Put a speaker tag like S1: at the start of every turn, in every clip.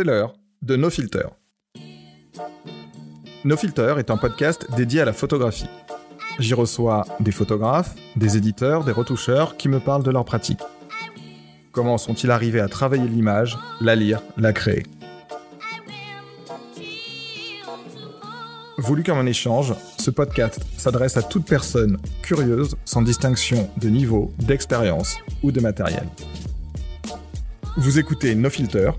S1: c'est l'heure de No Filter. No Filter est un podcast dédié à la photographie. J'y reçois des photographes, des éditeurs, des retoucheurs qui me parlent de leur pratique. Comment sont-ils arrivés à travailler l'image, la lire, la créer? Voulu comme un échange, ce podcast s'adresse à toute personne curieuse sans distinction de niveau, d'expérience ou de matériel. Vous écoutez No Filter,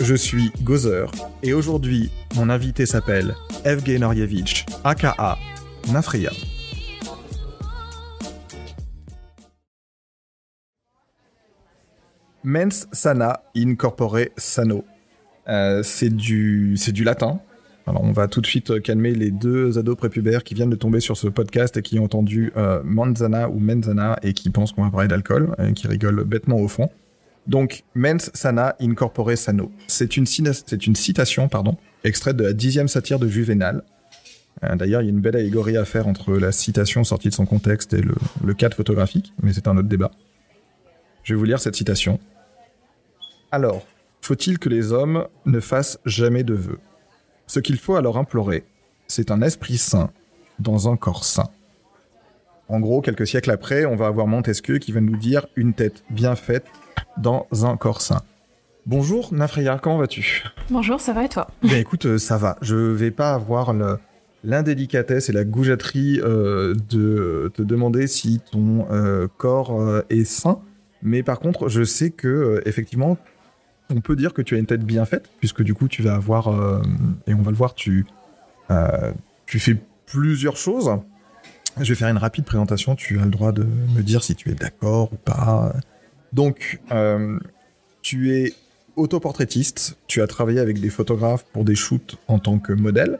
S1: je suis Gozer et aujourd'hui mon invité s'appelle Evgeny Oryevich, aka Nafria. Mens sana incorpore sano. Euh, c'est du, c'est du latin. Alors on va tout de suite calmer les deux ados prépubères qui viennent de tomber sur ce podcast et qui ont entendu euh, manzana ou menzana et qui pensent qu'on va parler d'alcool et qui rigolent bêtement au fond. Donc, mens sana incorpore sano. C'est une, c'est une citation, pardon, extraite de la dixième satire de Juvénal. Euh, D'ailleurs, il y a une belle allégorie à faire entre la citation sortie de son contexte et le, le cadre photographique, mais c'est un autre débat. Je vais vous lire cette citation. Alors, faut-il que les hommes ne fassent jamais de vœux? Ce qu'il faut alors implorer, c'est un esprit saint dans un corps saint. En gros, quelques siècles après, on va avoir Montesquieu qui va nous dire une tête bien faite dans un corps sain. Bonjour Nafria, comment vas-tu?
S2: Bonjour, ça va et toi?
S1: Ben écoute, euh, ça va. Je vais pas avoir l'indélicatesse et la goujaterie euh, de te demander si ton euh, corps euh, est sain, mais par contre, je sais que effectivement, on peut dire que tu as une tête bien faite, puisque du coup, tu vas avoir et on va le voir, tu tu fais plusieurs choses. Je vais faire une rapide présentation. Tu as le droit de me dire si tu es d'accord ou pas. Donc, euh, tu es autoportraitiste, tu as travaillé avec des photographes pour des shoots en tant que modèle.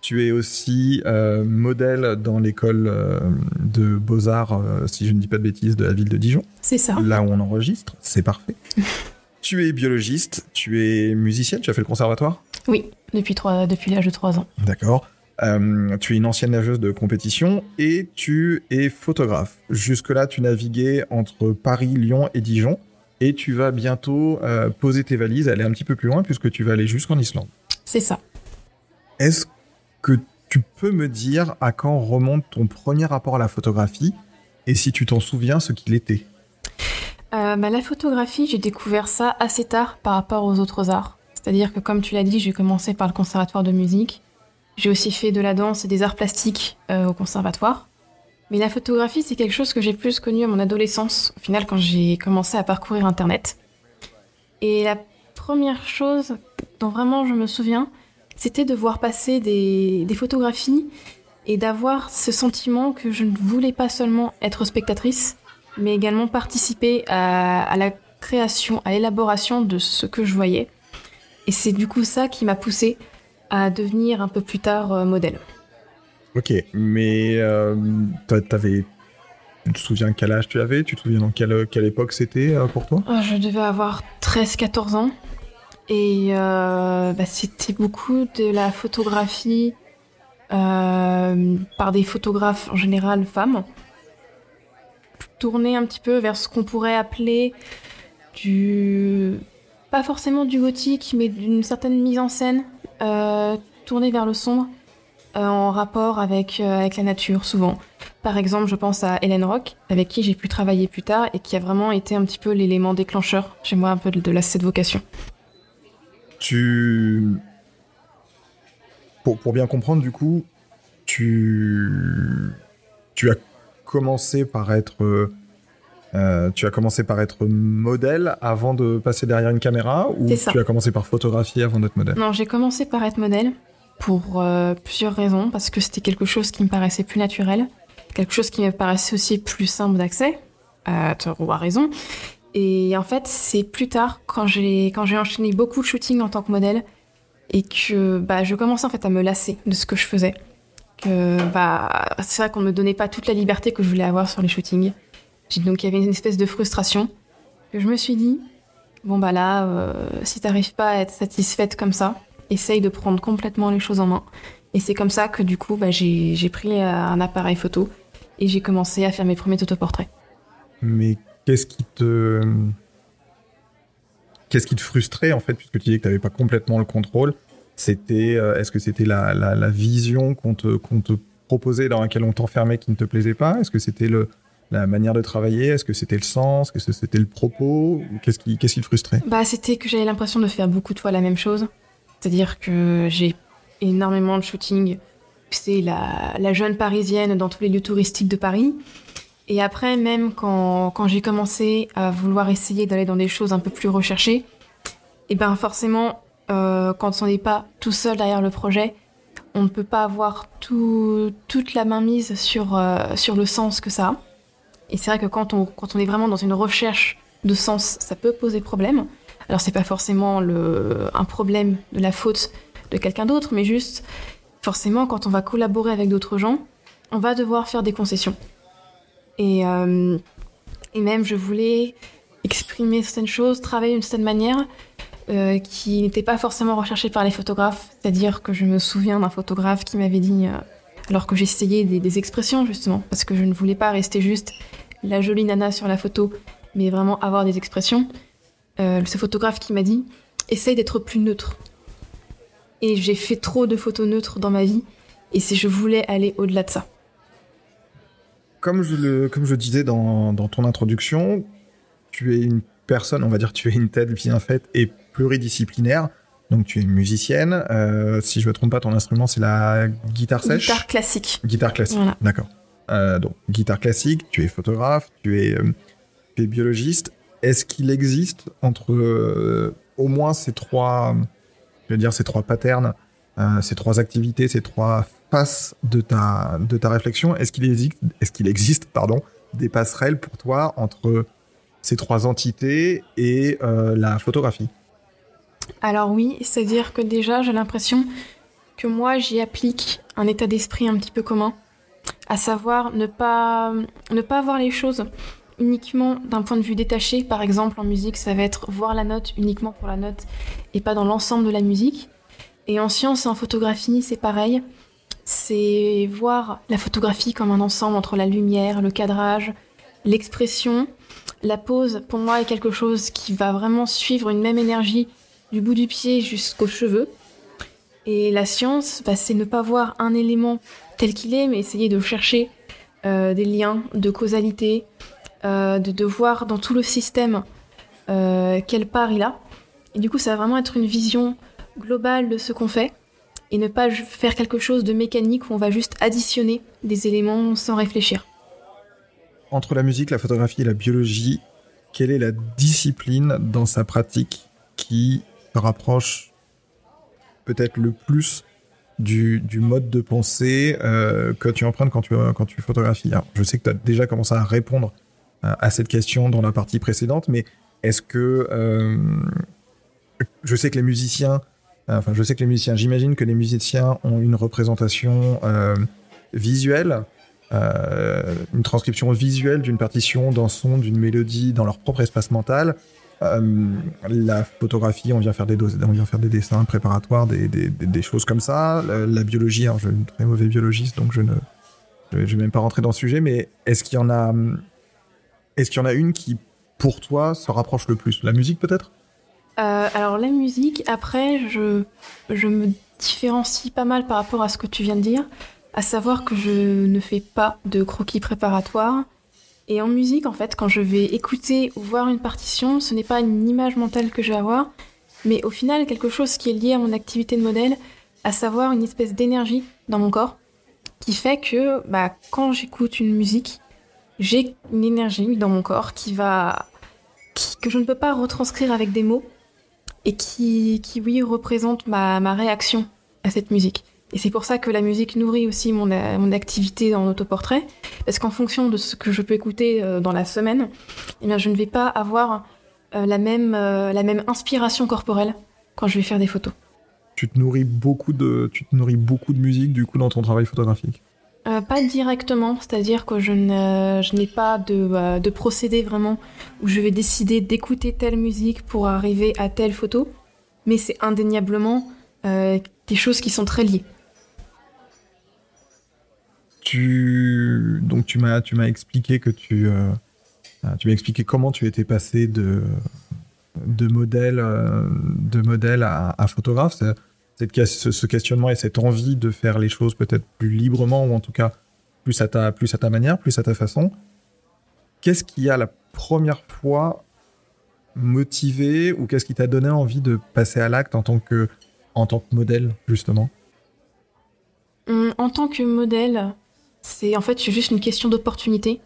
S1: Tu es aussi euh, modèle dans l'école euh, de beaux-arts, si je ne dis pas de bêtises, de la ville de Dijon,
S2: C'est ça.
S1: là où on enregistre, c'est parfait. tu es biologiste, tu es musicienne, tu as fait le conservatoire?
S2: Oui, depuis, depuis l'âge de 3 ans.
S1: D'accord. Euh, tu es une ancienne nageuse de compétition et tu es photographe. Jusque-là, tu naviguais entre Paris, Lyon et Dijon. Et tu vas bientôt euh, poser tes valises, aller un petit peu plus loin puisque tu vas aller jusqu'en Islande.
S2: C'est ça.
S1: Est-ce que tu peux me dire à quand remonte ton premier rapport à la photographie et si tu t'en souviens ce qu'il était?
S2: Euh, bah, la photographie, j'ai découvert ça assez tard par rapport aux autres arts. C'est-à-dire que, comme tu l'as dit, j'ai commencé par le conservatoire de musique. J'ai aussi fait de la danse et des arts plastiques euh, au conservatoire. Mais la photographie, c'est quelque chose que j'ai plus connu à mon adolescence, au final, quand j'ai commencé à parcourir Internet. Et la première chose dont vraiment je me souviens, c'était de voir passer des, photographies et d'avoir ce sentiment que je ne voulais pas seulement être spectatrice, mais également participer à, à la création, à l'élaboration de ce que je voyais. Et c'est du coup ça qui m'a poussée à devenir un peu plus tard euh, modèle.
S1: Ok, mais euh, t'a- t'avais... Tu te souviens quel âge tu avais? Tu te souviens dans quelle, quelle époque c'était euh, pour toi?
S2: Je devais avoir 13-14 ans. Et euh, bah, c'était beaucoup de la photographie euh, par des photographes en général femmes. Tourner un petit peu vers ce qu'on pourrait appeler du. Pas forcément du gothique, mais d'une certaine mise en scène. Euh, tourner vers le sombre euh, en rapport avec, euh, avec la nature, souvent. Par exemple, je pense à Hélène Rock, avec qui j'ai pu travailler plus tard et qui a vraiment été un petit peu l'élément déclencheur chez moi un peu de, de la, cette vocation.
S1: Tu. Pour, pour bien comprendre, du coup, tu. Tu as commencé par être. Euh, euh, tu as commencé par être modèle avant de passer derrière une caméra ou tu as commencé par photographier avant d'être modèle?
S2: Non, j'ai commencé par être modèle pour euh, plusieurs raisons, parce que c'était quelque chose qui me paraissait plus naturel, quelque chose qui me paraissait aussi plus simple d'accès, à tort ou à raison. Et en fait, c'est plus tard, quand j'ai quand j'ai enchaîné beaucoup de shootings en tant que modèle, et que bah, je commençais en fait à me lasser de ce que je faisais. Que bah, c'est vrai qu'on ne me donnait pas toute la liberté que je voulais avoir sur les shootings. Donc il y avait une espèce de frustration que je me suis dit, bon bah là, euh, si t'arrives pas à être satisfaite comme ça, essaye de prendre complètement les choses en main. Et c'est comme ça que du coup, bah, j'ai pris euh, un appareil photo et j'ai commencé à faire mes premiers autoportraits.
S1: Mais qu'est-ce qui te. qu'est-ce qui te frustrait en fait, puisque tu disais que tu n'avais pas complètement le contrôle? C'était, est-ce que c'était la, la, vision qu'on te, te proposait dans laquelle on t'enfermait qui ne te plaisait pas? Est-ce que c'était le la manière de travailler Est-ce que c'était le sens Est-ce que c'était le propos Qu'est-ce qui, qu'est-ce qui frustrait?
S2: Bah, c'était que j'avais l'impression de faire beaucoup de fois la même chose. C'est-à-dire que j'ai énormément de shooting. C'est la, la, jeune parisienne dans tous les lieux touristiques de Paris. Et après, même quand, quand j'ai commencé à vouloir essayer d'aller dans des choses un peu plus recherchées, et eh ben forcément, euh, quand on n'est pas tout seul derrière le projet, on ne peut pas avoir tout, toute la main mise sur, euh, sur le sens que ça a. Et c'est vrai que quand on, quand on est vraiment dans une recherche de sens, ça peut poser problème. Alors c'est pas forcément le, un problème de la faute de quelqu'un d'autre, mais juste forcément quand on va collaborer avec d'autres gens, on va devoir faire des concessions. Et, euh, et même je voulais exprimer certaines choses, travailler d'une certaine manière euh, qui n'était pas forcément recherchée par les photographes. C'est-à-dire que je me souviens d'un photographe qui m'avait dit, euh, alors que j'essayais des, expressions justement, parce que je ne voulais pas rester juste la jolie nana sur la photo, mais vraiment avoir des expressions. Euh, ce photographe qui m'a dit essaye d'être plus neutre. Et j'ai fait trop de photos neutres dans ma vie, et si je voulais aller au-delà de ça.
S1: Comme je le, disais dans, dans, ton introduction, tu es une personne, on va dire, tu es une tête bien faite et pluridisciplinaire. Donc tu es musicienne. Euh, si je me trompe pas, ton instrument c'est la guitare sèche?
S2: Guitare classique.
S1: Guitare classique. D'accord. Euh, donc, guitare classique, tu es photographe, tu es, euh, biologiste. Est-ce qu'il existe entre au moins ces trois, je veux dire, ces trois patterns, ces trois activités, ces trois faces de ta, de ta réflexion? Est-ce qu'il existe, est-ce qu'il existe pardon, des passerelles pour toi entre ces trois entités et la photographie?
S2: Alors oui, c'est-à-dire que déjà j'ai l'impression que moi j'y applique un état d'esprit un petit peu commun à savoir ne pas, ne pas voir les choses uniquement d'un point de vue détaché. Par exemple, en musique, ça va être voir la note uniquement pour la note et pas dans l'ensemble de la musique. Et en science et en photographie, c'est pareil. C'est voir la photographie comme un ensemble entre la lumière, le cadrage, l'expression. La pose, pour moi, est quelque chose qui va vraiment suivre une même énergie du bout du pied jusqu'aux cheveux. Et la science, bah, c'est ne pas voir un élément tel qu'il est, mais essayer de chercher euh, des liens de causalité, euh, de, voir dans tout le système euh, quelle part il a. Et du coup, ça va vraiment être une vision globale de ce qu'on fait et ne pas faire quelque chose de mécanique où on va juste additionner des éléments sans réfléchir.
S1: Entre la musique, la photographie et la biologie, quelle est la discipline dans sa pratique qui rapproche peut-être le plus du, mode de pensée euh, que tu empruntes quand tu, quand tu photographies. je sais que tu as déjà commencé à répondre euh, à cette question dans la partie précédente, mais est-ce que euh, je sais que les musiciens, enfin je sais que les musiciens, j'imagine que les musiciens ont une représentation visuelle, une transcription visuelle d'une partition, d'un son, d'une mélodie dans leur propre espace mental. Euh, la photographie, on vient faire des dessins préparatoires, des, choses comme ça. La, biologie, je suis un très mauvais biologiste, donc je ne je, vais même pas rentrer dans le sujet, mais est-ce qu'il y en a est-ce y en a une qui pour toi se rapproche le plus? La musique peut-être?
S2: Euh, Alors la musique, après je je me différencie pas mal par rapport à ce que tu viens de dire, à savoir que je ne fais pas de croquis préparatoires et en musique, en fait, quand je vais écouter ou voir une partition, ce n'est pas une image mentale que je vais avoir, mais au final quelque chose qui est lié à mon activité de modèle, à savoir une espèce d'énergie dans mon corps, qui fait que bah, quand j'écoute une musique, j'ai une énergie dans mon corps qui va, que je ne peux pas retranscrire avec des mots, et qui, qui oui, représente ma, ma réaction à cette musique. Et c'est pour ça que la musique nourrit aussi mon, mon activité en autoportrait, parce qu'en fonction de ce que je peux écouter euh, dans la semaine, eh bien, je ne vais pas avoir euh, la, même, euh, la même inspiration corporelle quand je vais faire des photos.
S1: Tu te nourris beaucoup de, tu te nourris beaucoup de musique du coup dans ton travail photographique?
S2: Pas directement, c'est-à-dire que je n'ai pas de, de procédé vraiment où je vais décider d'écouter telle musique pour arriver à telle photo, mais c'est indéniablement des choses qui sont très liées.
S1: Tu donc tu m'as tu m'as expliqué que tu euh, tu m'as expliqué comment tu étais passé de de modèle, de modèle à, photographe cette, ce questionnement et cette envie de faire les choses peut-être plus librement ou en tout cas plus à ta, plus à ta manière, plus à ta façon. Qu'est-ce qui a la première fois motivé ou qu'est-ce qui t'a donné envie de passer à l'acte en tant que en tant que modèle justement?
S2: Hum, En tant que modèle, c'est en fait juste une question d'opportunité.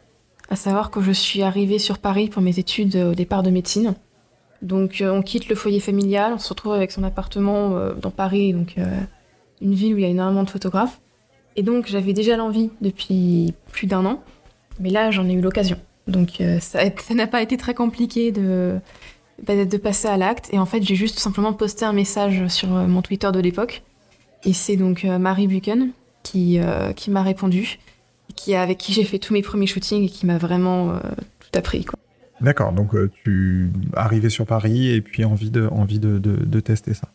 S2: À savoir que je suis arrivée sur Paris pour mes études au départ de médecine. Donc euh, on quitte le foyer familial, on se retrouve avec son appartement euh, dans Paris, donc euh, une ville où il y a énormément de photographes. Et donc j'avais déjà l'envie depuis plus d'un an, mais là j'en ai eu l'occasion. Donc ça n'a pas été très compliqué de, bah, de passer à l'acte. Et en fait j'ai juste simplement posté un message sur mon Twitter de l'époque. Et c'est donc Marie Buchan qui m'a répondu, qui, avec qui j'ai fait tous mes premiers shootings et qui m'a vraiment tout appris. Quoi.
S1: D'accord, donc euh, tu arrivais sur Paris et puis envie de, envie de, de, tester ça.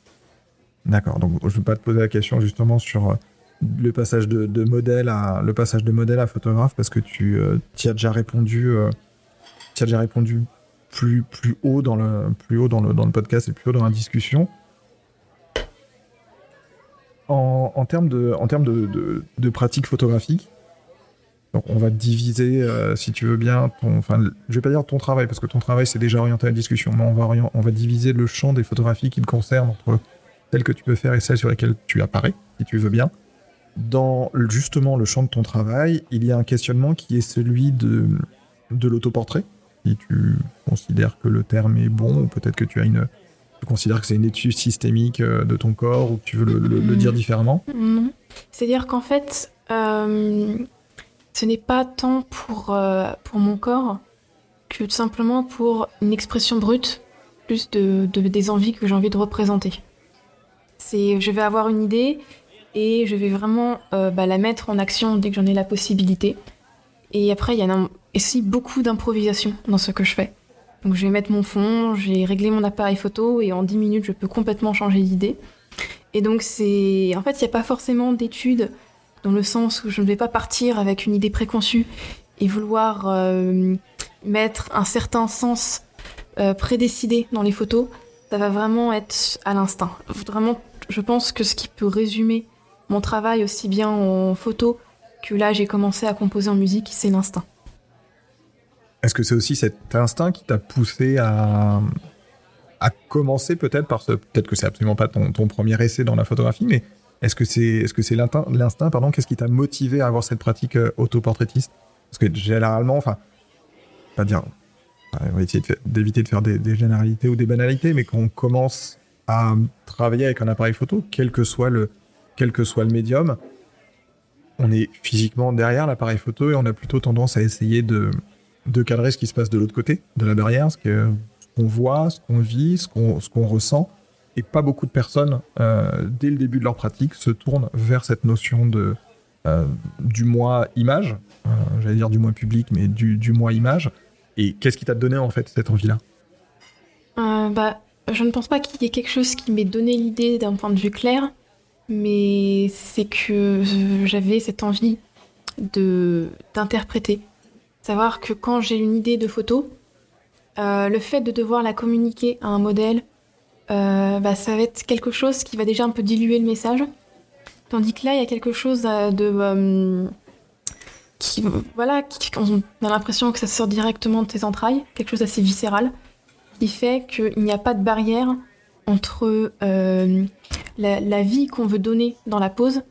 S1: D'accord, donc je ne vais pas te poser la question justement sur euh, le passage de, de, modèle à le passage de modèle à photographe parce que tu euh, as déjà répondu, as déjà répondu plus, plus haut dans le plus haut dans le, dans le podcast et plus haut dans la discussion. En, en termes de en de, de, de pratique photographique, donc on va diviser, euh, si tu veux bien, ton, enfin, je vais pas dire ton travail parce que ton travail c'est déjà orienté à la discussion, mais on va, on va diviser le champ des photographies qui te concernent entre celles que tu peux faire et celles sur lesquelles tu apparais, si tu veux bien. Dans justement le champ de ton travail, il y a un questionnement qui est celui de, de l'autoportrait. Si tu considères que le terme est bon, ou peut-être que tu as une, tu considères que c'est une étude systémique euh, de ton corps, ou que tu veux le, dire différemment.
S2: Non. C'est-à-dire qu'en fait, euh, ce n'est pas tant pour, euh, pour mon corps que tout simplement pour une expression brute, plus de, des envies que j'ai envie de représenter. C'est, je vais avoir une idée et je vais vraiment euh, bah, la mettre en action dès que j'en ai la possibilité. Et après, il y a aussi beaucoup d'improvisation dans ce que je fais. Donc je vais mettre mon fond, j'ai réglé mon appareil photo et en 10 minutes, je peux complètement changer d'idée. Et donc c'est... En fait, il n'y a pas forcément d'études dans le sens où je ne vais pas partir avec une idée préconçue et vouloir euh, mettre un certain sens euh, prédécidé dans les photos. Ça va vraiment être à l'instinct. Vraiment, je pense que ce qui peut résumer mon travail aussi bien en photo que là j'ai commencé à composer en musique, c'est l'instinct.
S1: Est-ce que c'est aussi cet instinct qui t'a poussé à, commencer peut-être par ce... Peut-être que c'est absolument pas ton, premier essai dans la photographie, mais est-ce que c'est est -ce c'est l'instinct, pardon Qu'est-ce qui t'a motivé à avoir cette pratique euh, autoportraitiste? Parce que généralement, enfin, pas dire, on va essayer d'éviter de, faire des, généralités ou des banalités, mais quand on commence à travailler avec un appareil photo, quel que soit le, médium, on est physiquement derrière l'appareil photo et on a plutôt tendance à essayer de, de cadrer ce qui se passe de l'autre côté de la barrière, ce qu'on voit, ce qu'on vit, ce qu'on ressent et pas beaucoup de personnes, euh, dès le début de leur pratique, se tournent vers cette notion de euh, du moi image, euh, j'allais dire du moi public, mais du, du moi image. Et qu'est-ce qui t'a donné en fait cette envie-là?
S2: Bah, Je ne pense pas qu'il y ait quelque chose qui m'ait donné l'idée d'un point de vue clair, mais c'est que j'avais cette envie de d'interpréter. Savoir que quand j'ai une idée de photo, le fait de devoir la communiquer à un modèle, euh, bah, ça va être quelque chose qui va déjà un peu diluer le message. Tandis que là, il y a quelque chose euh, de. Euh, qui, voilà, on a l'impression que ça sort directement de tes entrailles, quelque chose d'assez viscéral, qui fait qu'il n'y a pas de barrière entre la, vie qu'on veut donner dans la pose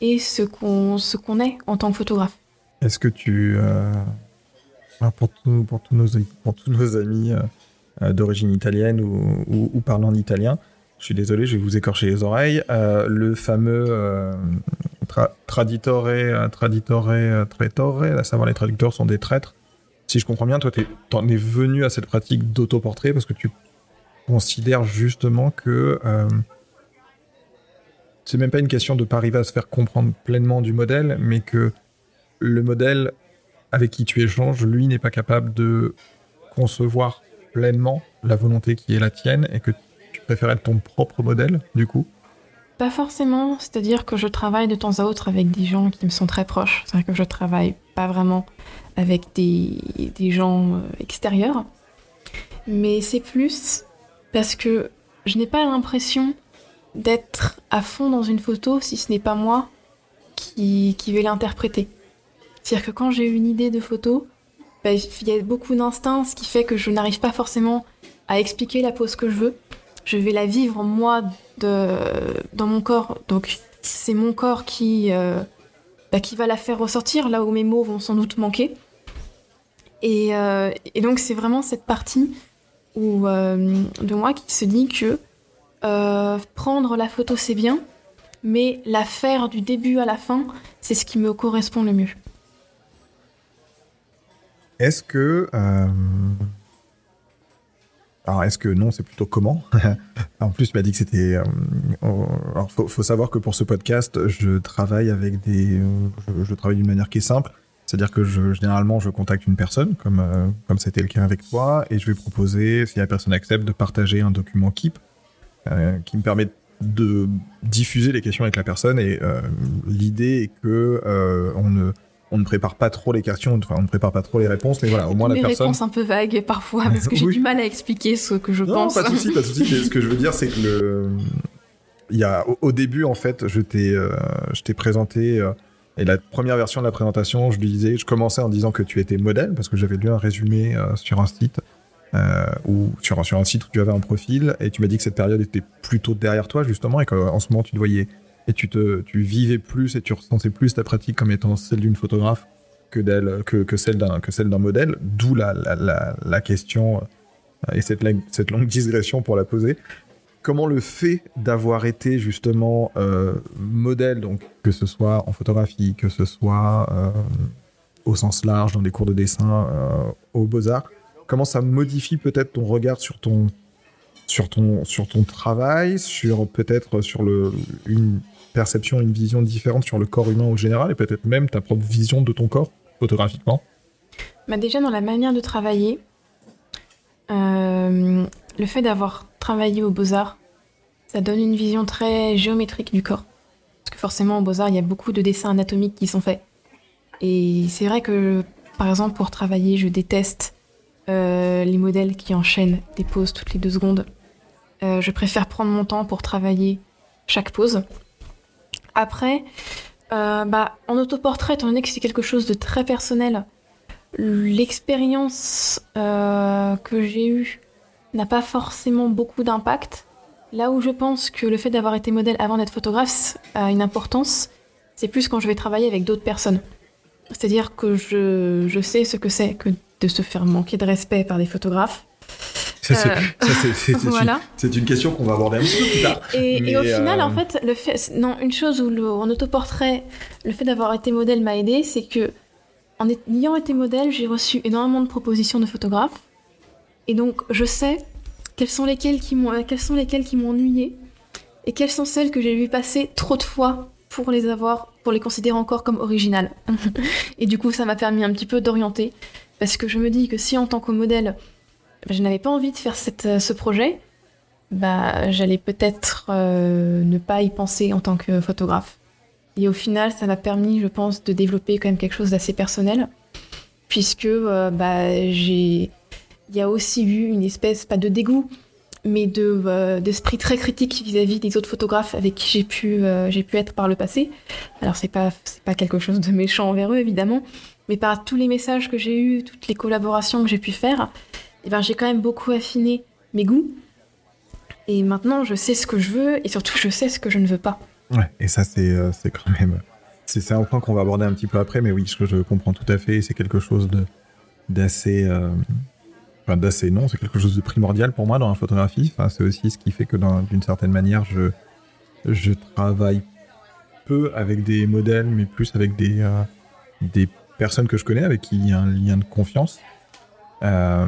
S2: et ce qu'on qu'on est en tant que photographe.
S1: Est-ce que tu. pour, pour, tous nos, pour tous nos amis d'origine italienne ou, parlant italien. Je suis désolé, je vais vous écorcher les oreilles. Euh, le fameux euh, traditore, traditore, traitore, à savoir les traducteurs sont des traîtres. Si je comprends bien, toi, t'en es venu à cette pratique d'autoportrait parce que tu considères justement que c'est même pas une question de pas arriver à se faire comprendre pleinement du modèle, mais que le modèle avec qui tu échanges, lui, n'est pas capable de concevoir pleinement la volonté qui est la tienne et que tu préfères être ton propre modèle, du coup?
S2: Pas forcément, c'est-à-dire que je travaille de temps à autre avec des gens qui me sont très proches. C'est-à-dire que je travaille pas vraiment avec des, des gens euh, extérieurs. Mais c'est plus parce que je n'ai pas l'impression d'être à fond dans une photo si ce n'est pas moi qui, qui vais l'interpréter. C'est-à-dire que quand j'ai une idée de photo, bah, il y a beaucoup d'instinct, ce qui fait que je n'arrive pas forcément à expliquer la pose que je veux. Je vais la vivre moi de, dans mon corps. Donc c'est mon corps qui, euh, bah, qui va la faire ressortir là où mes mots vont sans doute manquer. Et, euh, et donc c'est vraiment cette partie où, euh, de moi qui se dit que prendre la photo c'est bien, mais la faire du début à la fin, c'est ce qui me correspond le mieux.
S1: Est-ce que. Euh, alors, est-ce que non, c'est plutôt comment En plus, tu m'as dit que c'était. Euh, alors, faut, faut, savoir que pour ce podcast, je travaille avec des. Je, travaille d'une manière qui est simple. C'est-à-dire que généralement, je contacte une personne, comme euh, comme c'était le cas avec toi, et je vais proposer, si la personne accepte, de partager un document Keep qui me permet de diffuser les questions avec la personne. Et l'idée est que on ne on ne prépare pas trop les questions, enfin on ne prépare pas trop les réponses, mais voilà, au moins la personne.
S2: réponses un peu vagues parfois parce que j'ai du mal à expliquer ce que je pense.
S1: Non, pas de souci, pas de souci. ce que je veux dire, c'est que le, il y a au, début en fait, je t'ai, euh, je t'ai présenté. Euh, et la première version de la présentation, je disais, je commençais en disant que tu étais modèle parce que j'avais lu un résumé euh, sur un site ou sur, sur un site où tu avais un profil et tu m'as dit que cette période était plutôt derrière toi justement et qu'en ce moment tu te voyais et tu te tu vivais plus et tu ressentais plus ta pratique comme étant celle d'une photographe que d'elle que, que celle d'un que celle d'un modèle. D'où la, la, la, question euh, et cette, cette longue digression pour la poser. Comment le fait d'avoir été justement euh, modèle donc que ce soit en photographie que ce soit euh, au sens large dans des cours de dessin aux beaux-arts comment ça modifie peut-être ton regard sur ton sur ton sur ton travail sur peut-être sur le une perception, une vision différente sur le corps humain au général et peut-être même ta propre vision de ton corps photographiquement
S2: bah Déjà dans la manière de travailler, euh, le fait d'avoir travaillé aux beaux-arts, ça donne une vision très géométrique du corps. Parce que forcément, aux beaux-arts, il y a beaucoup de dessins anatomiques qui sont faits. Et c'est vrai que, par exemple, pour travailler, je déteste euh, les modèles qui enchaînent des poses toutes les deux secondes. Euh, je préfère prendre mon temps pour travailler chaque pose. Après, euh, bah, en autoportrait, étant donné que c'est quelque chose de très personnel, l'expérience euh, que j'ai eue n'a pas forcément beaucoup d'impact. Là où je pense que le fait d'avoir été modèle avant d'être photographe a une importance, c'est plus quand je vais travailler avec d'autres personnes. C'est-à-dire que je, je sais ce que c'est que de se faire manquer de respect par des photographes.
S1: C'est une, question qu'on va aborder un petit peu plus tard.
S2: Et, au final, en euh, fait, le fait, non, une chose où en autoportrait, le fait d'avoir été modèle m'a aidé, c'est que en ayant été modèle, j'ai reçu énormément de propositions de photographes. Et donc, je sais quelles sont lesquelles qui m'ont, quelles sont lesquelles qui m'ont ennuyé et quelles sont celles que j'ai vu passer trop de fois pour les avoir, pour les considérer encore comme originales. et du coup, ça m'a permis un petit peu d'orienter. Parce que je me dis que si en tant que modèle, je n'avais pas envie de faire euh, ce projet, bah, j'allais peut-être euh, ne pas y penser en tant que photographe. Et au final, ça m'a permis, je pense, de développer quand même quelque chose d'assez personnel, puisque euh, bah, j'ai, il y a aussi eu une espèce, pas de dégoût, mais de d'esprit très critique vis-à-vis des autres photographes avec qui j'ai pu j'ai pu être par le passé. Alors c'est pas c'est pas quelque chose de méchant envers eux évidemment, mais par tous les messages que j'ai eus, toutes les collaborations que j'ai pu faire, eh ben, j'ai quand même beaucoup affiné mes goûts. Et maintenant, je sais ce que je veux et surtout, je sais ce que je ne veux pas.
S1: Ouais, et ça, c'est euh, quand même. C'est un point qu'on va aborder un petit peu après, mais oui, je, je comprends tout à fait. C'est quelque chose d'assez. Euh, enfin, d'assez non, c'est quelque chose de primordial pour moi dans la photographie. Enfin, c'est aussi ce qui fait que d'une certaine manière, je, je travaille peu avec des modèles, mais plus avec des, euh, des personnes que je connais, avec qui il y a un lien de confiance. Euh,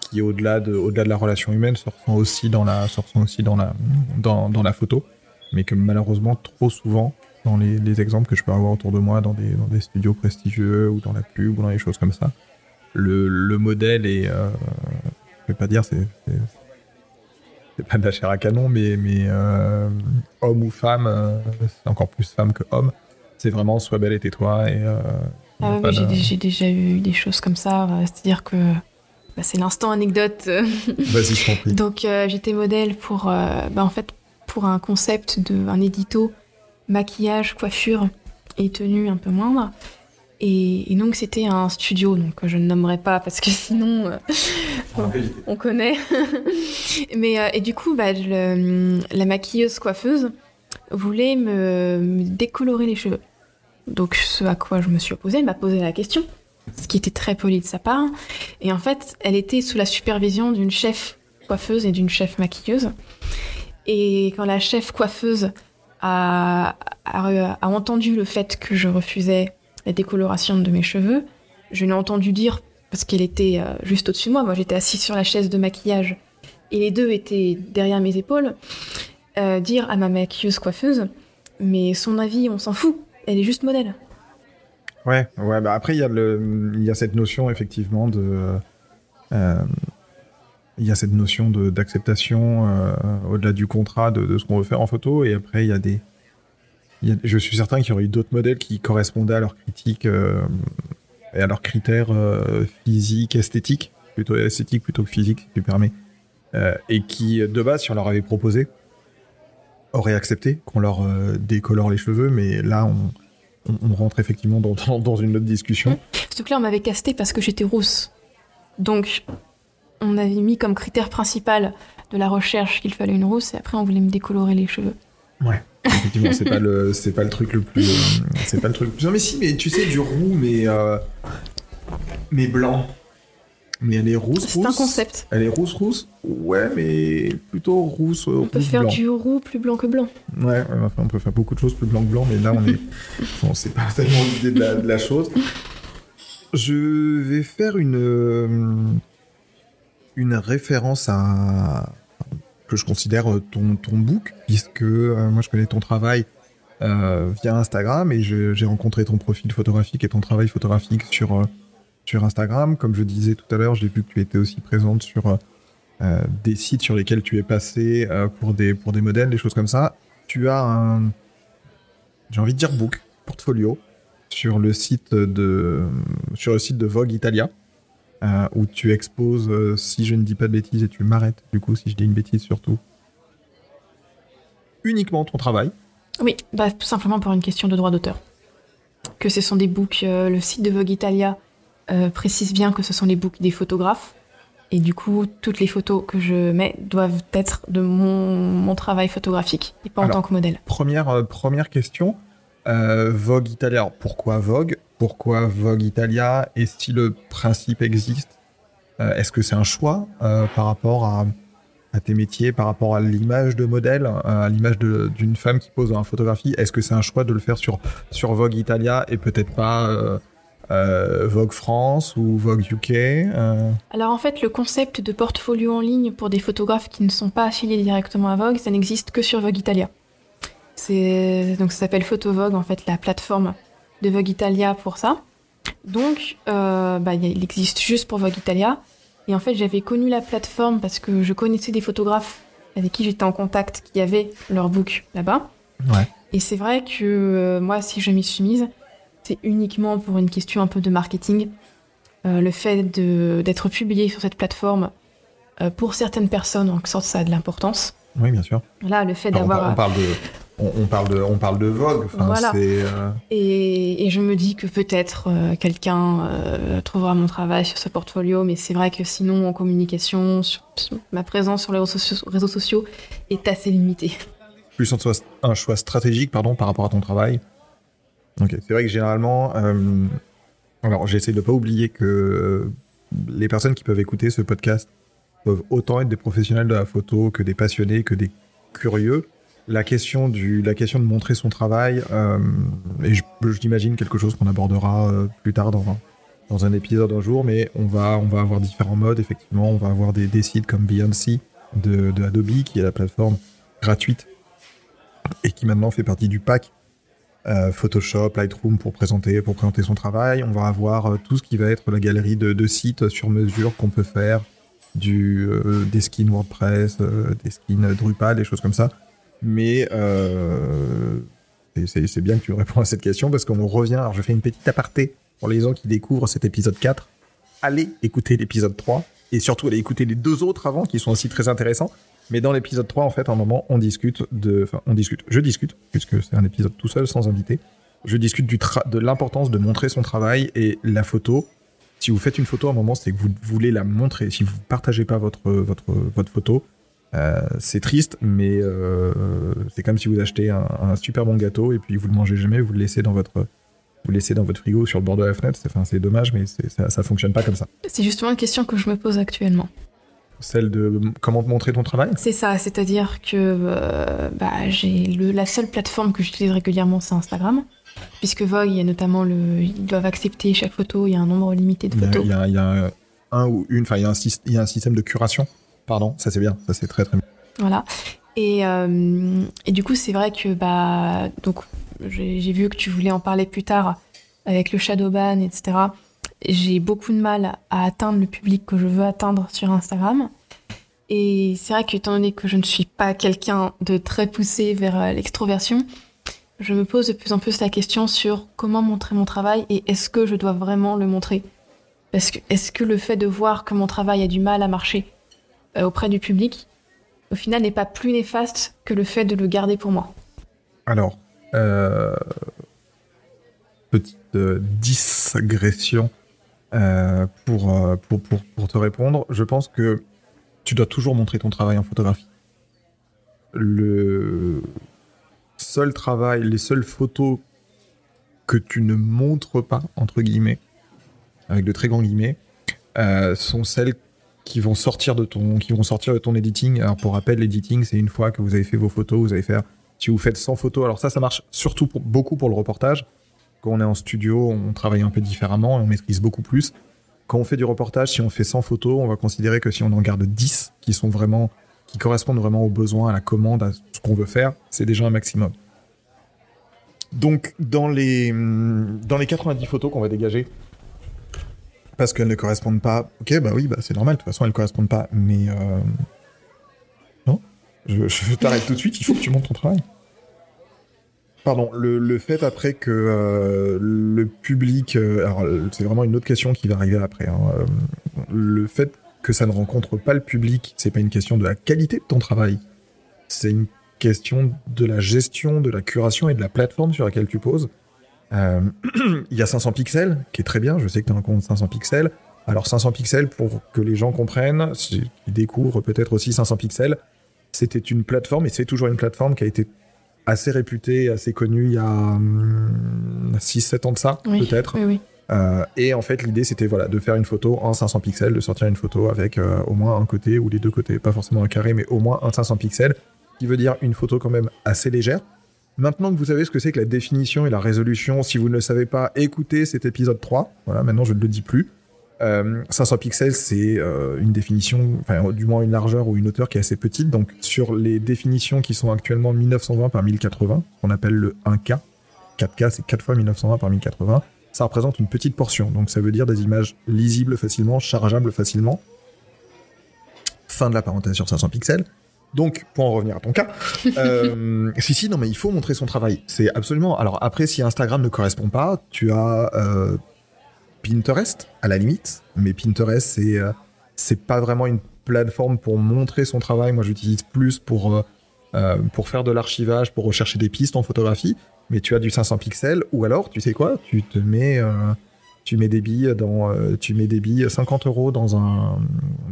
S1: qui au-delà de, au-delà de la relation humaine se ressent aussi dans la, se aussi dans la, dans, dans la photo, mais que malheureusement trop souvent dans les, les, exemples que je peux avoir autour de moi dans des, dans des studios prestigieux ou dans la pub ou dans les choses comme ça, le, le modèle est, euh, je vais pas dire c'est, pas de la chair à canon, mais, mais euh, homme ou femme, euh, c'est encore plus femme que homme, c'est vraiment sois belle et tais-toi
S2: ah j'ai déjà eu des choses comme ça. Euh, c'est-à-dire que bah, c'est l'instant anecdote.
S1: Vas-y, je t'en prie.
S2: Donc j'étais modèle pour, bah, en fait, pour un concept de un édito maquillage, coiffure et tenue un peu moindre. Et, donc c'était un studio, donc je ne nommerai pas parce que sinon euh, on, connaît. Mais euh, et du coup, bah, la maquilleuse coiffeuse voulait me, décolorer les cheveux. Donc ce à quoi je me suis opposée, elle m'a posé la question, ce qui était très poli de sa part. Et en fait, elle était sous la supervision d'une chef coiffeuse et d'une chef maquilleuse. Et quand la chef coiffeuse a, entendu le fait que je refusais la décoloration de mes cheveux. Je l'ai entendu dire, parce qu'elle était euh, juste au-dessus de moi, moi j'étais assise sur la chaise de maquillage, et les deux étaient derrière mes épaules, euh, dire à ma maquilleuse coiffeuse, mais son avis, on s'en fout, elle est juste modèle.
S1: Ouais, ouais, bah après il y, a y a cette notion effectivement de... Euh, il y a cette notion d'acceptation au-delà du contrat de, de ce qu'on veut faire en photo, et après il y a des je suis certain qu'il y aurait eu d'autres modèles qui correspondaient à leurs critiques euh, et à leurs critères euh, physiques, esthétiques, plutôt esthétiques plutôt que physiques, si tu permets, euh, et qui, de base, si on leur avait proposé, auraient accepté qu'on leur décolore les cheveux, mais là, on, on, rentre effectivement dans, dans, une autre discussion.
S2: Surtout que là, on m'avait casté parce que j'étais rousse. Donc, on avait mis comme critère principal de la recherche qu'il fallait une rousse, et après, on voulait me décolorer les cheveux.
S1: Ouais. Effectivement, c'est pas le, c'est pas le truc le plus, euh, c'est pas le truc. Non mais si, mais tu sais du roux, mais euh, mais blanc. Mais elle est rousse,
S2: C'est un concept.
S1: Elle est rousse, rousse. Ouais, mais plutôt rousse. On
S2: peut faire du roux plus blanc que blanc.
S1: Ouais, enfin, on peut faire beaucoup de choses plus blanc que blanc, mais là, on est. bon, c'est pas tellement l'idée de la, de la, chose. Je vais faire une. Euh, une référence à, que je considère euh, ton, ton book, puisque euh, moi je connais ton travail euh, via Instagram et j'ai rencontré ton profil photographique et ton travail photographique sur, sur Instagram. Comme je disais tout à l'heure, j'ai vu que tu étais aussi présente sur des sites sur lesquels tu es passé pour, des, pour des modèles, des choses comme ça. Tu as un, j'ai envie de dire book, portfolio, sur le site de, sur le site de Vogue Italia. Euh, où tu exposes, euh, si je ne dis pas de bêtises, et tu m'arrêtes du coup si je dis une bêtise surtout, uniquement ton travail.
S2: Oui, bah, tout simplement pour une question de droit d'auteur. Que ce sont des books, euh, le site de Vogue Italia précise bien que ce sont les books des photographes. Et du coup, toutes les photos que je mets doivent être de mon, mon travail photographique et pas en tant que modèle.
S1: Première, première question. Vogue Italia, pourquoi Vogue? Pourquoi Vogue Italia? Et si le principe existe euh, Est-ce que c'est un choix euh, par rapport à, tes métiers, par rapport à l'image de modèle, euh, à l'image d'une femme qui pose dans la photographie? Est-ce que c'est un choix de le faire sur, sur Vogue Italia et peut-être pas Vogue France ou Vogue UK
S2: Alors en fait, le concept de portfolio en ligne pour des photographes qui ne sont pas affiliés directement à Vogue, ça n'existe que sur Vogue Italia. Donc ça s'appelle Photovogue, en fait, la plateforme de Vogue Italia pour ça. Donc, euh, bah, il existe juste pour Vogue Italia. Et en fait, j'avais connu la plateforme parce que je connaissais des photographes avec qui j'étais en contact qui avaient leur book là-bas.
S1: Ouais.
S2: Et c'est vrai que euh, moi, si je m'y suis mise, c'est uniquement pour une question un peu de marketing. Euh, le fait d'être publié sur cette plateforme, pour certaines personnes, en sorte, ça a de l'importance.
S1: Oui, bien sûr.
S2: Là, le fait d'avoir.
S1: On, parle de on, parle de, on parle de Vogue.
S2: voilà. Euh, et, je me dis que peut-être euh, quelqu'un euh, trouvera mon travail sur ce portfolio, mais c'est vrai que sinon, en communication, ma présence sur les réseaux sociaux, est assez limitée.
S1: Plus en soit un choix stratégique, pardon, par rapport à ton travail. C'est vrai que généralement, alors j'essaie de ne pas oublier que les personnes qui peuvent écouter ce podcast peuvent autant être des professionnels de la photo que des passionnés, que des curieux. La question du la question de montrer son travail euh, et j'imagine quelque chose qu'on abordera euh, plus tard dans dans un épisode un jour mais on va on va avoir différents modes effectivement. On va avoir des, sites comme Beyoncé de, de, Adobe qui est la plateforme gratuite et qui maintenant fait partie du pack euh, Photoshop Lightroom pour présenter pour présenter son travail on va avoir tout ce qui va être la galerie de, sites sur mesure qu'on peut faire du des skins WordPress des skins Drupal des choses comme ça mais euh, c'est bien que tu réponds à cette question parce qu'on revient. Alors, je fais une petite aparté pour les gens qui découvrent cet épisode 4. Allez écouter l'épisode 3 et surtout aller écouter les deux autres avant qui sont aussi très intéressants. Mais dans l'épisode 3, en fait, à un moment, on discute de. Enfin, on discute. Je discute, puisque c'est un épisode tout seul, sans invité. Je discute de l'importance de montrer son travail et la photo. Si vous faites une photo à un moment, c'est que vous voulez la montrer. Si vous partagez pas votre, votre, votre photo, euh, c'est triste, mais euh, c'est comme si vous achetez un, super bon gâteau et puis vous le mangez jamais, vous le laissez dans votre, vous laissez dans votre frigo sur le bord de la fenêtre. Enfin, c'est dommage, mais ça, ça fonctionne pas comme ça.
S2: C'est justement une question que je me pose actuellement.
S1: Celle de comment te montrer ton travail?
S2: C'est ça, c'est-à-dire que euh, bah, j'ai la seule plateforme que j'utilise régulièrement, c'est Instagram. Puisque Vogue, il y a notamment le, ils doivent accepter chaque photo, il y a un nombre limité de photos.
S1: Il y a, un ou une, enfin il y, a un, il y a un système de curation. Pardon, ça c'est bien, ça c'est très très bien.
S2: Voilà. Et, euh, et du coup, c'est vrai que bah donc j'ai vu que tu voulais en parler plus tard avec le shadow ban, etc j'ai beaucoup de mal à atteindre le public que je veux atteindre sur Instagram. Et c'est vrai qu'étant donné que je ne suis pas quelqu'un de très poussé vers euh, l'extroversion, je me pose de plus en plus la question sur comment montrer mon travail et est-ce que je dois vraiment le montrer? Parce que est-ce que le fait de voir que mon travail a du mal à marcher euh, auprès du public, au final, n'est pas plus néfaste que le fait de le garder pour moi?
S1: Alors, euh, petite digression euh, pour, euh, pour, pour, pour, te répondre, je pense que tu dois toujours montrer ton travail en photographie. Le seul travail, les seules photos que tu ne montres pas, entre guillemets, avec de très grands guillemets, euh, sont celles qui vont sortir de ton, qui vont sortir de ton editing. Alors pour rappel, l'editing, c'est une fois que vous avez fait vos photos, vous allez faire, si vous faites 100 photos, alors ça, ça marche surtout pour, beaucoup pour le reportage. Quand on est en studio, on travaille un peu différemment et on maîtrise beaucoup plus. Quand on fait du reportage, si on fait 100 photos, on va considérer que si on en garde 10 qui sont vraiment, qui correspondent vraiment aux besoins, à la commande, à ce qu'on veut faire, c'est déjà un maximum. Donc, dans les, dans les 90 photos qu'on va dégager, parce qu'elles ne correspondent pas, ok, bah oui, bah c'est normal, de toute façon, elles ne correspondent pas, mais. Euh... Non Je, je t'arrête tout de suite, il faut que tu montes ton travail. Pardon, le, fait après que euh, le public, euh, alors c'est vraiment une autre question qui va arriver après. Hein, euh, le fait que ça ne rencontre pas le public, c'est pas une question de la qualité de ton travail, c'est une question de la gestion, de la curation et de la plateforme sur laquelle tu poses. Il y a 500 pixels, qui est très bien. Je sais que tu as un compte 500 pixels. Alors 500 pixels, pour que les gens comprennent, ils découvrent peut-être aussi 500 pixels, c'était une plateforme et c'est toujours une plateforme qui a été assez réputé, assez connu il y a 6-7 hum, ans de ça, peut-être. Euh, et en fait, l'idée, c'était voilà, de faire une photo en 500 pixels, de sortir une photo avec euh, au moins un côté ou les deux côtés, pas forcément un carré, mais au moins un 500 pixels, qui veut dire une photo quand même assez légère. Maintenant que vous savez ce que c'est que la définition et la résolution, si vous ne le savez pas, écoutez cet épisode 3. Voilà, maintenant je ne le dis plus. 500 euh, pixels, c'est euh, une définition, enfin, du moins une largeur ou une hauteur qui est assez petite. Donc, sur les définitions qui sont actuellement 1920 par 1080, qu'on appelle le 1K, 4K, c'est 4 fois 1920 par 1080, ça représente une petite portion. Donc, ça veut dire des images lisibles facilement, chargeables facilement. Fin de la parenthèse sur 500 pixels. Donc, pour en revenir à ton cas, euh, si, si, non, mais il faut montrer son travail. C'est absolument. Alors, après, si Instagram ne correspond pas, tu as Pinterest, à la limite. Mais Pinterest, c'est euh, c'est pas vraiment une plateforme pour montrer son travail. Moi, j'utilise plus pour, euh, euh, pour faire de l'archivage, pour rechercher des pistes en photographie. Mais tu as du 500 pixels, ou alors, tu sais quoi, tu te mets, tu mets des billes dans, tu mets des billes 50 euros dans un,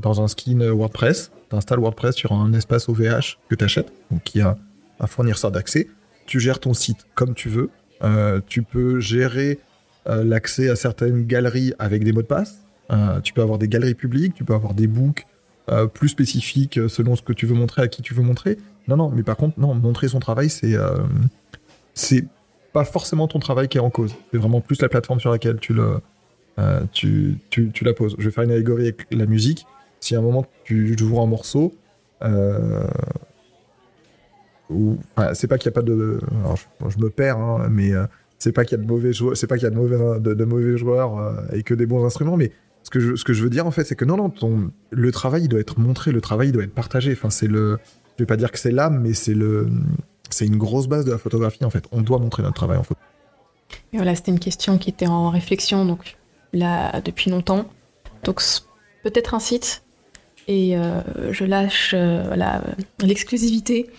S1: dans un skin WordPress. Tu installes WordPress sur un espace OVH que tu achètes, donc qui a un fournisseur d'accès. Tu gères ton site comme tu veux. tu peux gérer l'accès à certaines galeries avec des mots de passe. Euh, tu peux avoir des galeries publiques, tu peux avoir des books euh, plus spécifiques selon ce que tu veux montrer à qui tu veux montrer. Non, non, mais par contre, non, montrer son travail, c'est c'est pas forcément ton travail qui est en cause. C'est vraiment plus la plateforme sur laquelle tu le tu, tu, tu, la poses. Je vais faire une allégorie avec la musique. Si à un moment tu joues un morceau, ou c'est pas qu'il n'y a pas de. Alors, je, me perds, hein, mais c'est pas qu'il y a de mauvais joueurs, c'est pas qu'il y a de mauvais, de, mauvais joueurs euh, et que des bons instruments, mais ce que je, ce que je veux dire en fait, c'est que non, non, le travail il doit être montré, le travail il doit être partagé. Enfin, c'est le, je vais pas dire que c'est l'âme, mais c'est le, c'est une grosse base de la photographie en fait. On doit montrer notre travail en photo.
S2: Et voilà, c'était une question qui était en réflexion donc là depuis longtemps. Donc peut-être un site et euh, je lâche euh, l'exclusivité.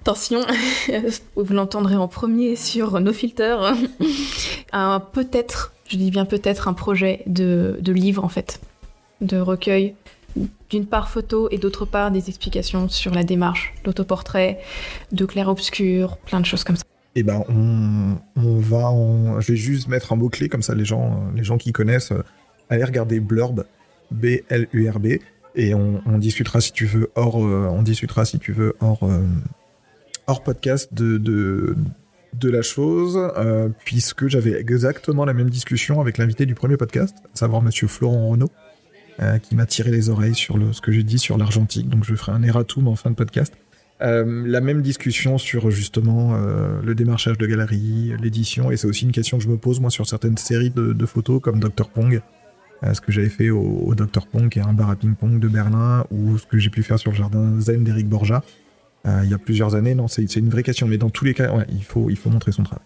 S2: Attention, vous l'entendrez en premier sur nos filters. peut-être, je dis bien peut-être, un projet de, de livre en fait, de recueil d'une part photo et d'autre part des explications sur la démarche d'autoportrait, de clair-obscur, plein de choses comme ça.
S1: Eh ben, on, on va. Je vais juste mettre un mot-clé, comme ça les gens, les gens qui connaissent, allez regarder Blurb, B-L-U-R-B, et on, discutera si tu veux hors, euh, on discutera si tu veux hors, euh, hors podcast de, de, la chose, euh, puisque j'avais exactement la même discussion avec l'invité du premier podcast, à savoir Monsieur Florent Renaud, qui m'a tiré les oreilles sur le, ce que j'ai dit sur l'argentique. Donc je ferai un erratum en fin de podcast. la même discussion sur justement le démarchage de galeries, l'édition, et c'est aussi une question que je me pose moi sur certaines séries de, de photos comme Dr Pong, ce que j'avais fait au, Dr Pong, qui est un bar à ping-pong de Berlin, ou ce que j'ai pu faire sur le jardin zen d'Eric Borja, euh, il y a plusieurs années. Non, c'est une vraie question, mais dans tous les cas, il, faut, il faut montrer son travail.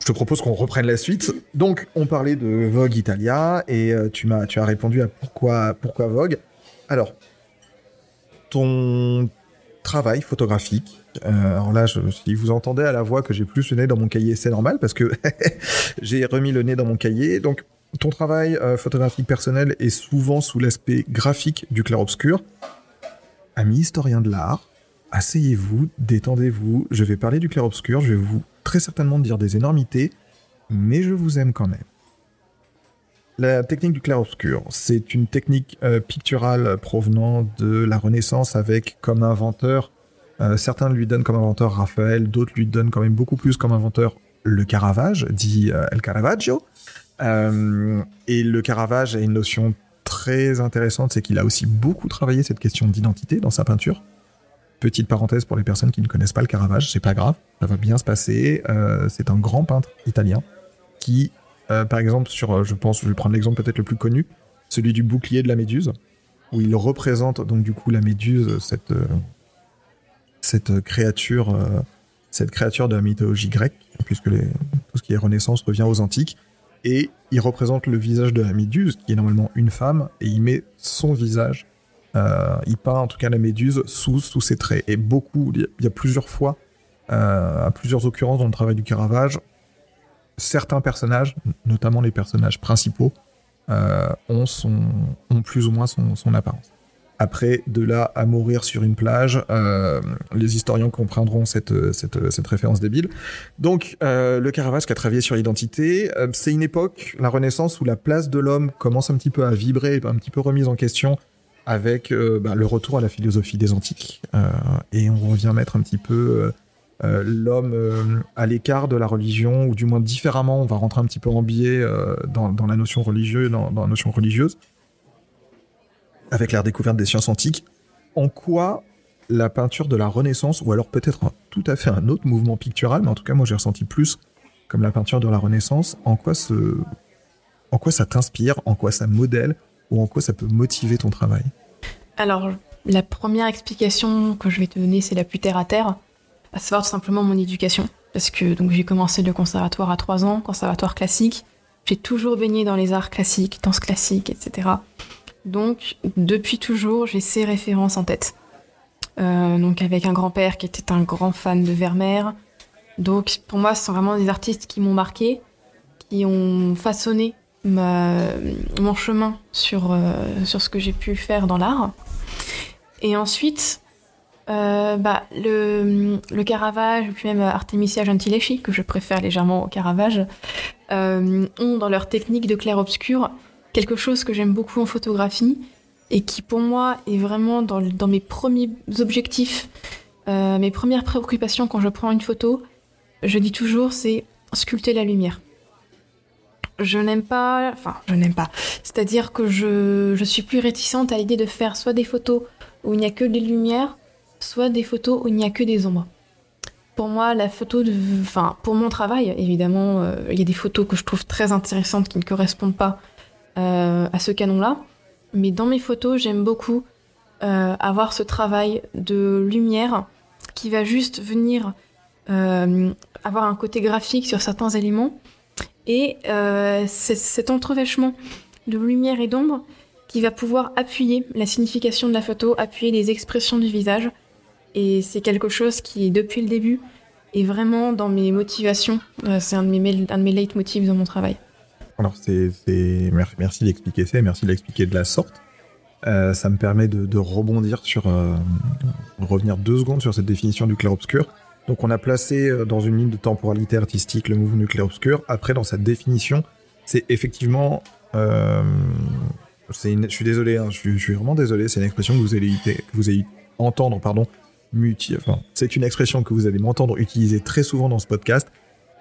S1: Je te propose qu'on reprenne la suite. Donc, on parlait de Vogue Italia, et euh, tu, m'as, tu as répondu à pourquoi, pourquoi Vogue. Alors, ton travail photographique. Euh, alors là, si vous entendez à la voix que j'ai plus le nez dans mon cahier, c'est normal parce que j'ai remis le nez dans mon cahier. Donc, ton travail euh, photographique personnel est souvent sous l'aspect graphique du clair-obscur. Amis historiens de l'art, asseyez-vous, détendez-vous, je vais parler du clair-obscur, je vais vous très certainement dire des énormités, mais je vous aime quand même. La technique du clair-obscur, c'est une technique euh, picturale provenant de la Renaissance avec comme inventeur, euh, certains lui donnent comme inventeur Raphaël, d'autres lui donnent quand même beaucoup plus comme inventeur le Caravage, dit El Caravaggio. Euh, et le Caravage a une notion très intéressante, c'est qu'il a aussi beaucoup travaillé cette question d'identité dans sa peinture. Petite parenthèse pour les personnes qui ne connaissent pas le Caravage, c'est pas grave, ça va bien se passer. Euh, c'est un grand peintre italien qui, euh, par exemple, sur, je pense, je vais prendre l'exemple peut-être le plus connu, celui du bouclier de la Méduse, où il représente donc du coup la Méduse, cette créature, cette créature de la mythologie grecque, puisque tout ce qui est Renaissance revient aux antiques et il représente le visage de la méduse, qui est normalement une femme, et il met son visage, euh, il peint en tout cas la méduse sous, ses traits. Et beaucoup, il y a plusieurs fois, euh, à plusieurs occurrences dans le travail du Caravage, certains personnages, notamment les personnages principaux, euh, ont plus ou moins son apparence. Après, de là à mourir sur une plage, euh, les historiens comprendront cette, cette, cette référence débile. Donc, euh, le Caravage qui a travaillé sur l'identité, euh, c'est une époque, la Renaissance, où la place de l'homme commence un petit peu à vibrer, un petit peu remise en question avec bah, le retour à la philosophie des antiques. et on revient mettre un petit peu l'homme à l'écart de la religion, ou du moins différemment, on va rentrer un petit peu en biais dans, la notion religieuse, dans la notion religieuse avec la découverte des sciences antiques, en quoi la peinture de la Renaissance, ou alors peut-être tout à fait un autre mouvement pictural, mais en tout cas moi j'ai ressenti plus comme la peinture de la Renaissance, en quoi, en quoi ça t'inspire, en quoi ça modèle, ou en quoi ça peut motiver ton travail?
S2: Alors, la première explication que je vais te donner, c'est la plus terre à terre, à savoir tout simplement mon éducation. Parce que donc j'ai commencé le conservatoire à 3 ans, conservatoire classique. J'ai toujours baigné dans les arts classiques, danse classique, etc. Donc, depuis toujours, j'ai ces références en tête. Euh, donc, avec un grand-père qui était un grand fan de Vermeer. Donc, pour moi, ce sont vraiment des artistes qui m'ont marqué, qui ont façonné mon chemin sur, euh, sur ce que j'ai pu faire dans l'art. Et ensuite, euh, bah, le, le, Caravage, puis même Artemisia Gentileschi, que je préfère légèrement au Caravage, ont dans leur technique de clair-obscur quelque chose que j'aime beaucoup en photographie et qui pour moi est vraiment dans, mes premiers objectifs, euh, mes premières préoccupations quand je prends une photo, je dis toujours c'est sculpter la lumière. Je n'aime pas, enfin je n'aime pas, c'est-à-dire que je, je suis plus réticente à l'idée de faire soit des photos où il n'y a que des lumières, soit des photos où il n'y a que des ombres. Pour moi, la photo, enfin pour mon travail, évidemment, euh, il y a des photos que je trouve très intéressantes qui ne correspondent pas à ce canon-là. Mais dans mes photos, j'aime beaucoup euh, avoir ce travail de lumière qui va juste venir euh, avoir un côté graphique sur certains éléments. Et cet entrevêchement de lumière et d'ombre qui va pouvoir appuyer la signification de la photo, appuyer les expressions du visage. Et c'est quelque chose qui, depuis le début, est vraiment dans mes motivations. Euh, c'est un de mes, un de mes dans mon travail.
S1: Alors, c'est, merci d'expliquer ça, merci d'expliquer de la sorte. Euh, ça me permet de, rebondir sur, euh, revenir deux secondes sur cette définition du clair-obscur. Donc, on a placé dans une ligne de temporalité artistique le mouvement du clair-obscur. Après, dans cette définition, c'est effectivement, c'est je suis désolé, hein, je, suis, vraiment désolé, c'est une expression que vous allez, que entendre, pardon, c'est une expression que vous allez m'entendre utiliser très souvent dans ce podcast.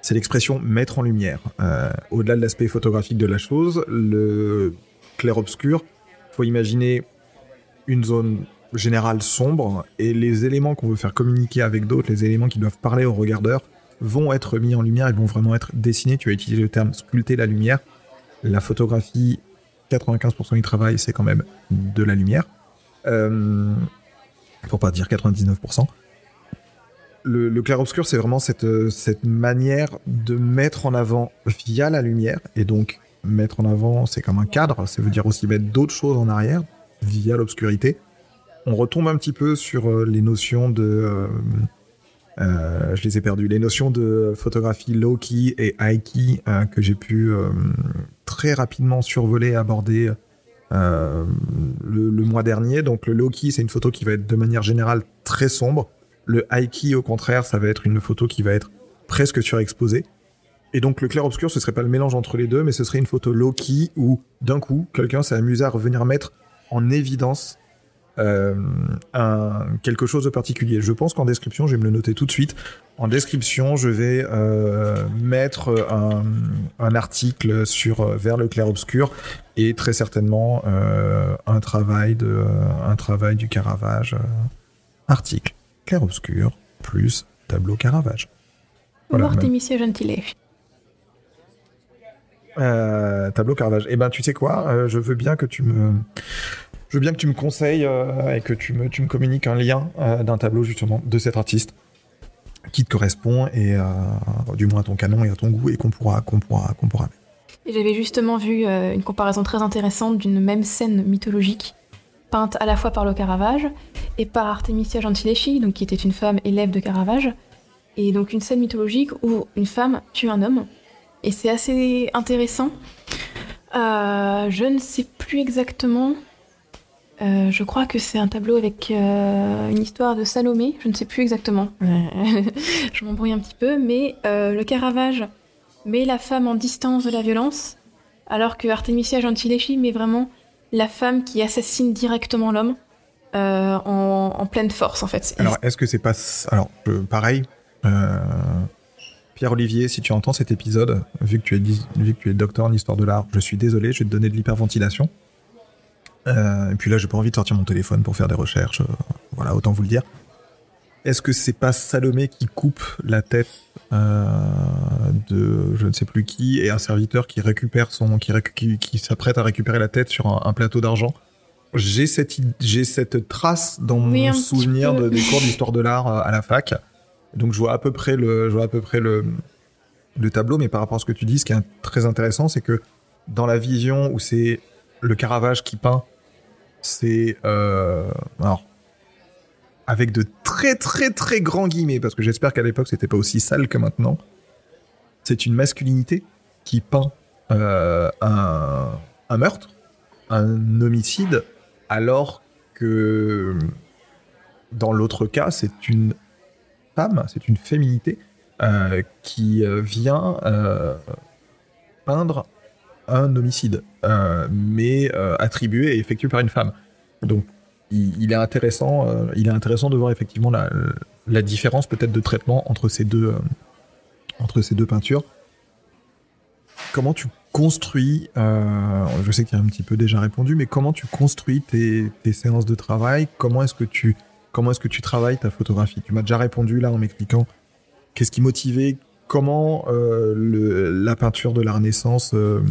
S1: C'est l'expression mettre en lumière. Euh, au-delà de l'aspect photographique de la chose, le clair-obscur, faut imaginer une zone générale sombre et les éléments qu'on veut faire communiquer avec d'autres, les éléments qui doivent parler au regardeur, vont être mis en lumière et vont vraiment être dessinés. Tu as utilisé le terme sculpter la lumière. La photographie, 95% du travail, c'est quand même de la lumière. Euh, pour pas dire 99%. Le, clair-obscur, c'est vraiment cette, cette manière de mettre en avant via la lumière, et donc mettre en avant, c'est comme un cadre, ça veut dire aussi mettre d'autres choses en arrière via l'obscurité. On retombe un petit peu sur euh, les notions de... Euh, euh, je les ai perdues. Les notions de photographie low-key et high-key que j'ai pu très rapidement survoler et aborder euh, le, mois dernier. Donc le low key, c'est une photo qui va être de manière générale très sombre. Le high key, au contraire, ça va être une photo qui va être presque surexposée. Et donc le clair obscur, ce serait pas le mélange entre les deux, mais ce serait une photo low key où d'un coup, quelqu'un s'est amusé à revenir mettre en évidence euh, quelque chose de particulier. Je pense qu'en description, je vais me le noter tout de suite. En description, je vais euh, mettre un, article sur euh, vers le clair obscur et très certainement un travail un travail du Caravage article clair obscur plus tableau Caravage.
S2: Voilà, Artemisia Gentile.
S1: tableau Caravage. Eh ben, tu sais quoi Je veux bien que tu me je veux bien que tu me conseilles euh, et que tu me, tu me communiques un lien euh, d'un tableau justement de cet artiste qui te correspond et euh, du moins à ton canon et à ton goût et qu'on pourra qu'on pourra qu'on pourra.
S2: J'avais justement vu une comparaison très intéressante d'une même scène mythologique peinte à la fois par le Caravage et par Artemisia Gentileschi, donc qui était une femme élève de Caravage, et donc une scène mythologique où une femme tue un homme. Et c'est assez intéressant. je ne sais plus exactement euh, je crois que c'est un tableau avec euh, une histoire de Salomé, je ne sais plus exactement. je m'embrouille un petit peu, mais euh, le Caravage met la femme en distance de la violence, alors que Artemisia Gentileschi met vraiment la femme qui assassine directement l'homme en, pleine force, en fait.
S1: Alors, est-ce que c'est pas. Alors, pareil. Pierre-Olivier, si tu entends cet épisode, vu que tu es, vu que tu es docteur en histoire de l'art, je suis désolé, je vais te donner de l'hyperventilation. Euh, et puis là, j'ai pas envie de sortir mon téléphone pour faire des recherches. Euh, voilà, autant vous le dire. Est-ce que c'est pas Salomé qui coupe la tête euh, de je ne sais plus qui et un serviteur qui récupère son qui, qui, s'apprête à récupérer la tête sur un, plateau d'argent? J'ai cette j'ai cette trace dans mon souvenir de, des cours d'histoire de l'art à la fac. Donc je vois à peu près le je vois à peu près le le tableau, mais par rapport à ce que tu dis, ce qui est très intéressant, c'est que dans la vision où c'est le Caravage qui peint c'est euh, alors avec de très très très grands guillemets parce que j'espère qu'à l'époque c'était pas aussi sale que maintenant. C'est une masculinité qui peint euh, un, meurtre, un homicide, alors que dans l'autre cas c'est une femme, c'est une féminité euh, qui vient peindre un homicide, euh, mais euh, attribué et effectué par une femme. Donc, il, est intéressant, euh, il est intéressant de voir effectivement la, différence peut-être de traitement entre ces deux, entre ces deux peintures. Comment tu construis, je sais que tu as un petit peu déjà répondu, mais comment tu construis tes, séances de travail? Comment est-ce que tu comment est-ce que tu travailles ta photographie? Tu m'as déjà répondu là en m'expliquant qu'est-ce qui motivait, comment euh, la peinture de la Renaissance euh,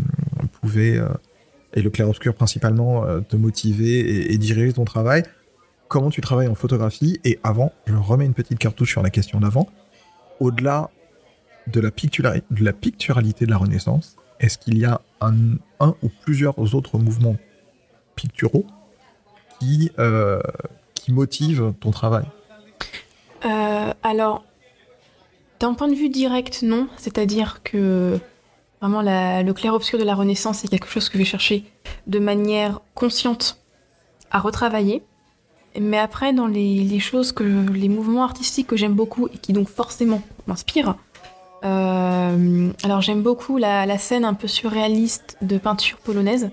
S1: pouvait, euh, et le clair-obscur principalement, te motiver et, diriger ton travail. Comment tu travailles en photographie Et avant, je remets une petite cartouche sur la question d'avant. Au-delà de la, picturalité de la Renaissance, est-ce qu'il y a un, ou plusieurs autres mouvements picturaux qui, qui motivent ton travail?
S2: Alors, d'un point de vue direct, non. C'est-à-dire que vraiment le clair-obscur de la Renaissance, c'est quelque chose que je vais chercher de manière consciente à retravailler. Mais après, dans les, choses que les mouvements artistiques que j'aime beaucoup et qui donc forcément m'inspirent, euh, alors j'aime beaucoup la, scène un peu surréaliste de peinture polonaise,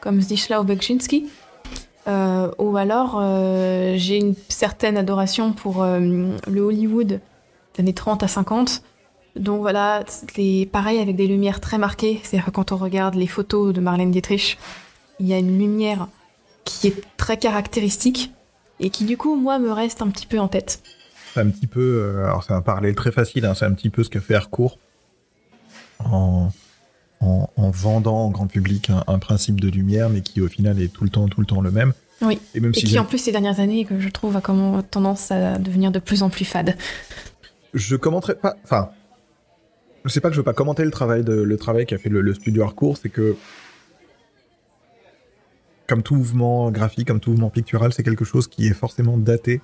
S2: comme Zdzisław Beksiński, euh, ou alors euh, j'ai une certaine adoration pour le Hollywood années 30 à 50. Donc voilà, c'est pareil avec des lumières très marquées. C'est-à-dire que quand on regarde les photos de Marlène Dietrich, il y a une lumière qui est très caractéristique et qui du coup, moi, me reste un petit peu en tête.
S1: C'est un petit peu, euh, alors c'est un parallèle très facile, hein, c'est un petit peu ce qu'a fait Harcourt en, en, vendant au grand public un, principe de lumière, mais qui au final est tout le temps, tout le temps le même.
S2: Oui. Et, même qui en plus ces dernières années, que je trouve a comment tendance à devenir de plus en plus fade
S1: je commenterai pas. Enfin, je sais pas que je veux pas commenter le travail de le travail qu'a fait le, studio Harcourt, c'est que comme tout mouvement graphique, comme tout mouvement pictural, c'est quelque chose qui est forcément daté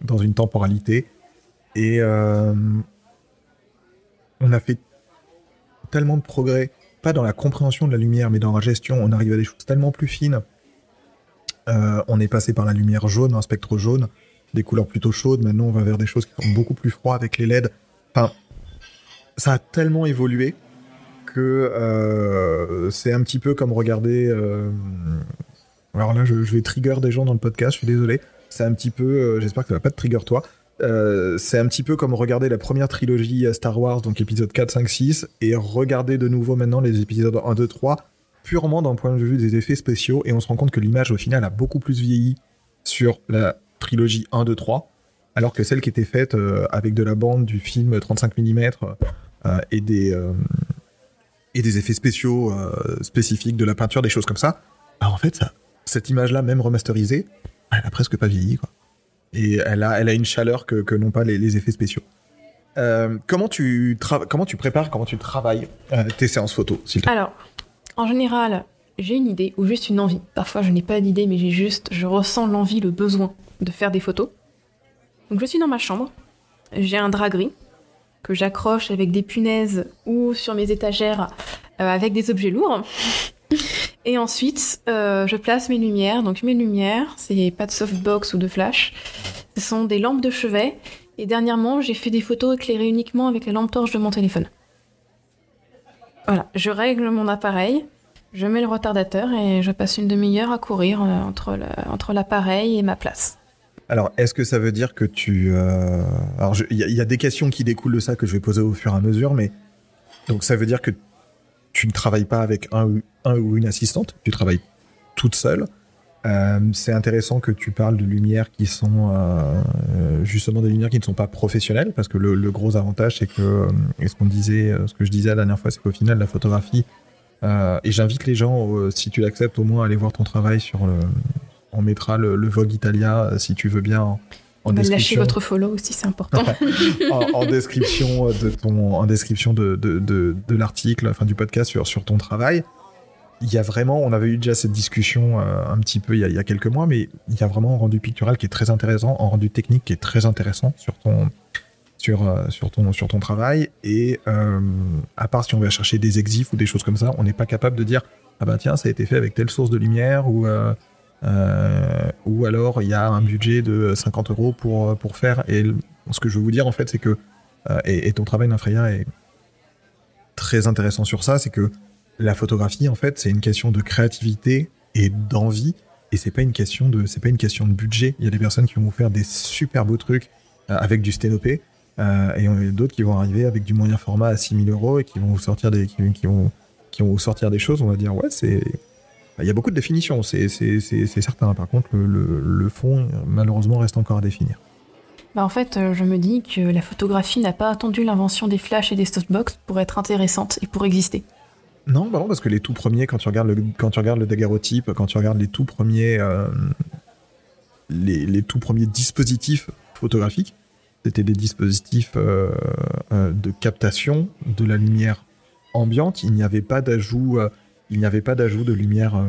S1: dans une temporalité. Et euh, on a fait tellement de progrès, pas dans la compréhension de la lumière, mais dans la gestion. On arrive à des choses tellement plus fines. Euh, on est passé par la lumière jaune, un spectre jaune des couleurs plutôt chaudes. Maintenant, on va vers des choses qui sont beaucoup plus froides avec les LED. Ça a tellement évolué que euh, c'est un petit peu comme regarder. Euh, alors là, je, vais trigger des gens dans le podcast. Je suis désolé. C'est un petit peu. Euh, j'espère que ça va pas te trigger toi. c'est un petit peu comme regarder la première trilogie Star Wars, donc épisode 4, 5, 6, et regarder de nouveau maintenant les épisodes 1, 2, 3, purement d'un point de vue des effets spéciaux, et on se rend compte que l'image au final a beaucoup plus vieilli sur la trilogie 1, 2, 3, alors que celle qui était faite avec de la bande, du film 35 mm et, des, euh, et des effets spéciaux spécifiques, de la peinture, des choses comme ça, bah, en fait, cette image-là, même remasterisée, elle a presque pas vieilli. Quoi. Et elle a, elle a une chaleur que, que n'ont pas les, effets spéciaux. comment, tu comment tu prépares, comment tu travailles tes séances photo
S2: Alors, en général, j'ai une idée ou juste une envie. Parfois, je n'ai pas d'idée, mais j'ai juste, je ressens l'envie, le besoin de faire des photos. Donc je suis dans ma chambre, j'ai un drap gris que j'accroche avec des punaises ou sur mes étagères euh, avec des objets lourds. Et ensuite, euh, je place mes lumières. Donc mes lumières, c'est pas de softbox ou de flash, ce sont des lampes de chevet. Et dernièrement, j'ai fait des photos éclairées uniquement avec la lampe torche de mon téléphone. Voilà, je règle mon appareil, je mets le retardateur et je passe une demi-heure à courir euh, entre l'appareil et ma place.
S1: Alors, est-ce que ça veut dire que tu... Euh, alors, il y, a des questions qui découlent de ça que je vais poser au fur et à mesure, mais... Donc, ça veut dire que tu ne travailles pas avec un, ou une assistante, tu travailles toute seule. Euh, c'est intéressant que tu parles de lumières qui sont euh, justement des lumières qui ne sont pas professionnelles, parce que le, gros avantage, c'est que, et ce qu'on disait, ce que je disais la dernière fois, c'est qu'au final, la photographie, et j'invite les gens, si tu l'acceptes, au moins à aller voir ton travail sur le, on mettra le, Vogue Italia euh, si tu veux bien en,
S2: en description. Lâchez votre follow aussi, c'est important.
S1: en, description de ton, en description de, de, l'article, enfin du podcast sur, sur ton travail. Il y a vraiment, on avait eu déjà cette discussion euh, un petit peu il y, a, quelques mois, mais il y a vraiment un rendu pictural qui est très intéressant, un rendu technique qui est très intéressant sur ton, sur, euh, sur, ton, sur ton travail. Et à part si on va chercher des exifs ou des choses comme ça, on n'est pas capable de dire ah bah tiens, ça a été fait avec telle source de lumière ou euh, ou alors il y a un budget de 50 euros pour, pour faire. Et ce que je veux vous dire en fait, c'est que, euh, et, ton travail d'Infreya est très intéressant sur ça, c'est que la photographie en fait, c'est une question de créativité et d'envie. Et c'est pas une question de, c'est pas une question de budget. Il y a des personnes qui vont vous faire des super beaux trucs euh, avec du sténopé, euh, et d'autres qui vont arriver avec du moyen format à 6000 euros et qui vont vous sortir des, qui vont, qui vont vous sortir des choses. On va dire ouais, c'est, il y a beaucoup de définitions, c'est certain. Par contre, le, fond, malheureusement, reste encore à définir.
S2: Bah en fait, euh, je me dis que la photographie n'a pas attendu l'invention des flashs et des softbox pour être intéressante et pour exister.
S1: Non, bah non, parce que les tout premiers, quand tu regardes le, quand tu regardes le daguerreotype, quand tu regardes les tout premiers, euh, les, tout premiers dispositifs photographiques, c'était des dispositifs euh, de captation de la lumière ambiante. Il n'y avait pas d'ajout il n'y avait pas d'ajout de lumière, euh,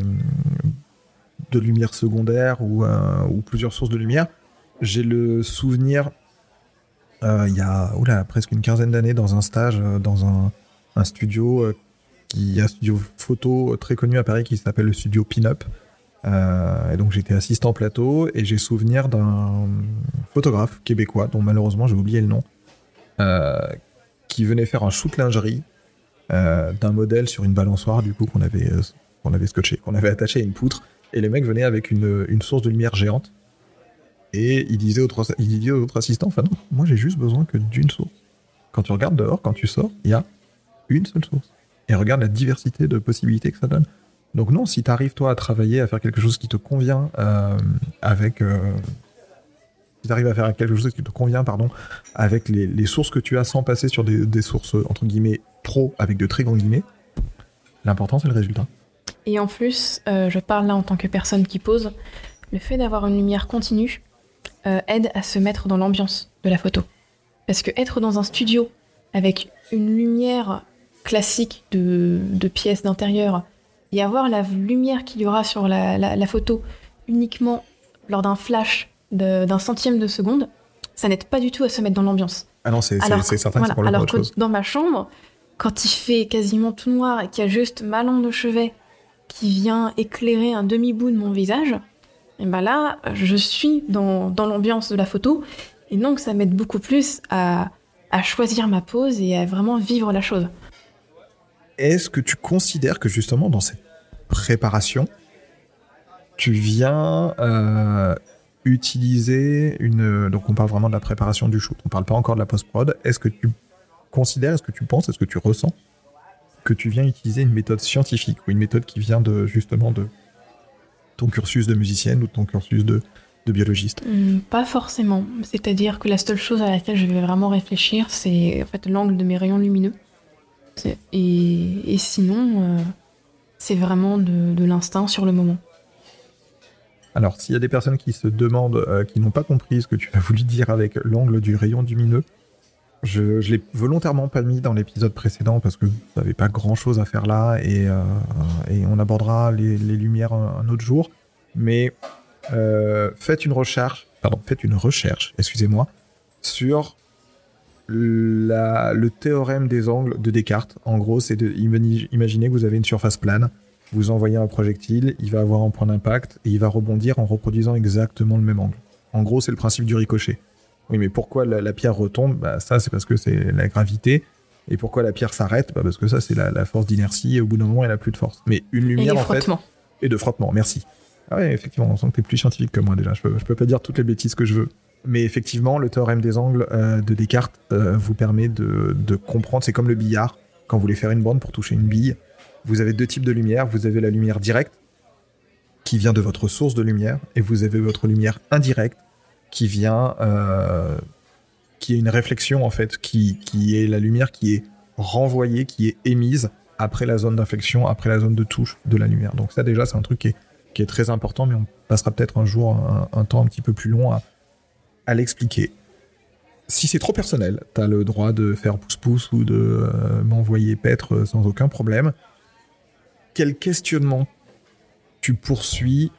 S1: de lumière secondaire ou, ou plusieurs sources de lumière. J'ai le souvenir, il y a oula, presque une quinzaine d'années, dans un stage, dans un, studio qui un studio photo très connu à Paris qui s'appelle le studio Pin-Up. Euh, et donc j'étais assistant plateau et j'ai souvenir d'un photographe québécois dont malheureusement j'ai oublié le nom, euh, qui venait faire un shoot lingerie euh, d'un modèle sur une balançoire du coup qu'on avait qu'on avait scotché, qu'on avait attaché à une poutre et les mecs venaient avec une, source de lumière géante et il disait, aux il disait aux autres assistants, enfin non, moi j'ai juste besoin que d'une source. Quand tu regardes dehors, quand tu sors, il y a une seule source et regarde la diversité de possibilités que ça donne. Donc non, si tu arrives toi à travailler, à faire quelque chose qui te convient euh, avec... Euh, si tu arrives à faire quelque chose qui te convient, pardon, avec les, sources que tu as sans passer sur des, sources, entre guillemets, trop, avec de très grands guillemets, l'important c'est le résultat.
S2: Et en plus, euh, je parle là en tant que personne qui pose, le fait d'avoir une lumière continue aide à se mettre dans l'ambiance de la photo. Parce que être dans un studio avec une lumière classique de, pièces d'intérieur et avoir la lumière qu'il y aura sur la, photo uniquement lors d'un flash d'un centième de seconde, ça n'aide pas du tout à se mettre dans l'ambiance.
S1: Ah non, c'est certain
S2: voilà, Alors que dans ma chambre, quand il fait quasiment tout noir et qu'il y a juste ma lampe de chevet qui vient éclairer un demi-bout de mon visage, et ben là, je suis dans, dans l'ambiance de la photo. Et donc, ça m'aide beaucoup plus à, à choisir ma pose et à vraiment vivre la chose
S1: est-ce que tu considères que justement dans cette préparation, tu viens euh, utiliser une... Donc on parle vraiment de la préparation du shoot, on parle pas encore de la post-prod. Est-ce que tu considères, est-ce que tu penses, est-ce que tu ressens que tu viens utiliser une méthode scientifique ou une méthode qui vient de justement de ton cursus de musicienne ou de ton cursus de, de biologiste?
S2: Hmm, Pas forcément. C'est-à-dire que la seule chose à laquelle je vais vraiment réfléchir, c'est en fait l'angle de mes rayons lumineux. Et, sinon, euh, c'est vraiment de, l'instinct sur le moment.
S1: Alors, s'il y a des personnes qui se demandent, euh, qui n'ont pas compris ce que tu as voulu dire avec l'angle du rayon lumineux, je, ne l'ai volontairement pas mis dans l'épisode précédent parce que vous n'avez pas grand chose à faire là et, euh, on abordera les, lumières un, autre jour. Mais faites une recherche, pardon, faites une recherche, excusez-moi, sur le théorème des angles de Descartes, en gros, c'est de imaginer que vous avez une surface plane, vous envoyez un projectile, il va avoir un point d'impact et il va rebondir en reproduisant exactement le même angle. En gros, c'est le principe du ricochet. Oui, mais pourquoi la, pierre retombe? Bah, Ça, c'est parce que c'est la gravité. Et pourquoi la pierre s'arrête? Bah, Parce que ça, c'est la, force d'inertie et au bout d'un moment, elle a plus de force. Mais une lumière,
S2: et
S1: en fait. Et de frottement, merci. Ah ouais, effectivement, on sent que t'es plus scientifique que moi déjà. Je peux, je peux pas dire toutes les bêtises que je veux. Mais effectivement, le théorème des angles euh, de Descartes euh, vous permet de, comprendre, c'est comme le billard, quand vous voulez faire une bande pour toucher une bille, vous avez deux types de lumière, vous avez la lumière directe, qui vient de votre source de lumière, et vous avez votre lumière indirecte, qui vient, euh, qui est une réflexion en fait, qui, qui est la lumière qui est renvoyée, qui est émise après la zone d'inflexion, après la zone de touche de la lumière. Donc ça déjà, c'est un truc qui est, qui est très important, mais on passera peut-être un jour un temps un petit peu plus long à à l'expliquer. Si c'est trop personnel, tu as le droit de faire pouce-pouce ou de euh, m'envoyer paître sans aucun problème. Quel questionnement tu poursuis.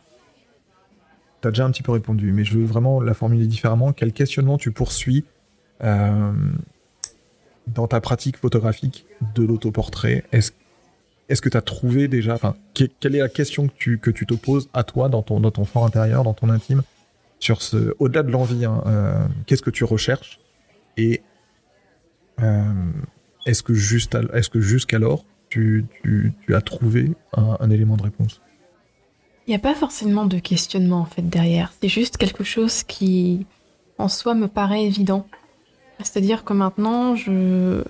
S1: Tu as déjà un petit peu répondu, mais je veux vraiment la formuler différemment. Quel questionnement tu poursuis euh, dans ta pratique photographique de l'autoportrait? Est-ce que tu as trouvé déjà, enfin, quelle est la question que tu, que tu te poses à toi dans ton, dans ton fort intérieur, dans ton intime sur ce, au-delà de l'envie, hein, euh, qu'est-ce que tu recherches? Et euh, est-ce que juste, est-ce que jusqu'alors tu, as trouvé un, élément de réponse
S2: Il n'y a pas forcément de questionnement en fait derrière. C'est juste quelque chose qui, en soi, me paraît évident. C'est-à-dire que maintenant, je,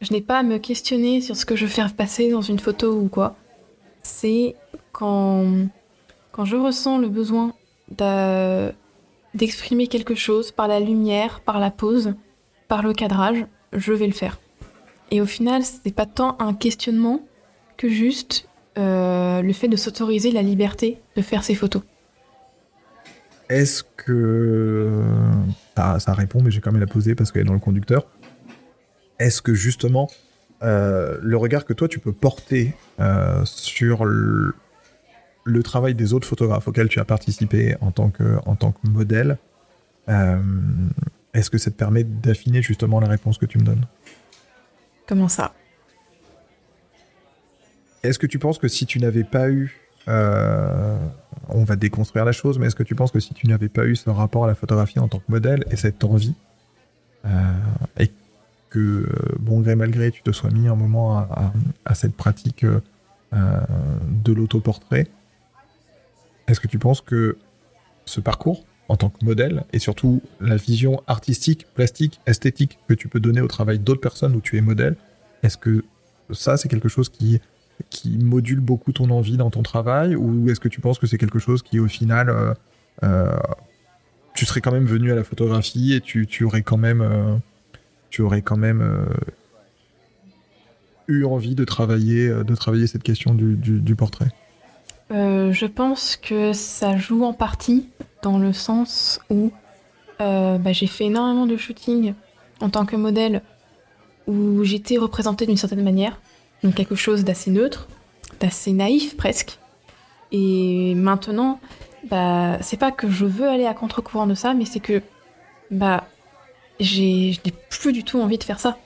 S2: je n'ai pas à me questionner sur ce que je veux faire passer dans une photo ou quoi. C'est quand, quand je ressens le besoin d'exprimer quelque chose par la lumière, par la pose, par le cadrage, je vais le faire. Et au final, c'est pas tant un questionnement que juste euh, le fait de s'autoriser la liberté de faire ses photos.
S1: Est-ce que ah, ça répond, mais j'ai quand même la poser parce qu'elle est dans le conducteur. Est-ce que justement euh, le regard que toi tu peux porter euh, sur le travail des autres photographes auxquels tu as participé en tant que, en tant que modèle, euh, est-ce que ça te permet d'affiner justement la réponse que tu me donnes?
S2: Comment ça?
S1: Est-ce que tu penses que si tu n'avais pas eu... Euh, on va déconstruire la chose, mais est-ce que tu penses que si tu n'avais pas eu ce rapport à la photographie en tant que modèle et cette envie, euh, et que, bon gré mal gré, tu te sois mis un moment à, cette pratique de l'autoportrait, est-ce que tu penses que ce parcours en tant que modèle et surtout la vision artistique, plastique, esthétique que tu peux donner au travail d'autres personnes où tu es modèle, est-ce que ça c'est quelque chose qui, module beaucoup ton envie dans ton travail ou est-ce que tu penses que c'est quelque chose qui au final euh, euh, tu serais quand même venu à la photographie et tu, aurais quand même euh, tu aurais quand même eu envie de travailler de travailler cette question du, portrait?
S2: Euh, je pense que ça joue en partie dans le sens où euh, bah, j'ai fait énormément de shooting en tant que modèle où j'étais représentée d'une certaine manière, donc quelque chose d'assez neutre, d'assez naïf presque. Et maintenant, bah, c'est pas que je veux aller à contre-courant de ça, mais c'est que bah, j'ai plus du tout envie de faire ça.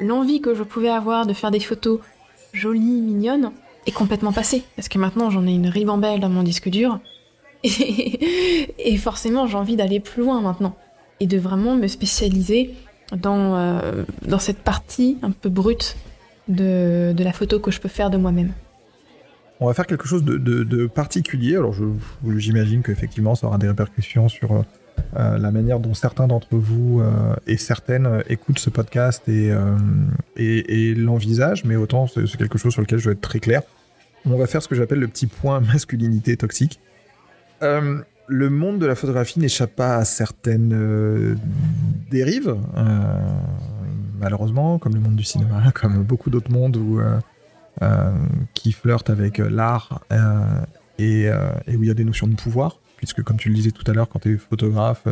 S2: L'envie que je pouvais avoir de faire des photos jolies, mignonnes, est complètement passé. Parce que maintenant, j'en ai une ribambelle dans mon disque dur. Et, forcément, j'ai envie d'aller plus loin maintenant. Et de vraiment me spécialiser dans, euh, dans cette partie un peu brute de, de la photo que je peux faire de moi-même.
S1: On va faire quelque chose de, de, particulier. Alors, j'imagine qu'effectivement, ça aura des répercussions sur euh, euh, la manière dont certains d'entre vous et certaines écoutent ce podcast et, et, et l'envisagent, mais autant c'est quelque chose sur lequel je vais être très clair on va faire ce que j'appelle le petit point masculinité toxique. Euh, le monde de la photographie n'échappe pas à certaines euh, dérives, euh, malheureusement, comme le monde du cinéma, comme beaucoup d'autres mondes où, qui flirtent avec l'art et, où il y a des notions de pouvoir, puisque comme tu le disais tout à l'heure, quand tu es photographe,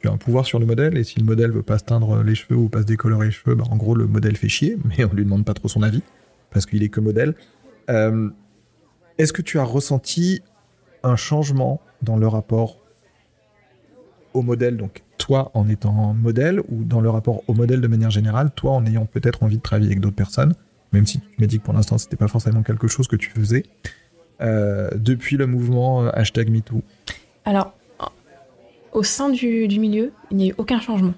S1: tu as un pouvoir sur le modèle, et si le modèle veut pas se teindre les cheveux ou pas se décolorer les cheveux, bah, en gros le modèle fait chier, mais on lui demande pas trop son avis, parce qu'il est que modèle. Est-ce que tu as ressenti un changement dans le rapport au modèle, donc toi en étant modèle, ou dans le rapport au modèle de manière générale, toi en ayant peut-être envie de travailler avec d'autres personnes, même si tu m'as dit que pour l'instant c'était pas forcément quelque chose que tu faisais, euh, depuis le mouvement euh, hashtag MeToo
S2: Alors, au sein du, du milieu, il n'y a eu aucun changement.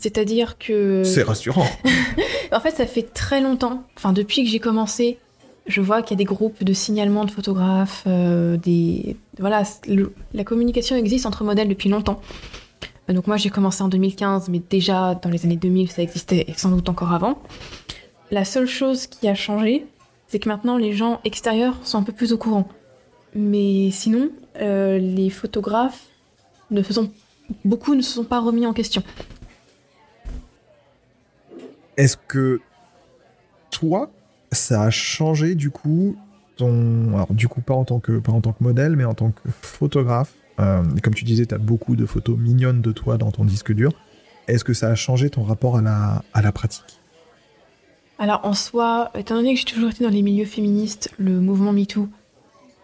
S2: C'est-à-dire que...
S1: C'est rassurant.
S2: en fait, ça fait très longtemps, enfin depuis que j'ai commencé je vois qu'il y a des groupes de signalement de photographes, euh, des voilà, la communication existe entre modèles depuis longtemps. Euh, donc moi j'ai commencé en 2015, mais déjà dans les années 2000 ça existait et sans doute encore avant. La seule chose qui a changé, c'est que maintenant les gens extérieurs sont un peu plus au courant. Mais sinon, euh, les photographes ne se sont, beaucoup ne se sont pas remis en question.
S1: Est-ce que toi, ça a changé du coup ton. Alors, du coup, pas en tant que, pas en tant que modèle, mais en tant que photographe. Euh, comme tu disais, tu as beaucoup de photos mignonnes de toi dans ton disque dur. Est-ce que ça a changé ton rapport à la, à la pratique?
S2: Alors, en soi, étant donné que j'ai toujours été dans les milieux féministes, le mouvement MeToo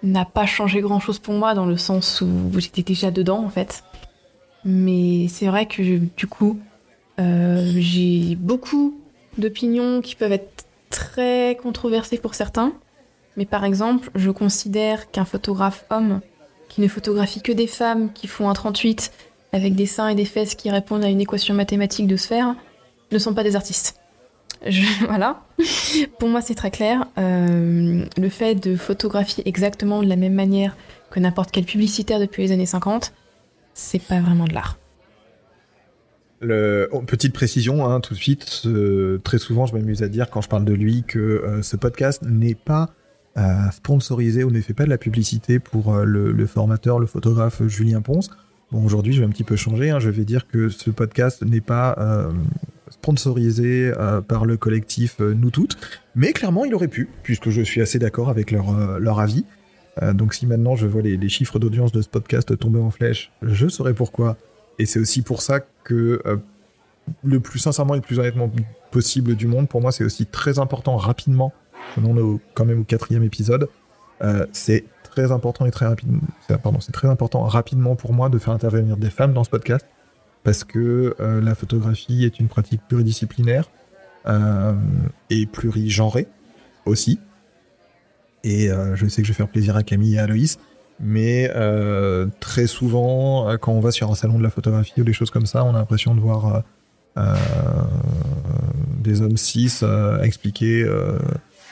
S2: n'a pas changé grand-chose pour moi dans le sens où j'étais déjà dedans, en fait. Mais c'est vrai que, du coup, euh, j'ai beaucoup d'opinions qui peuvent être très controversé pour certains. Mais par exemple, je considère qu'un photographe homme qui ne photographie que des femmes qui font un 38 avec des seins et des fesses qui répondent à une équation mathématique de sphère ne sont pas des artistes. voilà. Pour moi, c'est très clair. Euh, le fait de photographier exactement de la même manière que n'importe quel publicitaire depuis les années 50, c'est pas vraiment de l'art.
S1: Le, oh, petite précision, hein, tout de suite, très souvent je m'amuse à dire quand je parle de lui que euh, ce podcast n'est pas euh, sponsorisé ou ne fait pas de la publicité pour euh, le, formateur, le photographe Julien Ponce. Bon, aujourd'hui je vais un petit peu changer, hein, je vais dire que ce podcast n'est pas sponsorisé par le collectif Nous Toutes, mais clairement il aurait pu, puisque je suis assez d'accord avec leur, avis. donc si maintenant je vois les, les chiffres d'audience de ce podcast tomber en flèche, je saurai pourquoi et c'est aussi pour ça que euh, le plus sincèrement et le plus honnêtement possible du monde, pour moi, c'est aussi très important rapidement. On est quand même au quatrième épisode. Euh, c'est très important et très rapide. Pardon, c'est très important rapidement pour moi de faire intervenir des femmes dans ce podcast parce que euh, la photographie est une pratique pluridisciplinaire et plurigenrée aussi. Et je sais que je vais faire plaisir à Camille et à Aloïs, mais très souvent, quand on va sur un salon de la photographie ou des choses comme ça, on a l'impression de voir des hommes cis expliquer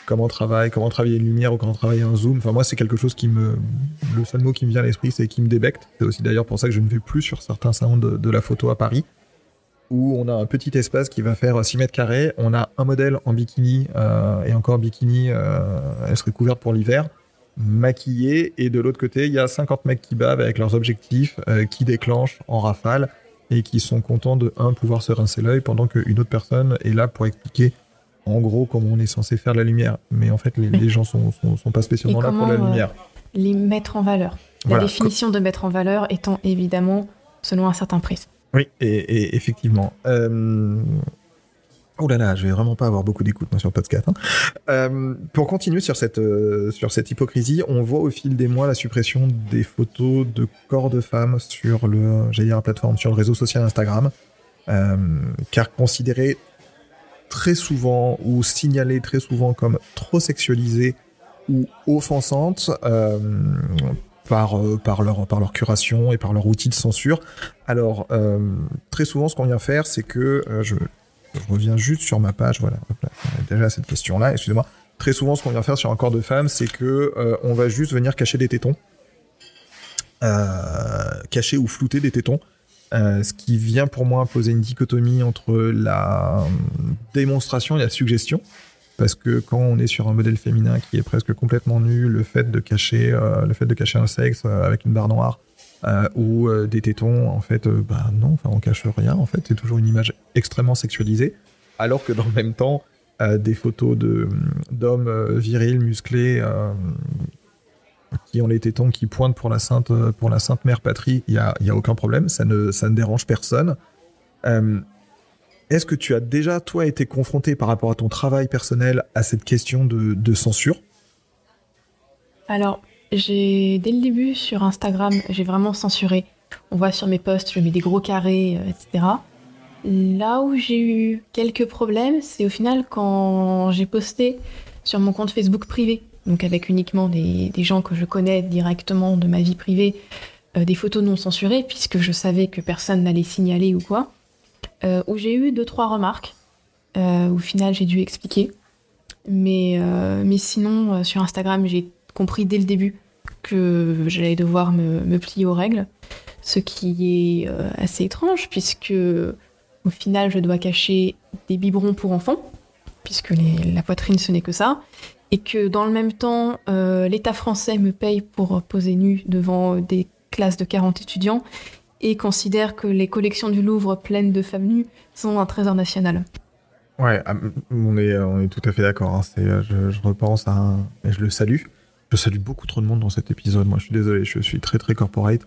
S1: comment travailler, comment travailler une lumière ou comment travailler un zoom. Enfin, moi, c'est quelque chose qui me, le seul mot qui me vient à l'esprit, c'est qui me débecte. C'est aussi d'ailleurs pour ça que je ne vais plus sur certains salons de, la photo à Paris, où on a un petit espace qui va faire 6 mètres carrés. On a un modèle en bikini, euh, et encore bikini, euh, elle serait couverte pour l'hiver, maquillée, et de l'autre côté, il y a 50 mecs qui bavent avec leurs objectifs, euh, qui déclenchent en rafale, et qui sont contents de, un, pouvoir se rincer l'œil, pendant qu'une autre personne est là pour expliquer en gros comment on est censé faire la lumière. Mais en fait, les, gens sont, sont, pas spécialement là pour la lumière.
S2: Euh, les mettre en valeur. La définition de mettre en valeur étant évidemment selon un certain prisme.
S1: Oui, et, effectivement. Euh... Oh là là, je vais vraiment pas avoir beaucoup d'écoute sur le podcast. Hein. Euh, pour continuer sur cette, euh, sur cette hypocrisie, on voit au fil des mois la suppression des photos de corps de femmes sur le, j'allais dire la plateforme, sur le réseau social Instagram, car considéré très souvent ou signalées très souvent comme trop sexualisées ou offensantes euh, par, euh, par, leur, par leur curation et par leur outil de censure. Alors, euh, très souvent, ce qu'on vient faire, c'est que je, reviens juste sur ma page, voilà, déjà cette question-là, excusez-moi. Très souvent, ce qu'on vient faire sur un corps de femme, c'est que on va juste venir cacher des tétons, cacher ou flouter des tétons. Euh, ce qui vient pour moi poser une dichotomie entre la démonstration et la suggestion. Parce que quand on est sur un modèle féminin qui est presque complètement nu, le fait de cacher, euh, le fait de cacher un sexe euh, avec une barre noire ou des tétons, en fait, bah non, on cache rien. En fait, c'est toujours une image extrêmement sexualisée. Alors que dans le même temps, des photos de d'hommes virils, musclés, qui ont les tétons qui pointent pour la sainte, pour la sainte mère patrie, il n'y a, a aucun problème, ça ne, ça ne dérange personne. Euh, est-ce que tu as déjà, toi, été confronté par rapport à ton travail personnel à cette question de, de censure?
S2: Alors, j'ai dès le début sur Instagram, j'ai vraiment censuré. On voit sur mes posts, je mets des gros carrés, euh, etc. Là où j'ai eu quelques problèmes, c'est au final quand j'ai posté sur mon compte Facebook privé donc avec uniquement des, gens que je connais directement de ma vie privée, euh, des photos non censurées, puisque je savais que personne n'allait signaler ou quoi, euh, où j'ai eu deux, trois remarques, au final j'ai dû expliquer. Mais, mais sinon, sur Instagram, j'ai compris dès le début que j'allais devoir me, plier aux règles, ce qui est assez étrange, puisque au final, je dois cacher des biberons pour enfants, puisque la poitrine, ce n'est que ça, et que dans le même temps, euh, l'État français me paye pour poser nu devant des classes de 40 étudiants et considère que les collections du Louvre pleines de femmes nues sont un trésor national.
S1: Ouais, ah, on est, tout à fait d'accord. Hein. Euh, je, repense à un... Et je le salue. Je salue beaucoup trop de monde dans cet épisode. Moi, je suis désolé, je suis très très corporate.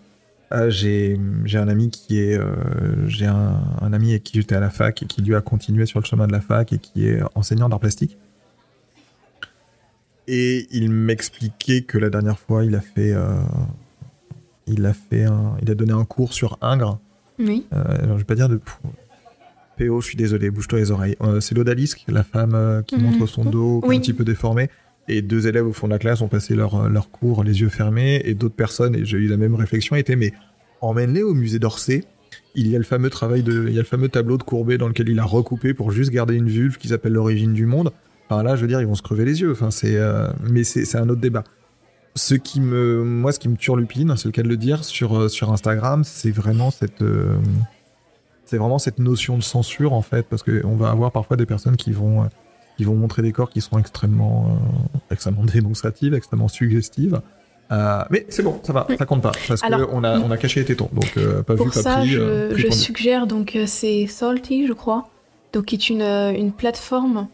S1: Euh, j'ai un ami qui est j'ai un, un, ami avec qui j'étais à la fac et qui lui a continué sur le chemin de la fac et qui est enseignant d'art plastique et il m'expliquait que la dernière fois, il a fait, euh, il a fait, il a donné un cours sur Ingres.
S2: Oui.
S1: Euh, alors, je vais pas dire de. PO, je suis désolé, bouge-toi les oreilles. Euh, c'est l'odalisque, la femme qui mhm. montre son dos, un petit peu déformé. Et deux élèves au fond de la classe ont passé leur, leur cours les yeux fermés. Et d'autres personnes, et j'ai eu la même réflexion, étaient mais emmène-les au musée d'Orsay. Il y a le fameux travail de, il y a le fameux tableau de Courbet dans lequel il a recoupé pour juste garder une vulve qui s'appelle l'origine du monde. Enfin là, je veux dire, ils vont se crever les yeux. Enfin, c'est, euh, mais c'est un autre débat. Ce qui me, moi, ce qui me turlupine, c'est le cas de le dire, sur euh, sur Instagram, c'est vraiment cette, euh, c'est vraiment cette notion de censure en fait, parce que on va avoir parfois des personnes qui vont qui vont montrer des corps qui sont extrêmement extrêmement démonstratives, extrêmement suggestives. mais c'est bon, ça va, ça compte pas, parce qu'on a, on a caché les tétons, donc pas vu, pas
S2: pris. Je, je suggère donc c'est Salty, je crois, donc qui est une, une plateforme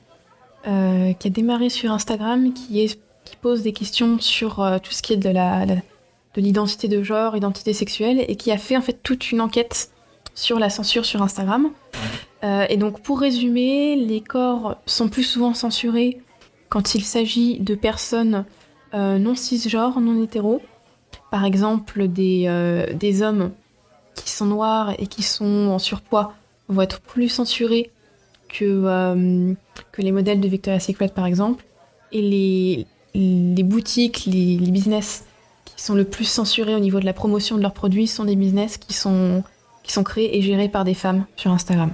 S2: euh, qui a démarré sur Instagram, qui, est, qui pose des questions sur euh, tout ce qui est de la, de l'identité de genre, identité sexuelle, et qui a fait en fait toute une enquête sur la censure sur Instagram. Euh, et donc pour résumer, les corps sont plus souvent censurés quand il s'agit de personnes non cisgenres, non hétéros. Par exemple, des, des hommes qui sont noirs et qui sont en surpoids vont être plus censurés que, que les modèles de Victoria's Secret, par exemple. Et les, les boutiques, les, les business qui sont le plus censurés au niveau de la promotion de leurs produits sont des business qui sont, qui sont créés et gérés par des femmes sur Instagram.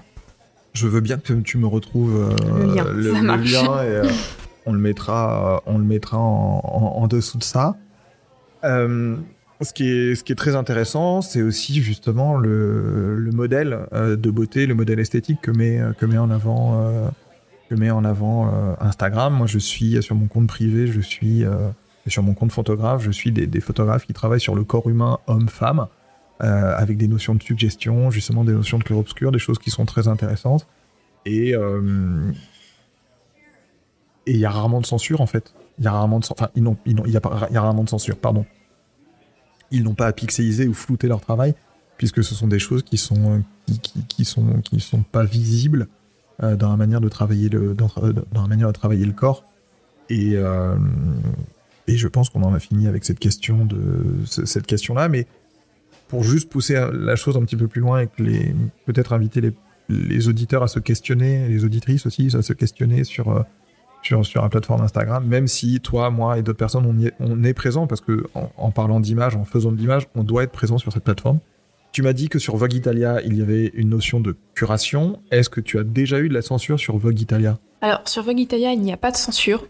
S1: Je veux bien que tu me retrouves
S2: euh, le lien,
S1: et euh, on le mettra, on le mettra en, dessous de ça. Euh, ce, qui est, ce qui est très intéressant, c'est aussi justement le, le modèle de beauté, le modèle esthétique que met, que met en avant, que met en avant Instagram. Moi, je suis sur mon compte privé, je suis sur mon compte photographe, je suis des, des photographes qui travaillent sur le corps humain homme-femme. Euh, avec des notions de suggestion, justement des notions de clair-obscur, des choses qui sont très intéressantes. Et euh, et il y a rarement de censure en fait. Il y a rarement de ils censure, pardon. Ils n'ont pas à pixeliser ou flouter leur travail puisque ce sont des choses qui sont sont pas visibles euh, dans la manière de travailler le corps et et je pense qu'on en a fini avec cette question de cette question là mais pour juste pousser la chose un petit peu plus loin et peut-être inviter les, auditeurs à se questionner, les auditrices aussi, à se questionner sur euh, sur, sur la plateforme Instagram, même si toi, moi et d'autres personnes, on, est, on est présent parce que en, parlant d'image, en faisant de l'image, on doit être présent sur cette plateforme. Tu m'as dit que sur Vogue Italia, il y avait une notion de curation. Est-ce que tu as déjà eu de la censure sur Vogue Italia?
S2: Alors, sur Vogue Italia, il n'y a pas de censure.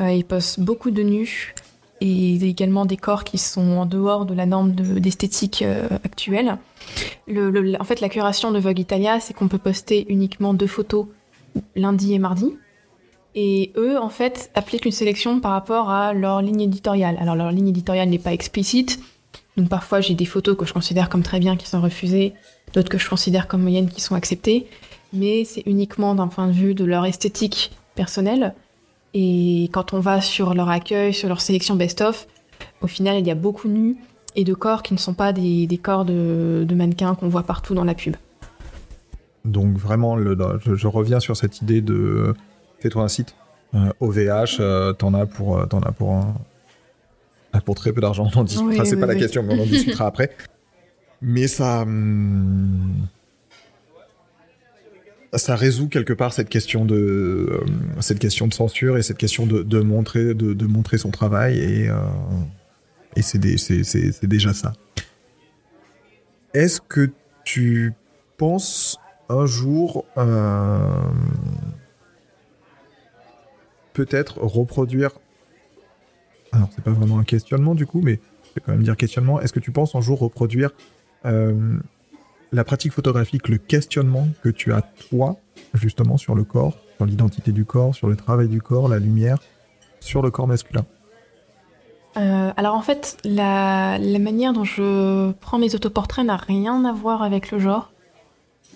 S2: Euh, ils postent beaucoup de nus et également des corps qui sont en dehors de la norme d'esthétique euh, actuelle. Le, en fait, la curation de Vogue Italia, c'est qu'on peut poster uniquement deux photos lundi et mardi. Et eux, en fait, appliquent une sélection par rapport à leur ligne éditoriale. Alors, leur ligne éditoriale n'est pas explicite. Donc, parfois, j'ai des photos que je considère comme très bien qui sont refusées, d'autres que je considère comme moyennes qui sont acceptées. Mais c'est uniquement d'un point de vue de leur esthétique personnelle. Et quand on va sur leur accueil, sur leur sélection best-of, au final, il y a beaucoup de nus et de corps qui ne sont pas des, corps de, mannequins qu'on voit partout dans la pub.
S1: Donc vraiment, le, je, reviens sur cette idée de fais-toi un site. OVH, euh, euh, t'en as pour, euh, t'en as pour, pour très peu d'argent. On en discutera, c'est pas la question, mais on en discutera après. Mais ça, hum, ça résout quelque part cette question de euh, cette question de censure et cette question de, montrer de, montrer son travail et euh, c'est déjà ça. Est-ce que tu penses un jour euh, peut-être reproduire alors c'est pas vraiment un questionnement du coup mais je vais quand même dire questionnement est-ce que tu penses un jour reproduire la pratique photographique, le questionnement que tu as toi, justement, sur le corps, sur l'identité du corps, sur le travail du corps, la lumière, sur le corps masculin
S2: euh, alors en fait, la, manière dont je prends mes autoportraits n'a rien à voir avec le genre.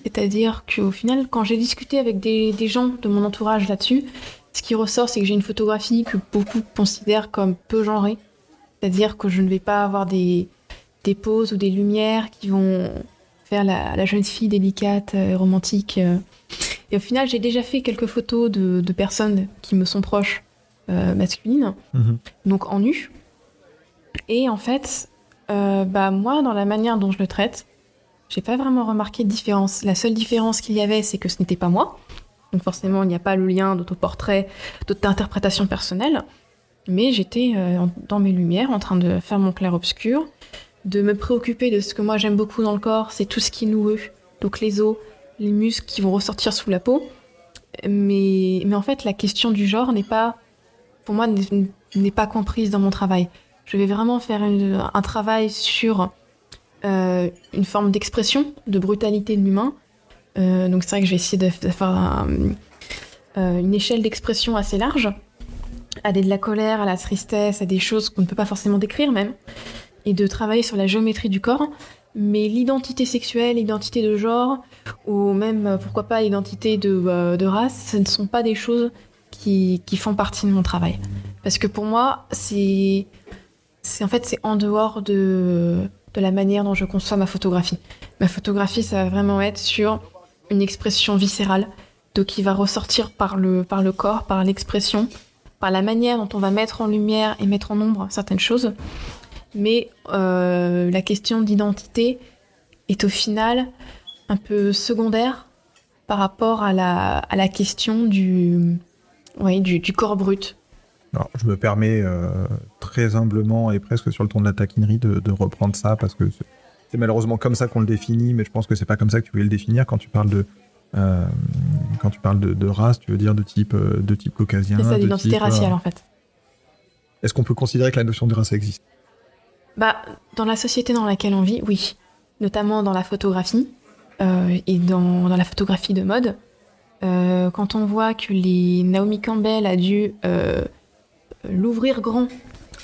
S2: C'est-à-dire qu'au final, quand j'ai discuté avec des, gens de mon entourage là-dessus, ce qui ressort, c'est que j'ai une photographie que beaucoup considèrent comme peu genrée. C'est-à-dire que je ne vais pas avoir des, des poses ou des lumières qui vont faire la, jeune fille délicate et romantique. Euh. Et au final, j'ai déjà fait quelques photos de, personnes qui me sont proches euh, masculines, mhm. donc en nu. Et en fait, euh, bah moi, dans la manière dont je le traite, j'ai pas vraiment remarqué de différence. La seule différence qu'il y avait, c'est que ce n'était pas moi. Donc forcément, il n'y a pas le lien d'autoportrait, d'interprétation personnelle. Mais j'étais dans mes lumières, en train de faire mon clair-obscur de me préoccuper de ce que moi j'aime beaucoup dans le corps, c'est tout ce qui est noueux, donc les os, les muscles qui vont ressortir sous la peau. Mais, mais en fait, la question du genre n'est pas, pour moi, n'est pas comprise dans mon travail. Je vais vraiment faire un travail sur euh, une forme d'expression, de brutalité de l'humain. Euh, donc c'est vrai que je vais essayer de, faire euh, une échelle d'expression assez large, aller de la colère à la tristesse, à des choses qu'on ne peut pas forcément décrire même et de travailler sur la géométrie du corps, mais l'identité sexuelle, l'identité de genre, ou même, euh, pourquoi pas, l'identité de, euh, de, race, ce ne sont pas des choses qui, font partie de mon travail. Parce que pour moi, c'est, c'est en fait, c'est en dehors de, de la manière dont je conçois ma photographie. Ma photographie, ça va vraiment être sur une expression viscérale, donc qui va ressortir par le, par le corps, par l'expression, par la manière dont on va mettre en lumière et mettre en ombre certaines choses. Mais euh, la question d'identité est au final un peu secondaire par rapport à la, à la question du, oui, du, du corps brut.
S1: Alors, je me permets euh, très humblement et presque sur le ton de la taquinerie de, de reprendre ça parce que c'est malheureusement comme ça qu'on le définit, mais je pense que c'est pas comme ça que tu voulais le définir quand tu parles de euh, quand tu parles de, de, race, tu veux dire de type de type caucasien.
S2: C'est ça, d'identité
S1: type,
S2: raciale en fait.
S1: Est-ce qu'on peut considérer que la notion de race existe?
S2: Bah, dans la société dans laquelle on vit, oui, notamment dans la photographie euh, et dans, la photographie de mode. quand on voit que Naomi Campbell a dû l'ouvrir grand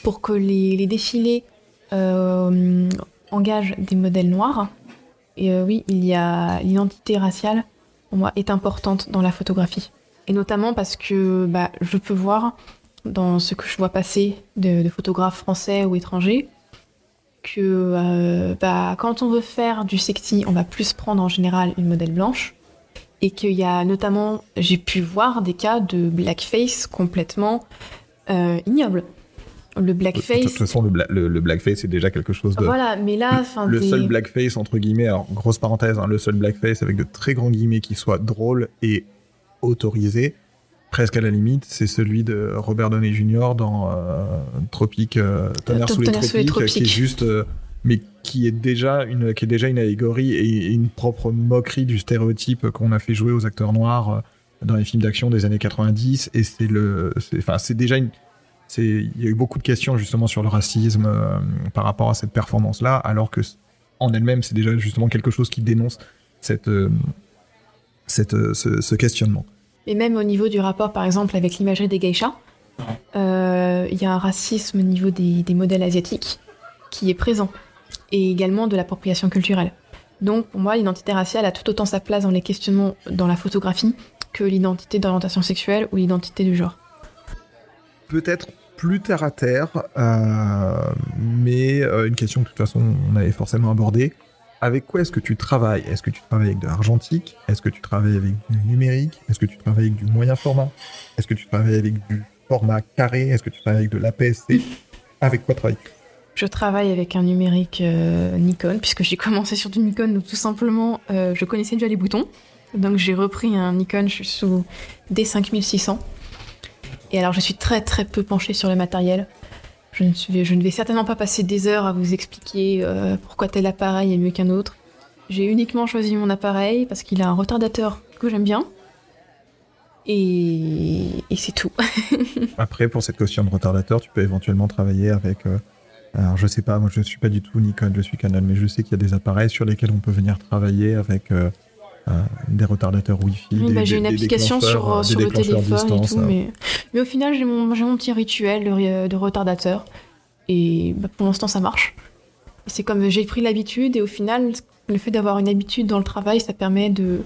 S2: pour que les, défilés euh, engagent des modèles noirs. Euh, oui, il y a l'identité raciale, est importante dans la photographie. Et notamment parce que bah, je peux voir dans ce que je vois passer de, de photographes français ou étrangers que euh, bah, quand on veut faire du sexy, on va plus prendre en général une modèle blanche. Et qu'il y a notamment, j'ai pu voir des cas de blackface complètement euh, ignoble. Le blackface.
S1: De toute façon, le, bla le, le blackface c'est déjà quelque chose de.
S2: Voilà, mais là,
S1: le, le seul blackface entre guillemets, alors grosse parenthèse, hein, le seul blackface avec de très grands guillemets qui soit drôle et autorisé, presque à la limite, c'est celui de Robert Downey Jr. dans euh, Tropique, euh, Tonnerre, sous, les tropiques, qui est juste, euh, mais qui est déjà une, qui est déjà une allégorie et, une propre moquerie du stéréotype qu'on a fait jouer aux acteurs noirs dans les films d'action des années 90 et c'est le enfin c'est déjà une c'est il y a eu beaucoup de questions justement sur le racisme euh, par rapport à cette performance là alors que en elle-même c'est déjà justement quelque chose qui dénonce cette euh, cette euh, ce, ce, questionnement
S2: et même au niveau du rapport par exemple avec l'imagerie des geishas euh, il y a un racisme au niveau des, des modèles asiatiques qui est présent et également de l'appropriation culturelle donc pour moi l'identité raciale a tout autant sa place dans les questionnements dans la photographie que l'identité d'orientation sexuelle ou l'identité du genre.
S1: Peut-être plus terre à terre, euh, mais euh, une question que de toute façon on avait forcément abordée. Avec quoi est-ce que tu travailles? Est-ce que tu travailles avec de l'argentique? Est-ce que tu travailles avec du numérique? Est-ce que tu travailles avec du moyen format? Est-ce que tu travailles avec du format carré? Est-ce que tu travailles avec de l'APS-C Avec quoi travailles-tu?
S2: Je travaille avec un numérique euh, Nikon, puisque j'ai commencé sur du Nikon, donc tout simplement, euh, je connaissais déjà les boutons. Donc j'ai repris un Nikon, je sous D5600. Et alors je suis très très peu penchée sur le matériel. Je ne, ne vais certainement pas passer des heures à vous expliquer euh, pourquoi tel appareil est mieux qu'un autre. J'ai uniquement choisi mon appareil parce qu'il a un retardateur que j'aime bien. Et, c'est tout.
S1: Après, pour cette question de retardateur, tu peux éventuellement travailler avec... Euh, alors je sais pas, moi je suis pas du tout Nikon, je suis Canon, mais je sais qu'il y a des appareils sur lesquels on peut venir travailler avec... Euh, des retardateurs Wi-Fi.
S2: Oui, bah, j'ai une application sur, sur le téléphone et tout, mais... mais... au final, j'ai mon, mon, petit rituel de, de retardateur. Et bah, pour l'instant, ça marche. C'est comme j'ai pris l'habitude, et au final, le fait d'avoir une habitude dans le travail, ça permet de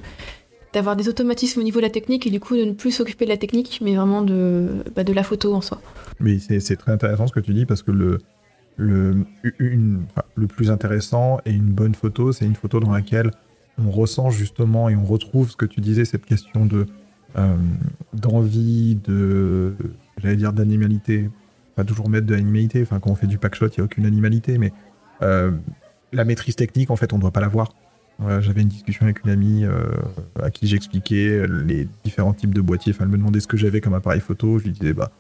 S2: d'avoir des automatismes au niveau de la technique et du coup de ne plus s'occuper de la technique mais vraiment de, bah, de la photo en soi.
S1: Mais c'est très intéressant ce que tu dis parce que le, le, une, enfin, le plus intéressant et une bonne photo, c'est une photo dans laquelle on ressent justement et on retrouve ce que tu disais, cette question de euh, d'envie, de j'allais dire d'animalité, pas toujours mettre de l'animalité. Enfin, quand on fait du packshot, il y a aucune animalité, mais euh, la maîtrise technique, en fait, on ne doit pas l'avoir. Voilà, J'avais une discussion avec une amie euh, à qui j'expliquais les différents types de boîtiers. Enfin, elle me demandait ce que j'avais comme appareil photo. Je lui disais, bah,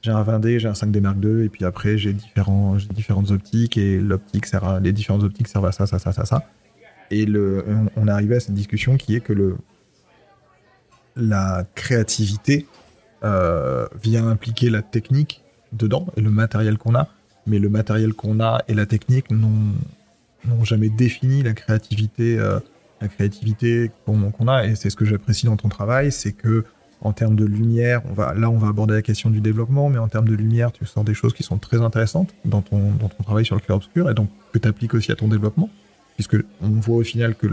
S1: j'ai un 20D, j'ai un 5D Mark II, et puis après, j'ai différentes optiques, et l'optique sert à, les différentes optiques servent à ça, ça, ça, ça, ça. Et on, on arrivé à cette discussion qui est que le, la créativité euh, vient impliquer la technique dedans et le matériel qu'on a, mais le matériel qu'on a et la technique n'ont jamais défini la créativité, euh, créativité qu'on qu a. Et c'est ce que j'apprécie dans ton travail, c'est que en termes de lumière, là on va aborder la question du développement, mais en termes de lumière, tu sors des choses qui sont très intéressantes dans ton, dans ton travail sur le clair-obscur et donc que tu appliques aussi à ton développement puisque on voit au final que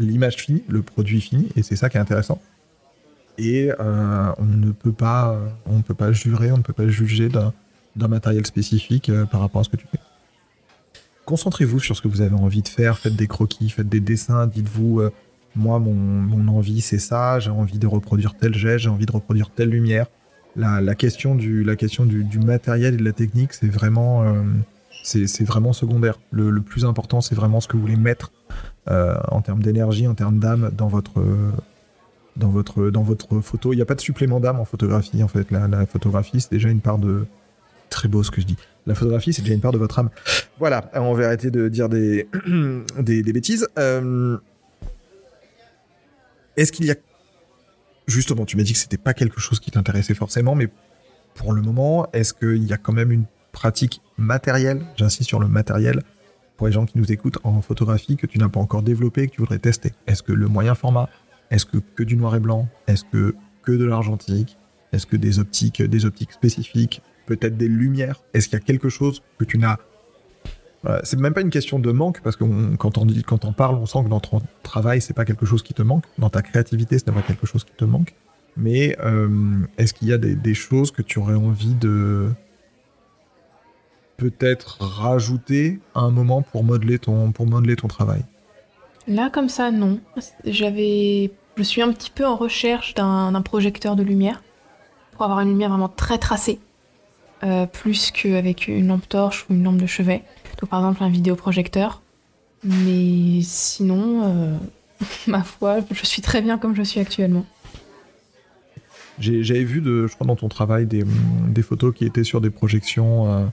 S1: l'image finie, le produit fini, et c'est ça qui est intéressant. Et euh, on ne peut pas, on ne peut pas jurer, on ne peut pas juger d'un matériel spécifique euh, par rapport à ce que tu fais. Concentrez-vous sur ce que vous avez envie de faire, faites des croquis, faites des dessins, dites-vous, euh, moi mon, mon, envie c'est ça, j'ai envie de reproduire tel geste, j'ai envie de reproduire telle lumière. la, question, du, la question du, matériel et de la technique, c'est vraiment, euh, c'est vraiment secondaire. Le, plus important, c'est vraiment ce que vous voulez mettre euh, en termes d'énergie, en termes d'âme dans votre, dans, votre, dans votre photo. Il n'y a pas de supplément d'âme en photographie, en fait. La, photographie, c'est déjà une part de... Très beau ce que je dis. La photographie, c'est déjà une part de votre âme. Voilà, on va arrêter de dire des, des, bêtises. Euh, est-ce qu'il y a justement, tu m'as dit que c'était pas quelque chose qui t'intéressait forcément, mais pour le moment, est-ce qu'il y a quand même une pratique matérielle, j'insiste sur le matériel, pour les gens qui nous écoutent en photographie que tu n'as pas encore développé que tu voudrais tester. Est-ce que le moyen format? Est-ce que que du noir et blanc? Est-ce que que de l'argentique? Est-ce que des optiques, des optiques spécifiques? Peut-être des lumières? Est-ce qu'il y a quelque chose que tu n'as? C'est même pas une question de manque parce que quand on dit, quand on parle, on sent que dans ton travail, c'est pas quelque chose qui te manque. Dans ta créativité, ce n'est pas quelque chose qui te manque. Mais euh, est-ce qu'il y a des, choses que tu aurais envie de peut-être rajouter à un moment pour modeler ton, pour modeler ton travail?
S2: Là, comme ça, non. J'avais, je suis un petit peu en recherche d'un projecteur de lumière pour avoir une lumière vraiment très tracée, euh, plus qu'avec une lampe torche ou une lampe de chevet par exemple un vidéoprojecteur. Mais sinon, euh, ma foi, je suis très bien comme je suis actuellement.
S1: J'avais vu, de, je crois, dans ton travail, des, des, photos qui étaient sur des projections, euh,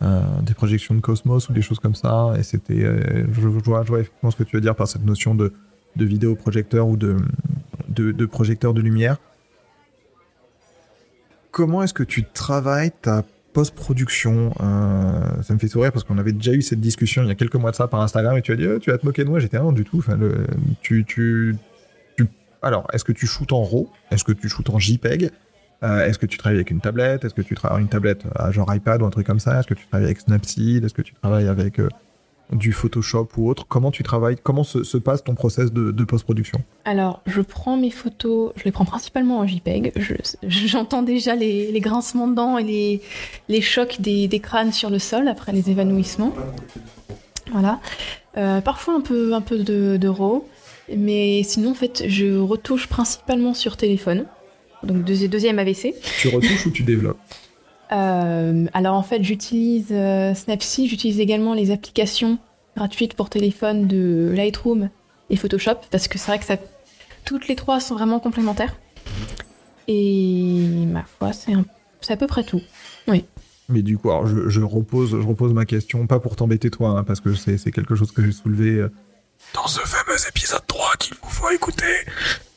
S1: des projections de Cosmos ou des choses comme ça. Et c'était, je, vois, je, vois, effectivement ce que tu veux dire par cette notion de, de vidéoprojecteur ou de, de, projecteur de lumière. Comment est-ce que tu travailles ta post-production. Euh, ça me fait sourire parce qu'on avait déjà eu cette discussion il y a quelques mois de ça par Instagram et tu as dit oh, tu vas te moquer de moi. J'étais non du tout. Enfin, le, tu, tu, Alors, est-ce que tu shootes en RAW? Est-ce que tu shootes en JPEG? Euh, Est-ce que tu travailles avec une tablette? Est-ce que tu travailles une tablette à genre iPad ou un truc comme ça? Est-ce que tu travailles avec Snapseed? Est-ce que tu travailles avec euh, du Photoshop ou autre? Comment tu travailles? Comment se, passe ton process de, post-production?
S2: Alors, je prends mes photos, je les prends principalement en JPEG. J'entends déjà les, grincements de dents et les, les chocs des, crânes sur le sol après les évanouissements. Voilà. Euh, parfois un peu, un peu de, RAW. Mais sinon, en fait, je retouche principalement sur téléphone. Donc, deuxième AVC.
S1: Tu retouches ou tu développes?
S2: Euh, alors en fait, j'utilise euh, Snapseed, j'utilise également les applications gratuites pour téléphone de Lightroom et Photoshop parce que c'est vrai que ça, toutes les trois sont vraiment complémentaires. Et ma foi, c'est à peu près tout. Oui.
S1: Mais du coup, alors je, repose, je repose ma question, pas pour t'embêter toi, hein, parce que c'est quelque chose que j'ai soulevé euh, dans ce fameux épisode 3 qu'il vous faut écouter.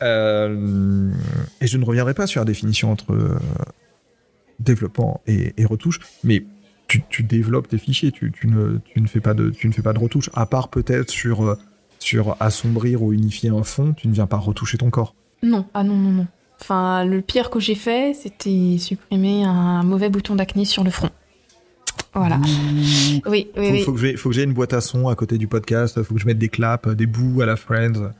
S1: et je ne reviendrai pas sur la définition entre développement et, retouche, mais tu, développes tes fichiers, tu, ne, ne, fais pas de, tu ne fais pas de retouche, à part peut-être sur, euh, sur assombrir ou unifier un fond, tu ne viens pas retoucher ton corps.
S2: Non, ah non, non, non. Enfin, le pire que j'ai fait, c'était supprimer un mauvais bouton d'acné sur le front. Voilà. Oui, oui,
S1: faut, oui. Faut que j'ai une boîte à son à côté du podcast, faut que je mette des claps, des bouts à la Friends.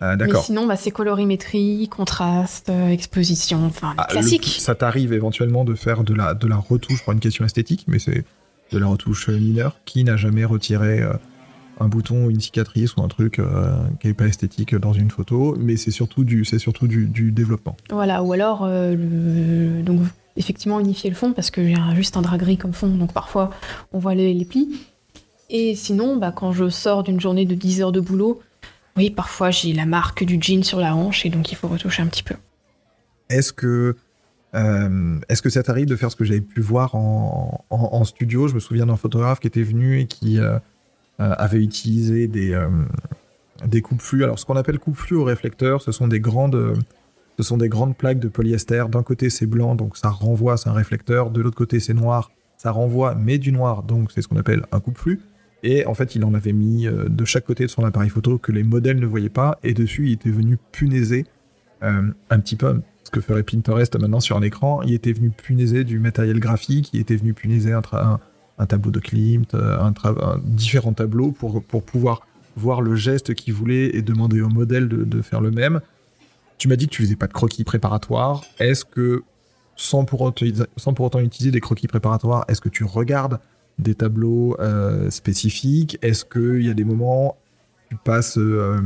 S2: Ah, Mais sinon, bah, c'est colorimétrie, contraste, euh, exposition, enfin, ah, classique.
S1: ça t'arrive éventuellement de faire de la, de la retouche pour une question esthétique, mais c'est de la retouche mineure. Qui n'a jamais retiré euh, un bouton ou une cicatrice ou un truc euh, qui n'est pas esthétique dans une photo Mais c'est surtout, du, c'est surtout du, du, développement.
S2: Voilà, ou alors, donc, effectivement, unifier le fond, parce que j'ai juste un drap gris comme fond, donc parfois, on voit les, les plis. Et sinon, bah, quand je sors d'une journée de 10 heures de boulot, oui, parfois j'ai la marque du jean sur la hanche et donc il faut retoucher un petit peu.
S1: Est-ce que, euh, est-ce que ça t'arrive de faire ce que j'avais pu voir en, studio? Je me souviens d'un photographe qui était venu et qui euh, euh, avait utilisé des, des coupes flux. Alors, ce qu'on appelle coupe flux au réflecteur, ce sont des grandes, ce sont des grandes plaques de polyester. D'un côté, c'est blanc, donc ça renvoie, c'est un réflecteur. De l'autre côté, c'est noir, ça renvoie, mais du noir, donc c'est ce qu'on appelle un coupe flux. Et en fait, il en avait mis euh, de chaque côté de son appareil photo que les modèles ne voyaient pas. Et dessus, il était venu punaiser euh, un petit peu ce que ferait Pinterest maintenant sur un écran. Il était venu punaiser du matériel graphique, il était venu punaiser un, tableau de Klimt, euh, un, différents tableaux pour, pour pouvoir voir le geste qu'il voulait et demander au modèle de faire le même. Tu m'as dit que tu faisais pas de croquis préparatoires. Est-ce que, sans pour, autant utiliser des croquis préparatoires, est-ce que tu regardes des tableaux euh, spécifiques? Est-ce qu'il y a des moments tu passes euh,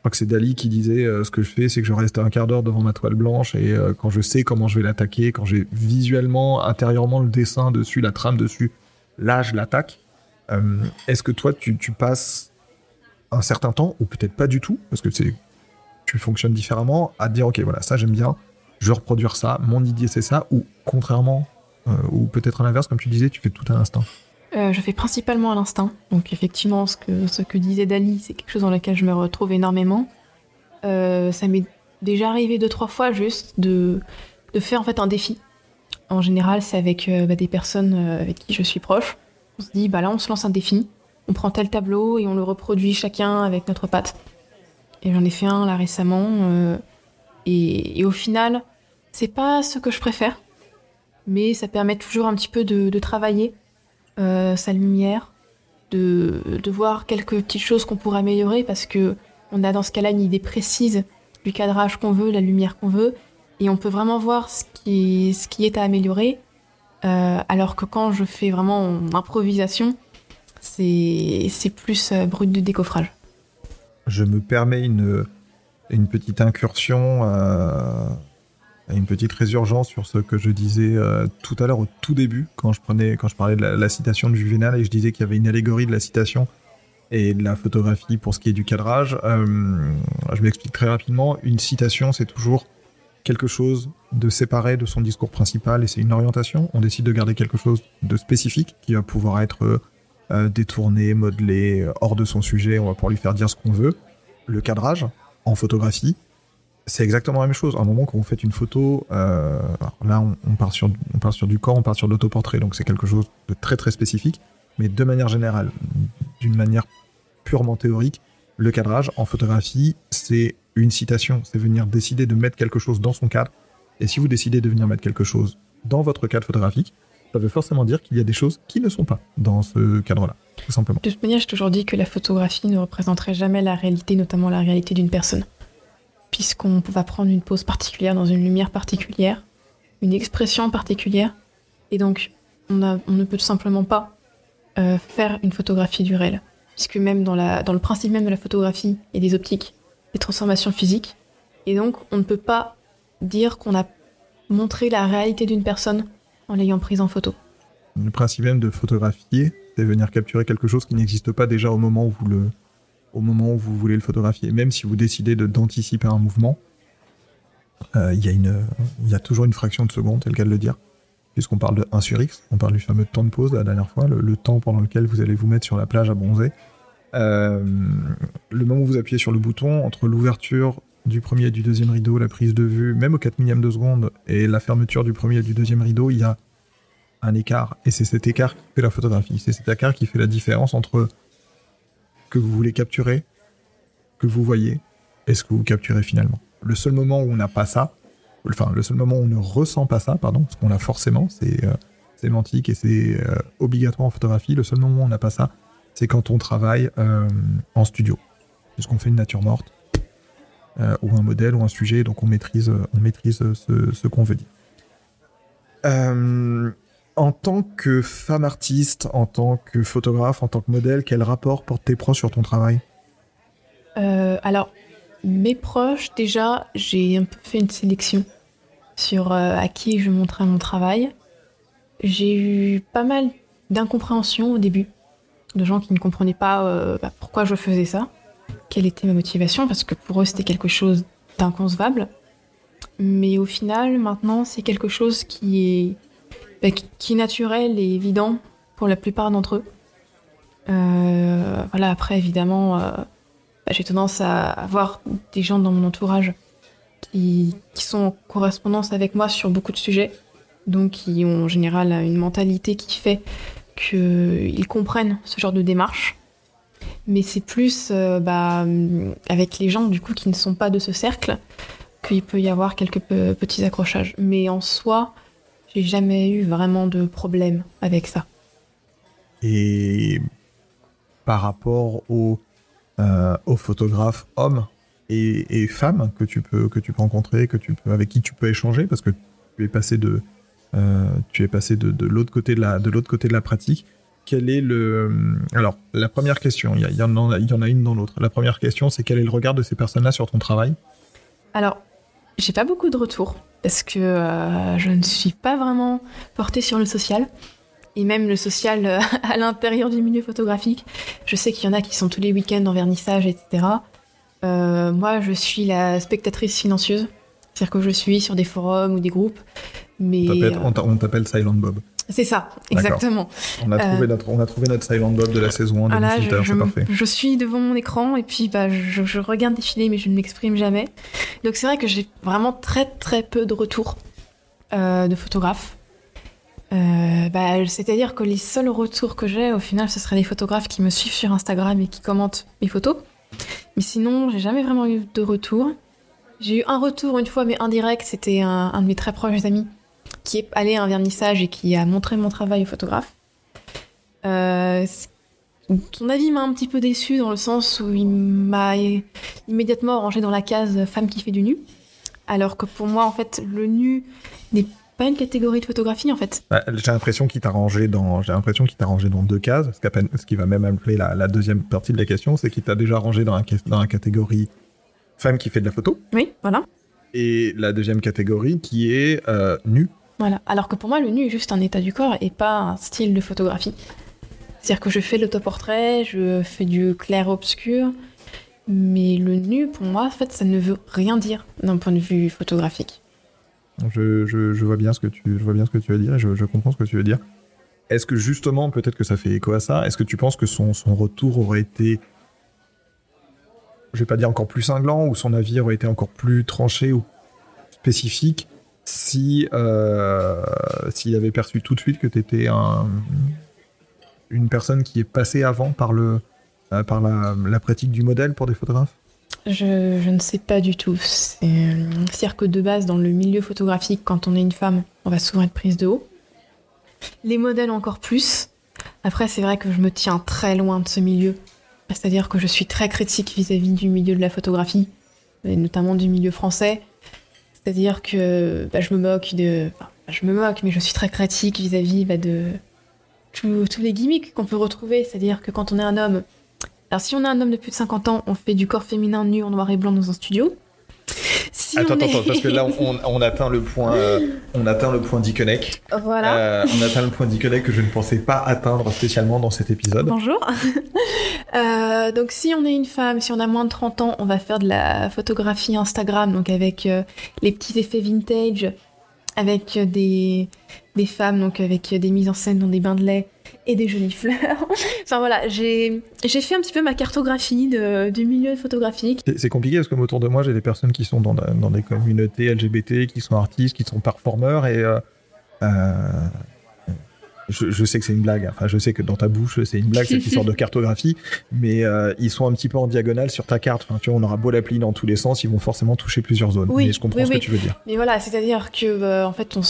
S1: crois que c'est Dali qui disait ce que je fais, c'est que je reste un quart d'heure devant ma toile blanche et quand je sais comment je vais l'attaquer, quand j'ai visuellement, intérieurement le dessin dessus, la trame dessus, là je l'attaque. Est-ce que toi tu, tu passes un certain temps ou peut-être pas du tout parce que c'est tu fonctionnes différemment à dire ok voilà ça j'aime bien, je veux reproduire ça, mon idée c'est ça ou contrairement euh, ou peut-être à l'inverse, comme tu disais, tu fais tout à l'instant
S2: euh, Je fais principalement à l'instinct. Donc effectivement, ce que, ce que disait Dali, c'est quelque chose dans lequel je me retrouve énormément. Euh, ça m'est déjà arrivé deux, trois fois juste de, de faire en fait un défi. En général, c'est avec bah, des personnes avec qui je suis proche. On se dit, bah là, on se lance un défi. On prend tel tableau et on le reproduit chacun avec notre patte. Et j'en ai fait un là récemment. Et, et, au final, c'est pas ce que je préfère mais ça permet toujours un petit peu de, travailler euh, sa lumière, de, voir quelques petites choses qu'on pourrait améliorer parce que on a dans ce cas-là une idée précise du cadrage qu'on veut, la lumière qu'on veut, et on peut vraiment voir ce qui, est à améliorer. Euh, alors que quand je fais vraiment en improvisation, c'est plus euh, brut de décoffrage.
S1: Je me permets une, une petite incursion une petite résurgence sur ce que je disais euh, tout à l'heure au tout début, quand je, prenais, quand je parlais de la, citation de Juvenal et je disais qu'il y avait une allégorie de la citation et de la photographie pour ce qui est du cadrage. Euh, je m'explique très rapidement. Une citation, c'est toujours quelque chose de séparé de son discours principal et c'est une orientation. On décide de garder quelque chose de spécifique qui va pouvoir être euh, détourné, modelé, hors de son sujet. On va pouvoir lui faire dire ce qu'on veut. Le cadrage, en photographie, c'est exactement la même chose. À un moment, quand vous faites une photo, euh, là, on, part sur, on part sur du corps, on part sur l'autoportrait, donc c'est quelque chose de très très spécifique. Mais de manière générale, d'une manière purement théorique, le cadrage en photographie, c'est une citation. C'est venir décider de mettre quelque chose dans son cadre. Et si vous décidez de venir mettre quelque chose dans votre cadre photographique, ça veut forcément dire qu'il y a des choses qui ne sont pas dans ce cadre-là, tout simplement.
S2: De toute manière, j'ai toujours dit que la photographie ne représenterait jamais la réalité, notamment la réalité d'une personne puisqu'on va prendre une pose particulière dans une lumière particulière, une expression particulière, et donc on, ne peut tout simplement pas euh, faire une photographie du réel, puisque même dans, le principe même de la photographie, a des optiques, des transformations physiques, et donc on ne peut pas dire qu'on a montré la réalité d'une personne en l'ayant prise en photo.
S1: Le principe même de photographier, c'est venir capturer quelque chose qui n'existe pas déjà au moment où vous le, au moment où vous voulez le photographier. Même si vous décidez d'anticiper un mouvement, euh, il y, y, a toujours une fraction de seconde, c'est le cas de le dire. Puisqu'on parle de 1 sur X, on parle du fameux temps de pause la dernière fois, le, temps pendant lequel vous allez vous mettre sur la plage à bronzer. Euh, le moment où vous appuyez sur le bouton, entre l'ouverture du premier et du deuxième rideau, la prise de vue, même au 4 millième de seconde, et la fermeture du premier et du deuxième rideau, il y a un écart. Et c'est cet écart qui fait la photographie. C'est cet écart qui fait la différence entre que vous voulez capturer, que vous voyez, et ce que vous capturez finalement. Le seul moment où on n'a pas ça, enfin le seul moment où on ne ressent pas ça, pardon, parce qu'on l'a forcément, c'est euh, sémantique et c'est euh, obligatoire en photographie, le seul moment où on n'a pas ça, c'est quand on travaille euh, en studio, puisqu'on fait une nature morte, ou un modèle, ou un sujet, donc on maîtrise, on maîtrise ce, qu'on veut dire. En tant que femme artiste, en tant que photographe, en tant que modèle, quel rapport portent tes proches sur ton travail?
S2: Euh, Alors, mes proches, déjà, j'ai un peu fait une sélection sur euh, à qui je montrais mon travail. J'ai eu pas mal d'incompréhension au début, de gens qui ne comprenaient pas euh, bah, pourquoi je faisais ça, quelle était ma motivation, parce que pour eux c'était quelque chose d'inconcevable. Mais au final, maintenant, c'est quelque chose qui est bah, qui est naturel et évident pour la plupart d'entre eux. Euh, voilà, après, évidemment, euh, bah, j'ai tendance à avoir des gens dans mon entourage qui, sont en correspondance avec moi sur beaucoup de sujets, donc qui ont en général une mentalité qui fait qu'ils comprennent ce genre de démarche. Mais c'est plus euh, bah, avec les gens du coup qui ne sont pas de ce cercle qu'il peut y avoir quelques petits accrochages. Mais en soi, j'ai jamais eu vraiment de problème avec ça.
S1: Et par rapport aux, euh, photographes hommes et, femmes que tu peux que tu rencontrer, que tu peux avec qui tu peux échanger, parce que tu es passé de l'autre côté de la pratique. Quel est le. Alors, la première question, il y, y, en a, il y en a une dans l'autre. La première question, c'est quel est le regard de ces personnes-là sur ton travail?
S2: Alors, j'ai pas beaucoup de retours parce que euh, je ne suis pas vraiment portée sur le social. Et même le social euh, à l'intérieur du milieu photographique. Je sais qu'il y en a qui sont tous les week-ends en vernissage, etc. Euh, moi, je suis la spectatrice silencieuse. C'est-à-dire que je suis sur des forums ou des groupes. Mais,
S1: on t'appelle Silent Bob.
S2: C'est ça, exactement.
S1: On a, trouvé notre, on a trouvé notre Silent Bob de la saison 1 de je, parfait.
S2: je suis devant mon écran et puis bah, je, je regarde défiler mais je ne m'exprime jamais. Donc c'est vrai que j'ai vraiment très très peu de retours euh, de photographes. Euh, bah, C'est-à-dire que les seuls retours que j'ai au final ce seraient des photographes qui me suivent sur Instagram et qui commentent mes photos. Mais sinon j'ai jamais vraiment eu de retour. J'ai eu un retour une fois mais indirect, c'était un, un de mes très proches amis qui est allé à un vernissage et qui a montré mon travail au photographe. Euh, son avis m'a un petit peu déçu dans le sens où il m'a immédiatement rangé dans la case femme qui fait du nu. Alors que pour moi, en fait, le nu n'est pas une catégorie de photographie, en fait.
S1: Bah, j'ai l'impression qu'il t'a rangé dans, j'ai l'impression qu'il t'a rangé dans deux cases. Ce, ce qui va même appeler la, la, deuxième partie de la question, c'est qu'il t'a déjà rangé dans, un, dans la catégorie femme qui fait de la photo.
S2: Oui, voilà.
S1: Et la deuxième catégorie qui est euh, nu
S2: voilà. Alors que pour moi, le nu est juste un état du corps et pas un style de photographie. C'est-à-dire que je fais l'autoportrait, je fais du clair-obscur, mais le nu, pour moi, en fait, ça ne veut rien dire d'un point de vue photographique.
S1: Je, vois bien ce que tu, vois bien ce que tu veux dire, je, je comprends ce que tu veux dire. Est-ce que justement, peut-être que ça fait écho à ça, est-ce que tu penses que son, son retour aurait été, je vais pas dire encore plus cinglant, ou son avis aurait été encore plus tranché ou spécifique si euh, s'il avait perçu tout de suite que tu étais un, une personne qui est passée avant par le euh, par la, pratique du modèle pour des photographes?
S2: Je, je ne sais pas du tout. C'est-à-dire que de base, dans le milieu photographique, quand on est une femme, on va souvent être prise de haut. Les modèles encore plus. Après, c'est vrai que je me tiens très loin de ce milieu. C'est-à-dire que je suis très critique vis-à-vis -vis du milieu de la photographie, et notamment du milieu français. C'est-à-dire que bah, je me moque de. Je me moque, mais je suis très critique vis-à-vis bah, de tous les gimmicks qu'on peut retrouver. C'est-à-dire que quand on est un homme. Alors, si on est un homme de plus de 50 ans, on fait du corps féminin nu en noir et blanc dans un studio.
S1: Si attends, attends, est... parce que là, on, on, atteint le point, euh, on atteint le point.
S2: Voilà.
S1: Euh, on atteint le point d'Iconek que je ne pensais pas atteindre spécialement dans cet épisode.
S2: Bonjour. euh, donc, si on est une femme, si on a moins de 30 ans, on va faire de la photographie Instagram, donc avec euh, les petits effets vintage, avec des, des femmes, donc avec des mises en scène dans des bains de lait et des jolies fleurs. enfin voilà, j'ai fait un petit peu ma cartographie du milieu photographique.
S1: C'est compliqué parce que autour de moi, j'ai des personnes qui sont dans, dans, des communautés LGBT, qui sont artistes, qui sont performeurs et euh, euh, je, je, sais que c'est une blague. Enfin, je sais que dans ta bouche, c'est une blague cette histoire de cartographie, mais euh, ils sont un petit peu en diagonale sur ta carte. Enfin, tu vois, on aura beau l'appeler dans tous les sens, ils vont forcément toucher plusieurs zones.
S2: Oui,
S1: mais je comprends
S2: oui,
S1: ce
S2: oui.
S1: que tu veux dire.
S2: Mais voilà, c'est-à-dire que euh, en fait, on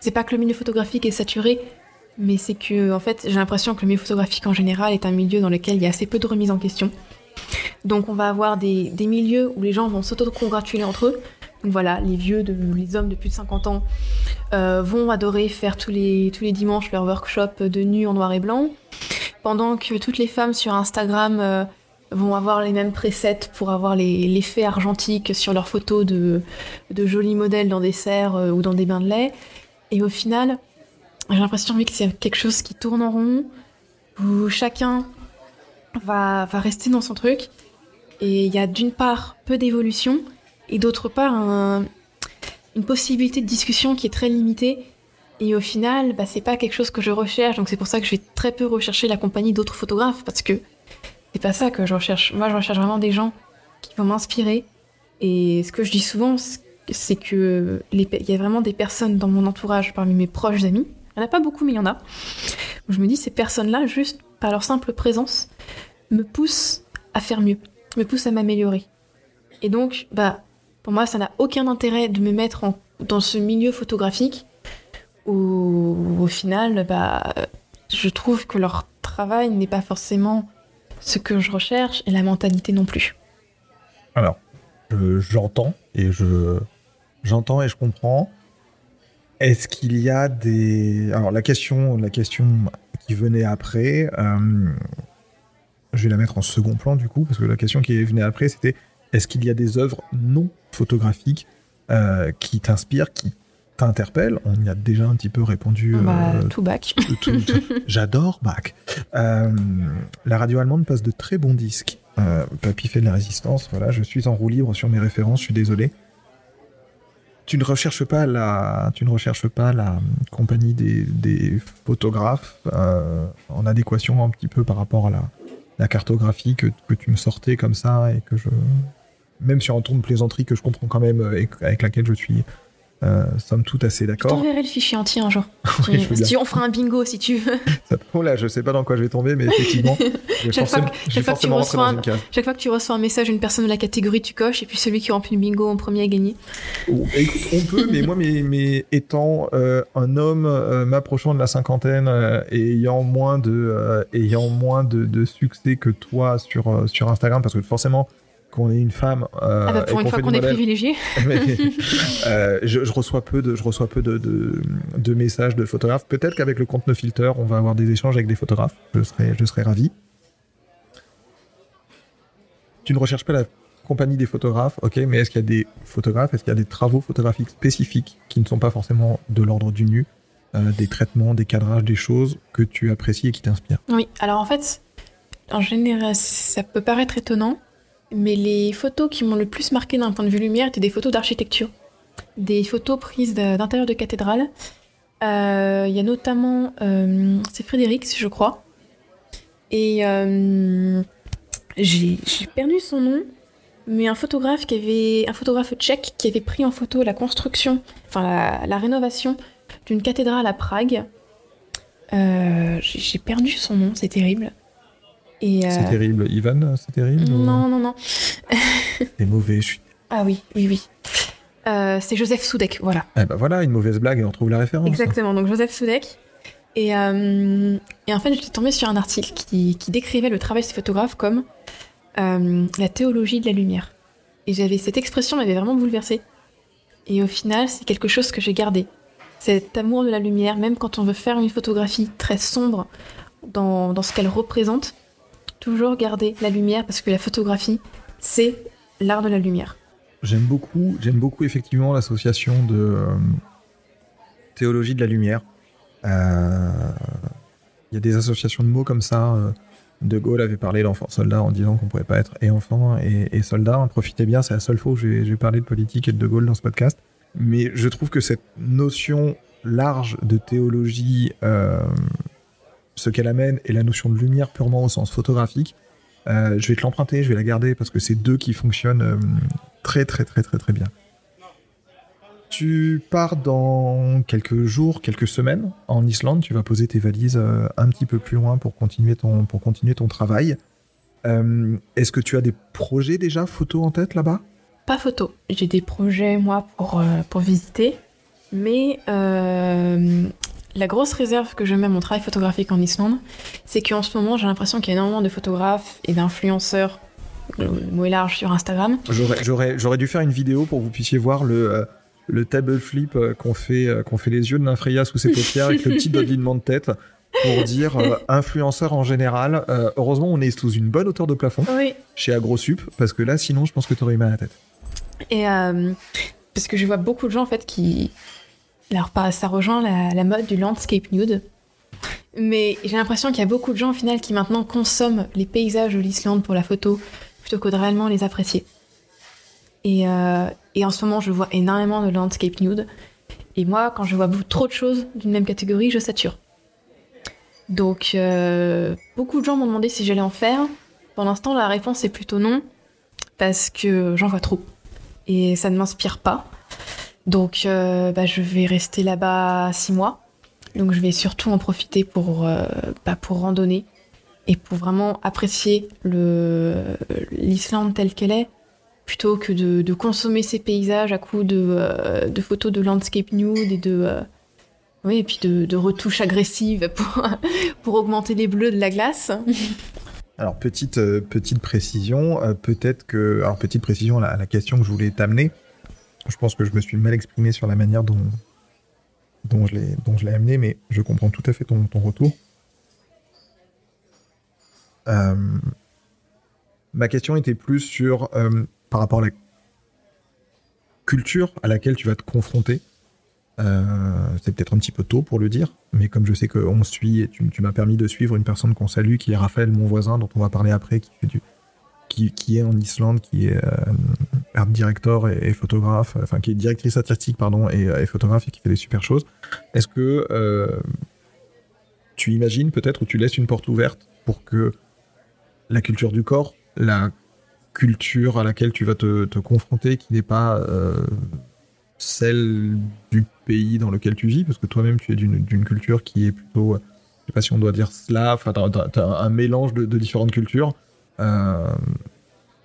S2: c'est pas que le milieu photographique est saturé, mais c'est que en fait j'ai l'impression que le milieu photographique en général est un milieu dans lequel il y a assez peu de remise en question. Donc on va avoir des, des milieux où les gens vont s'auto-congratuler entre eux. Donc voilà, les vieux, les hommes de plus de 50 ans euh, vont adorer faire tous les, dimanches leur workshop de nu en noir et blanc, pendant que toutes les femmes sur Instagram euh, vont avoir les mêmes presets pour avoir l'effet argentique sur leurs photos de, de jolis modèles dans des serres euh, ou dans des bains de lait. Et au final, j'ai l'impression que c'est quelque chose qui tourne en rond, où chacun va rester dans son truc. Et il y a d'une part peu d'évolution, et d'autre part un, une possibilité de discussion qui est très limitée. Et au final, bah, c'est pas quelque chose que je recherche, donc c'est pour ça que je vais très peu rechercher la compagnie d'autres photographes, parce que c'est pas ça que je recherche. Moi, je recherche vraiment des gens qui vont m'inspirer. Et ce que je dis souvent, c'est que il y a vraiment des personnes dans mon entourage, parmi mes proches amis, il n'y en a pas beaucoup, mais il y en a. Je me dis, ces personnes-là, juste par leur simple présence, me poussent à faire mieux, me poussent à m'améliorer. Et donc, bah, pour moi, ça n'a aucun intérêt de me mettre dans ce milieu photographique où, au final, bah, je trouve que leur travail n'est pas forcément ce que je recherche et la mentalité non plus.
S1: Alors, j'entends et je j'entends et je comprends. Est-ce qu'il y a des alors la question la question qui venait après, je vais la mettre en second plan du coup, parce que la question qui venait après, c'était est-ce qu'il y a des œuvres non photographiques qui t'inspirent, qui t'interpelle. On y a déjà un petit peu répondu.
S2: Bah, euh, tout back.
S1: J'adore back. Euh, la radio allemande passe de très bons disques. Euh, Papy fait de la résistance. Voilà, je suis en roue libre sur mes références. Je suis désolé. Tu ne recherches pas la, tu ne recherches pas la compagnie des, photographes en adéquation un petit peu par rapport à la, cartographie que, que, tu me sortais comme ça et que je, même sur un ton de plaisanterie que je comprends quand même et avec laquelle je suis euh, somme toute assez d'accord.
S2: Je t'enverrai le fichier entier un jour. si on fera un bingo si tu veux.
S1: oh là, je sais pas dans quoi je vais tomber, mais effectivement,
S2: chaque, fois, que tu reçois un, chaque fois que tu reçois un message d'une personne de la catégorie, tu coches, et puis celui qui remplit le bingo en premier a gagné.
S1: Oh, écoute, on peut, mais moi, mais, étant euh, un homme euh, m'approchant de la cinquantaine et ayant moins de, ayant moins de, de, succès que toi sur, sur Instagram, parce que forcément, qu'on est une femme.
S2: Euh, ah bah, pour une fois qu'on est privilégié.
S1: Euh, je, reçois peu de, je reçois peu de, de, messages de photographes. Peut-être qu'avec le compte No Filter, on va avoir des échanges avec des photographes. Je serais, je serais ravi. Tu ne recherches pas la compagnie des photographes, ok, mais est-ce qu'il y a des photographes, est-ce qu'il y a des travaux photographiques spécifiques qui ne sont pas forcément de l'ordre du nu, euh, des traitements, des cadrages, des choses que tu apprécies et qui t'inspirent?
S2: Oui, alors en fait, en général, ça peut paraître étonnant, mais les photos qui m'ont le plus marqué d'un point de vue lumière étaient des photos d'architecture. Des photos prises d'intérieur de cathédrale. Euh, il y a notamment. Euh, c'est Frédéric, je crois. Et euh, j'ai perdu son nom, mais un photographe qui avait. Un photographe tchèque qui avait pris en photo la construction, enfin la, la rénovation d'une cathédrale à Prague. j'ai perdu son nom, c'est terrible.
S1: C'est euh, terrible. Ivan, c'est terrible
S2: Non, non, non.
S1: c'est mauvais, je suis.
S2: Ah oui, oui, oui. Euh, c'est Joseph Soudek, voilà.
S1: Eh ben voilà, une mauvaise blague et on trouve la référence.
S2: Exactement, donc Joseph Soudek. Et, euh, et en fait, j'étais tombée sur un article qui, qui, décrivait le travail de ce photographe comme la théologie de la lumière. Et j'avais cette expression m'avait vraiment bouleversée. Et au final, c'est quelque chose que j'ai gardé. Cet amour de la lumière, même quand on veut faire une photographie très sombre dans, dans ce qu'elle représente, toujours garder la lumière parce que la photographie, c'est l'art de la lumière.
S1: J'aime beaucoup, j'aime beaucoup effectivement l'association de euh, théologie de la lumière. Euh, il y a des associations de mots comme ça. Euh, de Gaulle avait parlé d'enfant soldat en disant qu'on pouvait pas être et enfant et, soldat. Profitez bien, c'est la seule fois où j'ai parlé de politique et de De Gaulle dans ce podcast. Mais je trouve que cette notion large de théologie ce qu'elle amène et la notion de lumière purement au sens photographique. Euh, je vais te l'emprunter, je vais la garder parce que c'est deux qui fonctionnent euh, très très très très très bien. Tu pars dans quelques jours, quelques semaines en Islande. Tu vas poser tes valises euh, un petit peu plus loin pour continuer ton, pour continuer ton travail. Est-ce que tu as des projets déjà photo en tête là-bas?
S2: Pas photo. J'ai des projets moi pour, pour visiter. Mais la grosse réserve que je mets à mon travail photographique en Islande, c'est qu'en ce moment, j'ai l'impression qu'il y a énormément de photographes et d'influenceurs, le mot est large, sur Instagram.
S1: J'aurais dû faire une vidéo pour que vous puissiez voir le, euh, le table flip euh, qu'on fait, euh, qu'on fait les yeux de Nymphéa sous ses paupières avec le petit dodelement de tête pour dire influenceur en général. heureusement, on est sous une bonne hauteur de plafond chez AgroSup, parce que là, sinon, je pense que tu aurais eu mal à la tête.
S2: Et parce que je vois beaucoup de gens en fait qui, alors, ça rejoint la, mode du landscape nude. Mais j'ai l'impression qu'il y a beaucoup de gens, au final, qui maintenant consomment les paysages de l'Islande pour la photo plutôt que de réellement les apprécier. Et, euh, en ce moment, je vois énormément de landscape nude. Et moi, quand je vois trop de choses d'une même catégorie, je sature. Donc, euh, beaucoup de gens m'ont demandé si j'allais en faire. Pour l'instant, la réponse est plutôt non, parce que j'en vois trop. Et ça ne m'inspire pas. Donc, euh, bah, je vais rester là-bas six mois. Donc, je vais surtout en profiter pour, euh, bah, pour randonner et pour vraiment apprécier l'Islande telle qu'elle est, plutôt que de, consommer ces paysages à coups de, euh, de photos de landscape nude et de, oui, et puis de, retouches agressives pour, pour augmenter les bleus de la glace.
S1: Alors petite petite précision, peut-être que alors petite précision la question que je voulais t'amener, je pense que je me suis mal exprimé sur la manière dont, je l'ai amené, mais je comprends tout à fait ton, retour. ma question était plus sur par rapport à la culture à laquelle tu vas te confronter. c'est peut-être un petit peu tôt pour le dire, mais comme je sais qu'on suit, et tu, tu m'as permis de suivre une personne qu'on salue, qui est Raphaël, mon voisin, dont on va parler après, qui fait du, qui, est en Islande, qui est euh, art director et, photographe, enfin qui est directrice artistique pardon et, et, photographe et qui fait des super choses. Est-ce que euh, tu imagines peut-être ou tu laisses une porte ouverte pour que la culture du corps, la culture à laquelle tu vas te, confronter, qui n'est pas euh, celle du pays dans lequel tu vis, parce que toi-même tu es d'une culture qui est plutôt, je sais pas si on doit dire slave, enfin t'as, un mélange de différentes cultures. Euh,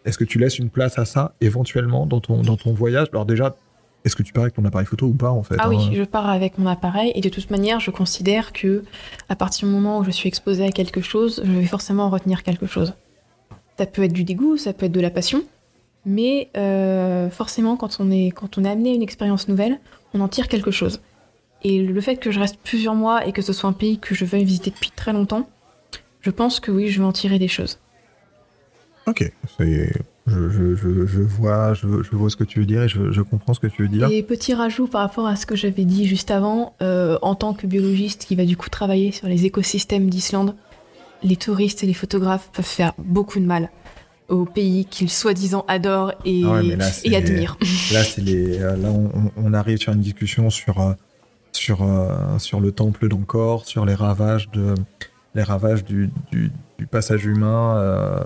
S1: est-ce que tu laisses une place à ça éventuellement dans ton, dans ton voyage? Alors déjà, est-ce que tu pars avec ton appareil photo ou pas en fait
S2: Ah oui,
S1: hein?
S2: je pars avec mon appareil et de toute manière, je considère que à partir du moment où je suis exposée à quelque chose, je vais forcément retenir quelque chose. Ça peut être du dégoût, ça peut être de la passion, mais euh, forcément, quand on est quand on est amené à une expérience nouvelle, on en tire quelque chose. Et le fait que je reste plusieurs mois et que ce soit un pays que je veuille visiter depuis très longtemps, je pense que oui, je vais en tirer des choses.
S1: Ok, je, je, je, je, vois, je, vois ce que tu veux dire et je, comprends ce que tu veux dire.
S2: Et petit rajout par rapport à ce que j'avais dit juste avant, euh, en tant que biologiste qui va du coup travailler sur les écosystèmes d'Islande, les touristes et les photographes peuvent faire beaucoup de mal au pays qu'ils soi-disant adorent et, ah et admirent.
S1: Là, c'est les, là on, arrive sur une discussion sur, euh, sur, euh, sur le temple d'Angkor, sur les ravages, de, les ravages du, du, du passage humain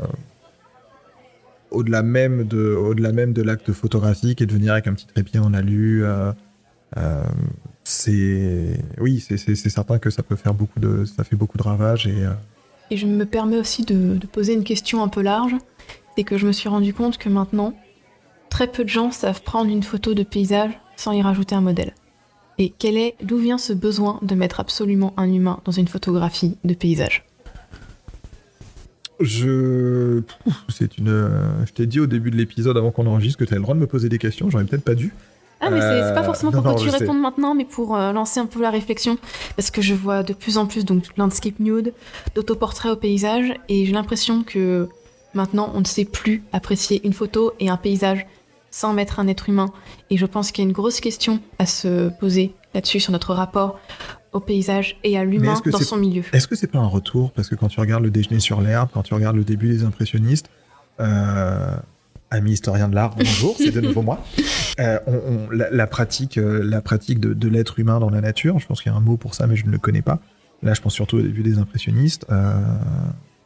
S1: au-delà même de, au-delà même de l'acte photographique et de venir avec un petit trépied en alu, euh, euh, c'est, oui, c'est, certain que ça peut faire beaucoup de, ça fait beaucoup de ravages et. Euh,
S2: et je me permets aussi de, poser une question un peu large, c'est que je me suis rendu compte que maintenant, très peu de gens savent prendre une photo de paysage sans y rajouter un modèle. Et quel est, d'où vient ce besoin de mettre absolument un humain dans une photographie de paysage?
S1: Je. C'est une. Je t'ai dit au début de l'épisode, avant qu'on enregistre, que tu avais le droit de me poser des questions. J'aurais peut-être pas dû.
S2: Ah, mais c'est pas forcément pour que tu répondes maintenant, mais pour euh, lancer un peu la réflexion. Parce que je vois de plus en plus donc landscape nude, d'autoportraits au paysage, et j'ai l'impression que maintenant on ne sait plus apprécier une photo et un paysage sans mettre un être humain. Et je pense qu'il y a une grosse question à se poser là-dessus sur notre rapport au paysage et à l'humain dans son milieu.
S1: Est-ce que c'est pas un retour? Parce que quand tu regardes le déjeuner sur l'herbe, quand tu regardes le début des impressionnistes, euh, ami historien de l'art, bonjour, c'est de nouveau moi. Euh, la, pratique, euh, la pratique de, l'être humain dans la nature, je pense qu'il y a un mot pour ça, mais je ne le connais pas. Là, je pense surtout au début des impressionnistes.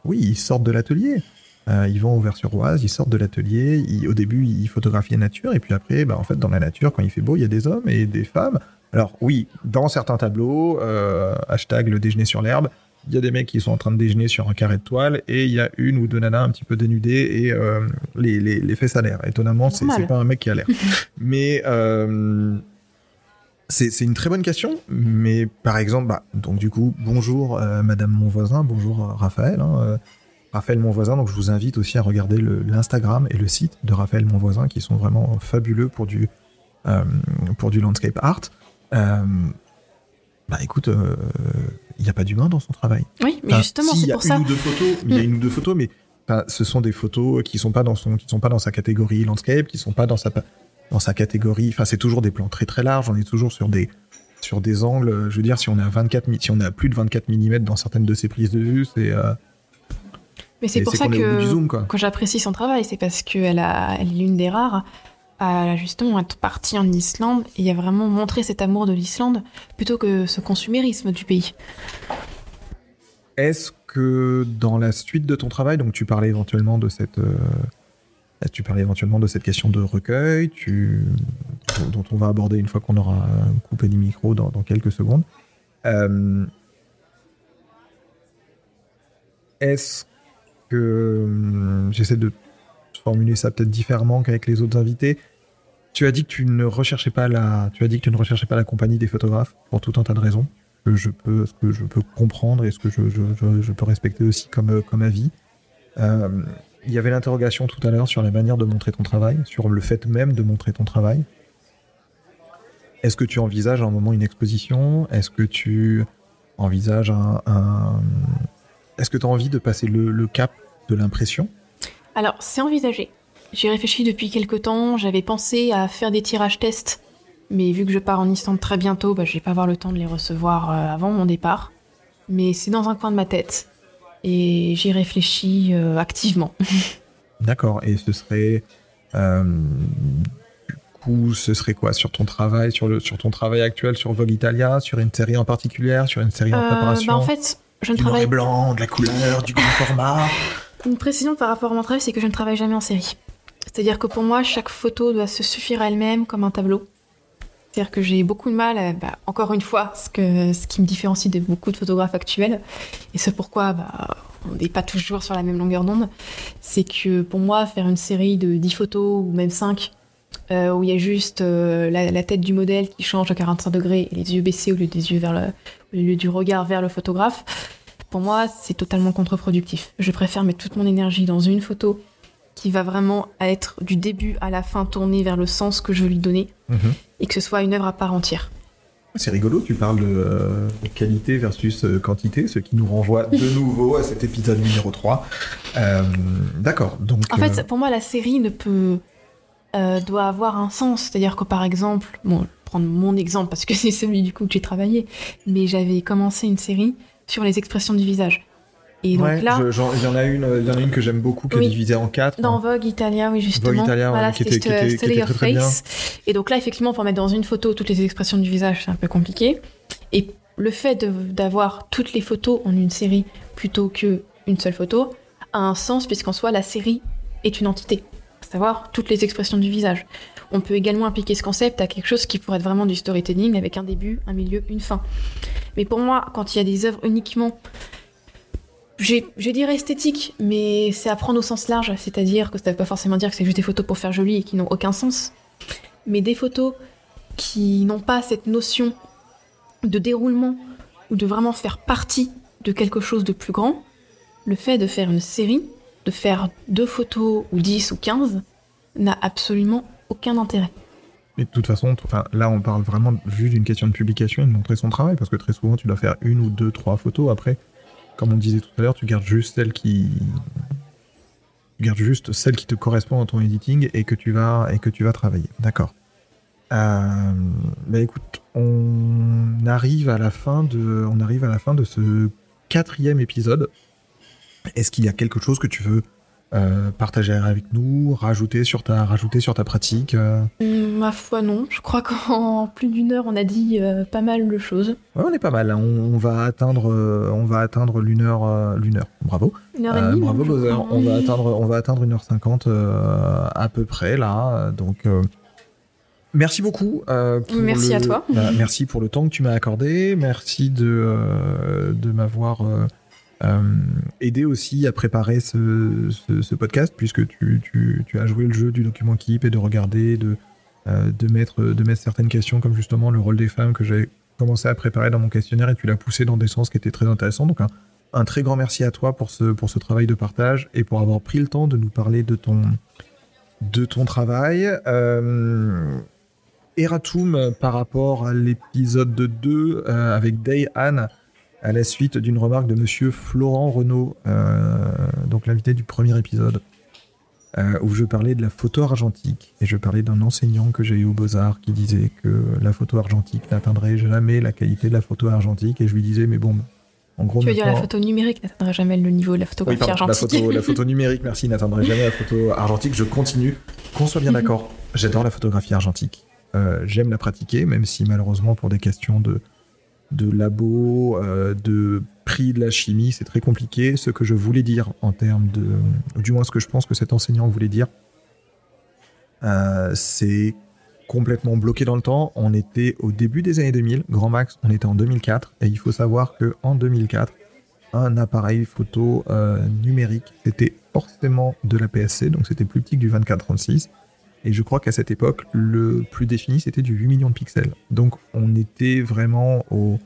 S1: oui, ils sortent de l'atelier. ils vont au Vers-sur-Oise, ils sortent de l'atelier. Au début, ils photographient la nature, et puis après, bah, en fait, dans la nature, quand il fait beau, il y a des hommes et des femmes. Alors oui, dans certains tableaux, euh, hashtag le déjeuner sur l'herbe, il y a des mecs qui sont en train de déjeuner sur un carré de toile et il y a une ou deux nanas un petit peu dénudées et euh, les, les, les fesses à l'air. Étonnamment, c'est pas un mec qui a l'air. mais euh, c'est une très bonne question. Mais par exemple, bah, donc du coup, bonjour Madame mon voisin, bonjour Raphaël. Hein, Raphaël mon voisin, donc je vous invite aussi à regarder l'Instagram et le site de Raphaël mon voisin qui sont vraiment fabuleux pour du, pour du landscape art. Euh, bah écoute, il euh, n'y a pas d'humain dans son travail.
S2: Oui, mais justement, c'est pour ça.
S1: Il y a une ou deux photos, mais ce sont des photos qui sont pas dans son, qui sont pas dans sa catégorie landscape, qui sont pas dans sa, dans sa catégorie. Enfin, c'est toujours des plans très très larges. On est toujours sur des, sur des angles. Je veux dire, si on est à 24, si on est à plus de 24 mm dans certaines de ses prises de vue, c'est. Euh,
S2: mais c'est pour ça que, que j'apprécie son travail, c'est parce qu'elle elle est l'une des rares à justement être partie en Islande et a vraiment montré cet amour de l'Islande plutôt que ce consumérisme du pays.
S1: Est-ce que dans la suite de ton travail, donc tu parlais éventuellement de cette, euh, tu parlais éventuellement de cette question de recueil, dont on va aborder une fois qu'on aura coupé les micros dans, quelques secondes. Euh, est-ce que j'essaie de formuler ça peut-être différemment qu'avec les autres invités. Tu as dit que tu ne recherchais pas la, tu as dit que tu ne recherchais pas la compagnie des photographes pour tout un tas de raisons que je peux, que je peux comprendre et ce que je, peux respecter aussi comme, comme avis. Euh, il y avait l'interrogation tout à l'heure sur la manière de montrer ton travail, sur le fait même de montrer ton travail. Est-ce que tu envisages à un moment une exposition? Est-ce que tu envisages un, est-ce que tu as envie de passer le, cap de l'impression?
S2: Alors, c'est envisagé. J'ai réfléchi depuis quelques temps, j'avais pensé à faire des tirages tests, mais vu que je pars en Islande très bientôt, bah, je vais pas avoir le temps de les recevoir euh, avant mon départ. Mais c'est dans un coin de ma tête, et j'y réfléchis euh, activement.
S1: D'accord, et ce serait... Euh, du coup, ce serait quoi? Sur ton travail, sur, le, sur ton travail actuel, sur Vogue Italia, sur une série en particulier, sur une série en préparation
S2: bah, En fait, je ne
S1: du
S2: travaille...
S1: blanc, de la couleur, du grand format?
S2: Une précision par rapport à mon travail, c'est que je ne travaille jamais en série. C'est-à-dire que pour moi, chaque photo doit se suffire à elle-même comme un tableau. C'est-à-dire que j'ai beaucoup de mal, bah, encore une fois, ce, que, ce qui me différencie de beaucoup de photographes actuels, et c'est pourquoi bah, on n'est pas toujours sur la même longueur d'onde, c'est que pour moi, faire une série de 10 photos ou même 5, euh, où il y a juste euh, la, tête du modèle qui change à 45 degrés et les yeux baissés au lieu, des yeux vers le, au lieu du regard vers le photographe, pour moi, c'est totalement contre-productif. Je préfère mettre toute mon énergie dans une photo qui va vraiment être du début à la fin tournée vers le sens que je veux lui donner mhm. et que ce soit une œuvre à part entière.
S1: C'est rigolo, tu parles de euh, qualité versus euh, quantité, ce qui nous renvoie de nouveau à cet épisode numéro 3. Euh, d'accord, donc...
S2: En fait, pour moi, la série ne peut... doit avoir un sens. C'est-à-dire que, par exemple, bon, prendre mon exemple parce que c'est celui du coup que j'ai travaillé, mais j'avais commencé une série sur les expressions du visage.
S1: Et donc là, il y en a une, il y en a une que j'aime beaucoup qui est divisée en quatre.
S2: Dans Vogue Italia, oui justement. Vogue Italia, voilà, qui, était, qui, était, qui était très, très bien. Et donc là, effectivement, pour mettre dans une photo toutes les expressions du visage, c'est un peu compliqué. Et le fait d'avoir toutes les photos en une série plutôt que une seule photo a un sens puisqu'en soi la série est une entité, à savoir toutes les expressions du visage. On peut également appliquer ce concept à quelque chose qui pourrait être vraiment du storytelling avec un début, un milieu, une fin. Mais pour moi, quand il y a des œuvres uniquement j'ai dire esthétique, mais c'est à prendre au sens large, c'est-à-dire que ça ne veut pas forcément dire que c'est juste des photos pour faire joli et qui n'ont aucun sens, mais des photos qui n'ont pas cette notion de déroulement ou de vraiment faire partie de quelque chose de plus grand, le fait de faire une série, de faire deux photos ou dix ou quinze, n'a absolument aucun intérêt.
S1: Mais de toute façon, là on parle vraiment juste d'une question de publication et de montrer son travail, parce que très souvent tu dois faire une ou deux, trois photos après comme on disait tout à l'heure, tu gardes juste celle qui te correspond dans ton editing et que tu vas et que tu vas travailler. D'accord. Euh, bah écoute, on arrive à la fin de on arrive à la fin de ce quatrième épisode. Est-ce qu'il y a quelque chose que tu veux euh, partager avec nous, rajouter sur ta, rajouter sur ta pratique euh
S2: mm, Ma foi, non. Je crois qu'en plus d'une heure, on a dit euh, pas mal de choses.
S1: on est pas mal. Hein. On, va atteindre, on va atteindre l'une heure, l'une heure. Bravo.
S2: Une heure et demie.
S1: bravo, Bowser. On va atteindre, on va atteindre une heure cinquante à peu près là. Donc. Merci beaucoup.
S2: merci à toi.
S1: Bah, merci pour le temps que tu m'as accordé. Merci de, de m'avoir euh, aider aussi à préparer ce, podcast, puisque tu, as joué le jeu du document Keep et de regarder, de, euh, de, mettre, de mettre certaines questions, comme justement le rôle des femmes que j'ai commencé à préparer dans mon questionnaire et tu l'as poussé dans des sens qui étaient très intéressants. Donc un, très grand merci à toi pour ce, travail de partage et pour avoir pris le temps de nous parler de ton, de ton travail. Euh, Eratum, par rapport à l'épisode 2 euh, avec Day Anne, à la suite d'une remarque de monsieur Florent Renaud, euh, donc l'invité du premier épisode, euh, où je parlais de la photo argentique. Et je parlais d'un enseignant que j'ai eu au Beaux-Arts qui disait que la photo argentique n'atteindrait jamais la qualité de la photo argentique. Et je lui disais, mais bon, en gros.
S2: Tu veux dire la photo numérique n'atteindrait jamais le niveau de la photographie argentique
S1: la photo, la photo numérique, merci, n'atteindrait jamais la photo argentique. Je continue. Qu'on soit bien d'accord, j'adore la photographie argentique. Euh, j'aime la pratiquer, même si malheureusement pour des questions de de labo, euh, de prix de la chimie, c'est très compliqué. Ce que je voulais dire en termes de, du moins ce que je pense que cet enseignant voulait dire, euh, c'est complètement bloqué dans le temps. On était au début des années 2000, grand max, on était en 2004, et il faut savoir que en 2004, un appareil photo euh, numérique, c'était forcément de la PSC, donc c'était plus petit que du 24-36. Et je crois qu'à cette époque, le plus défini, c'était du 8 millions de pixels. Donc on était vraiment au,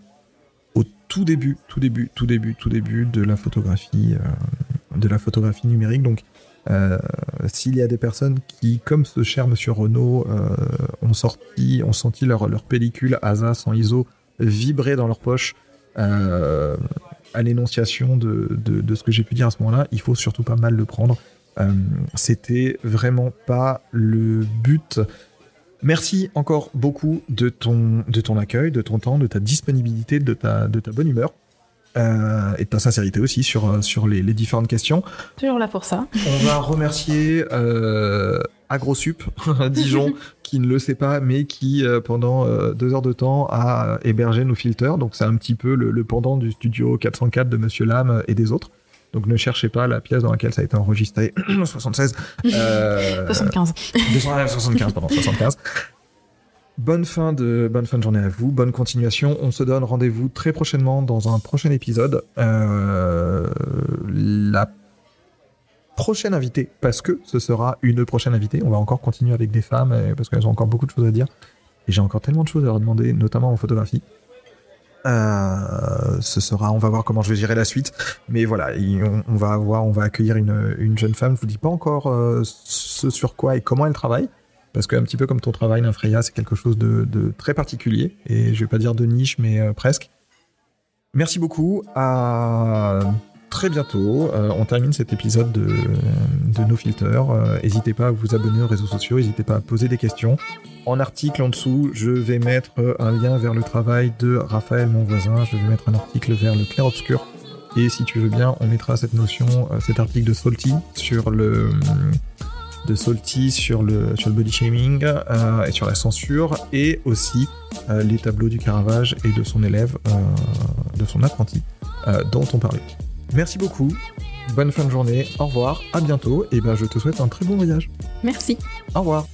S1: tout début, tout début, tout début, tout début de la photographie, euh, de la photographie numérique. Donc euh, s'il y a des personnes qui, comme ce cher monsieur Renault, euh, ont sorti, ont senti leur, leur pellicule ASA sans ISO vibrer dans leur poche, à l'énonciation de, de, de, ce que j'ai pu dire à ce moment-là, il faut surtout pas mal le prendre. Euh, C'était vraiment pas le but. Merci encore beaucoup de ton, de ton accueil, de ton temps, de ta disponibilité, de ta, de ta bonne humeur. Euh, et de ta sincérité aussi sur, sur les, les, différentes questions.
S2: Toujours là pour ça.
S1: On va remercier euh, AgroSup, Dijon, qui ne le sait pas, mais qui, euh, pendant euh, deux heures de temps, a hébergé nos filters. Donc, c'est un petit peu le, le, pendant du studio 404 de Monsieur Lame et des autres. Donc, ne cherchez pas la pièce dans laquelle ça a été enregistré. 76.
S2: Euh, 75.
S1: 275, pardon, 75. Bonne fin, de, bonne fin de journée à vous, bonne continuation. On se donne rendez-vous très prochainement dans un prochain épisode. Euh, la prochaine invitée, parce que ce sera une prochaine invitée. On va encore continuer avec des femmes, parce qu'elles ont encore beaucoup de choses à dire. Et j'ai encore tellement de choses à leur demander, notamment en photographie. Euh, ce sera, on va voir comment je vais gérer la suite, mais voilà, on, va avoir, on va accueillir une, une, jeune femme. Je vous dis pas encore euh, ce sur quoi et comment elle travaille, parce qu'un petit peu comme ton travail, Freya, c'est quelque chose de, de, très particulier et je vais pas dire de niche, mais euh, presque. Merci beaucoup. À très bientôt. Euh, on termine cet épisode de, de No Filter. N'hésitez pas à vous abonner aux réseaux sociaux, n'hésitez pas à poser des questions. En article en dessous, je vais mettre un lien vers le travail de Raphaël, mon voisin. Je vais mettre un article vers le clair-obscur. Et si tu veux bien, on mettra cette notion, cet article de Salty sur le de sur le sur le body shaming euh, et sur la censure et aussi euh, les tableaux du Caravage et de son élève, euh, de son apprenti dont on parlait. Merci beaucoup. Bonne fin de journée. Au revoir. À bientôt. Et ben je te souhaite un très bon voyage.
S2: Merci.
S1: Au revoir.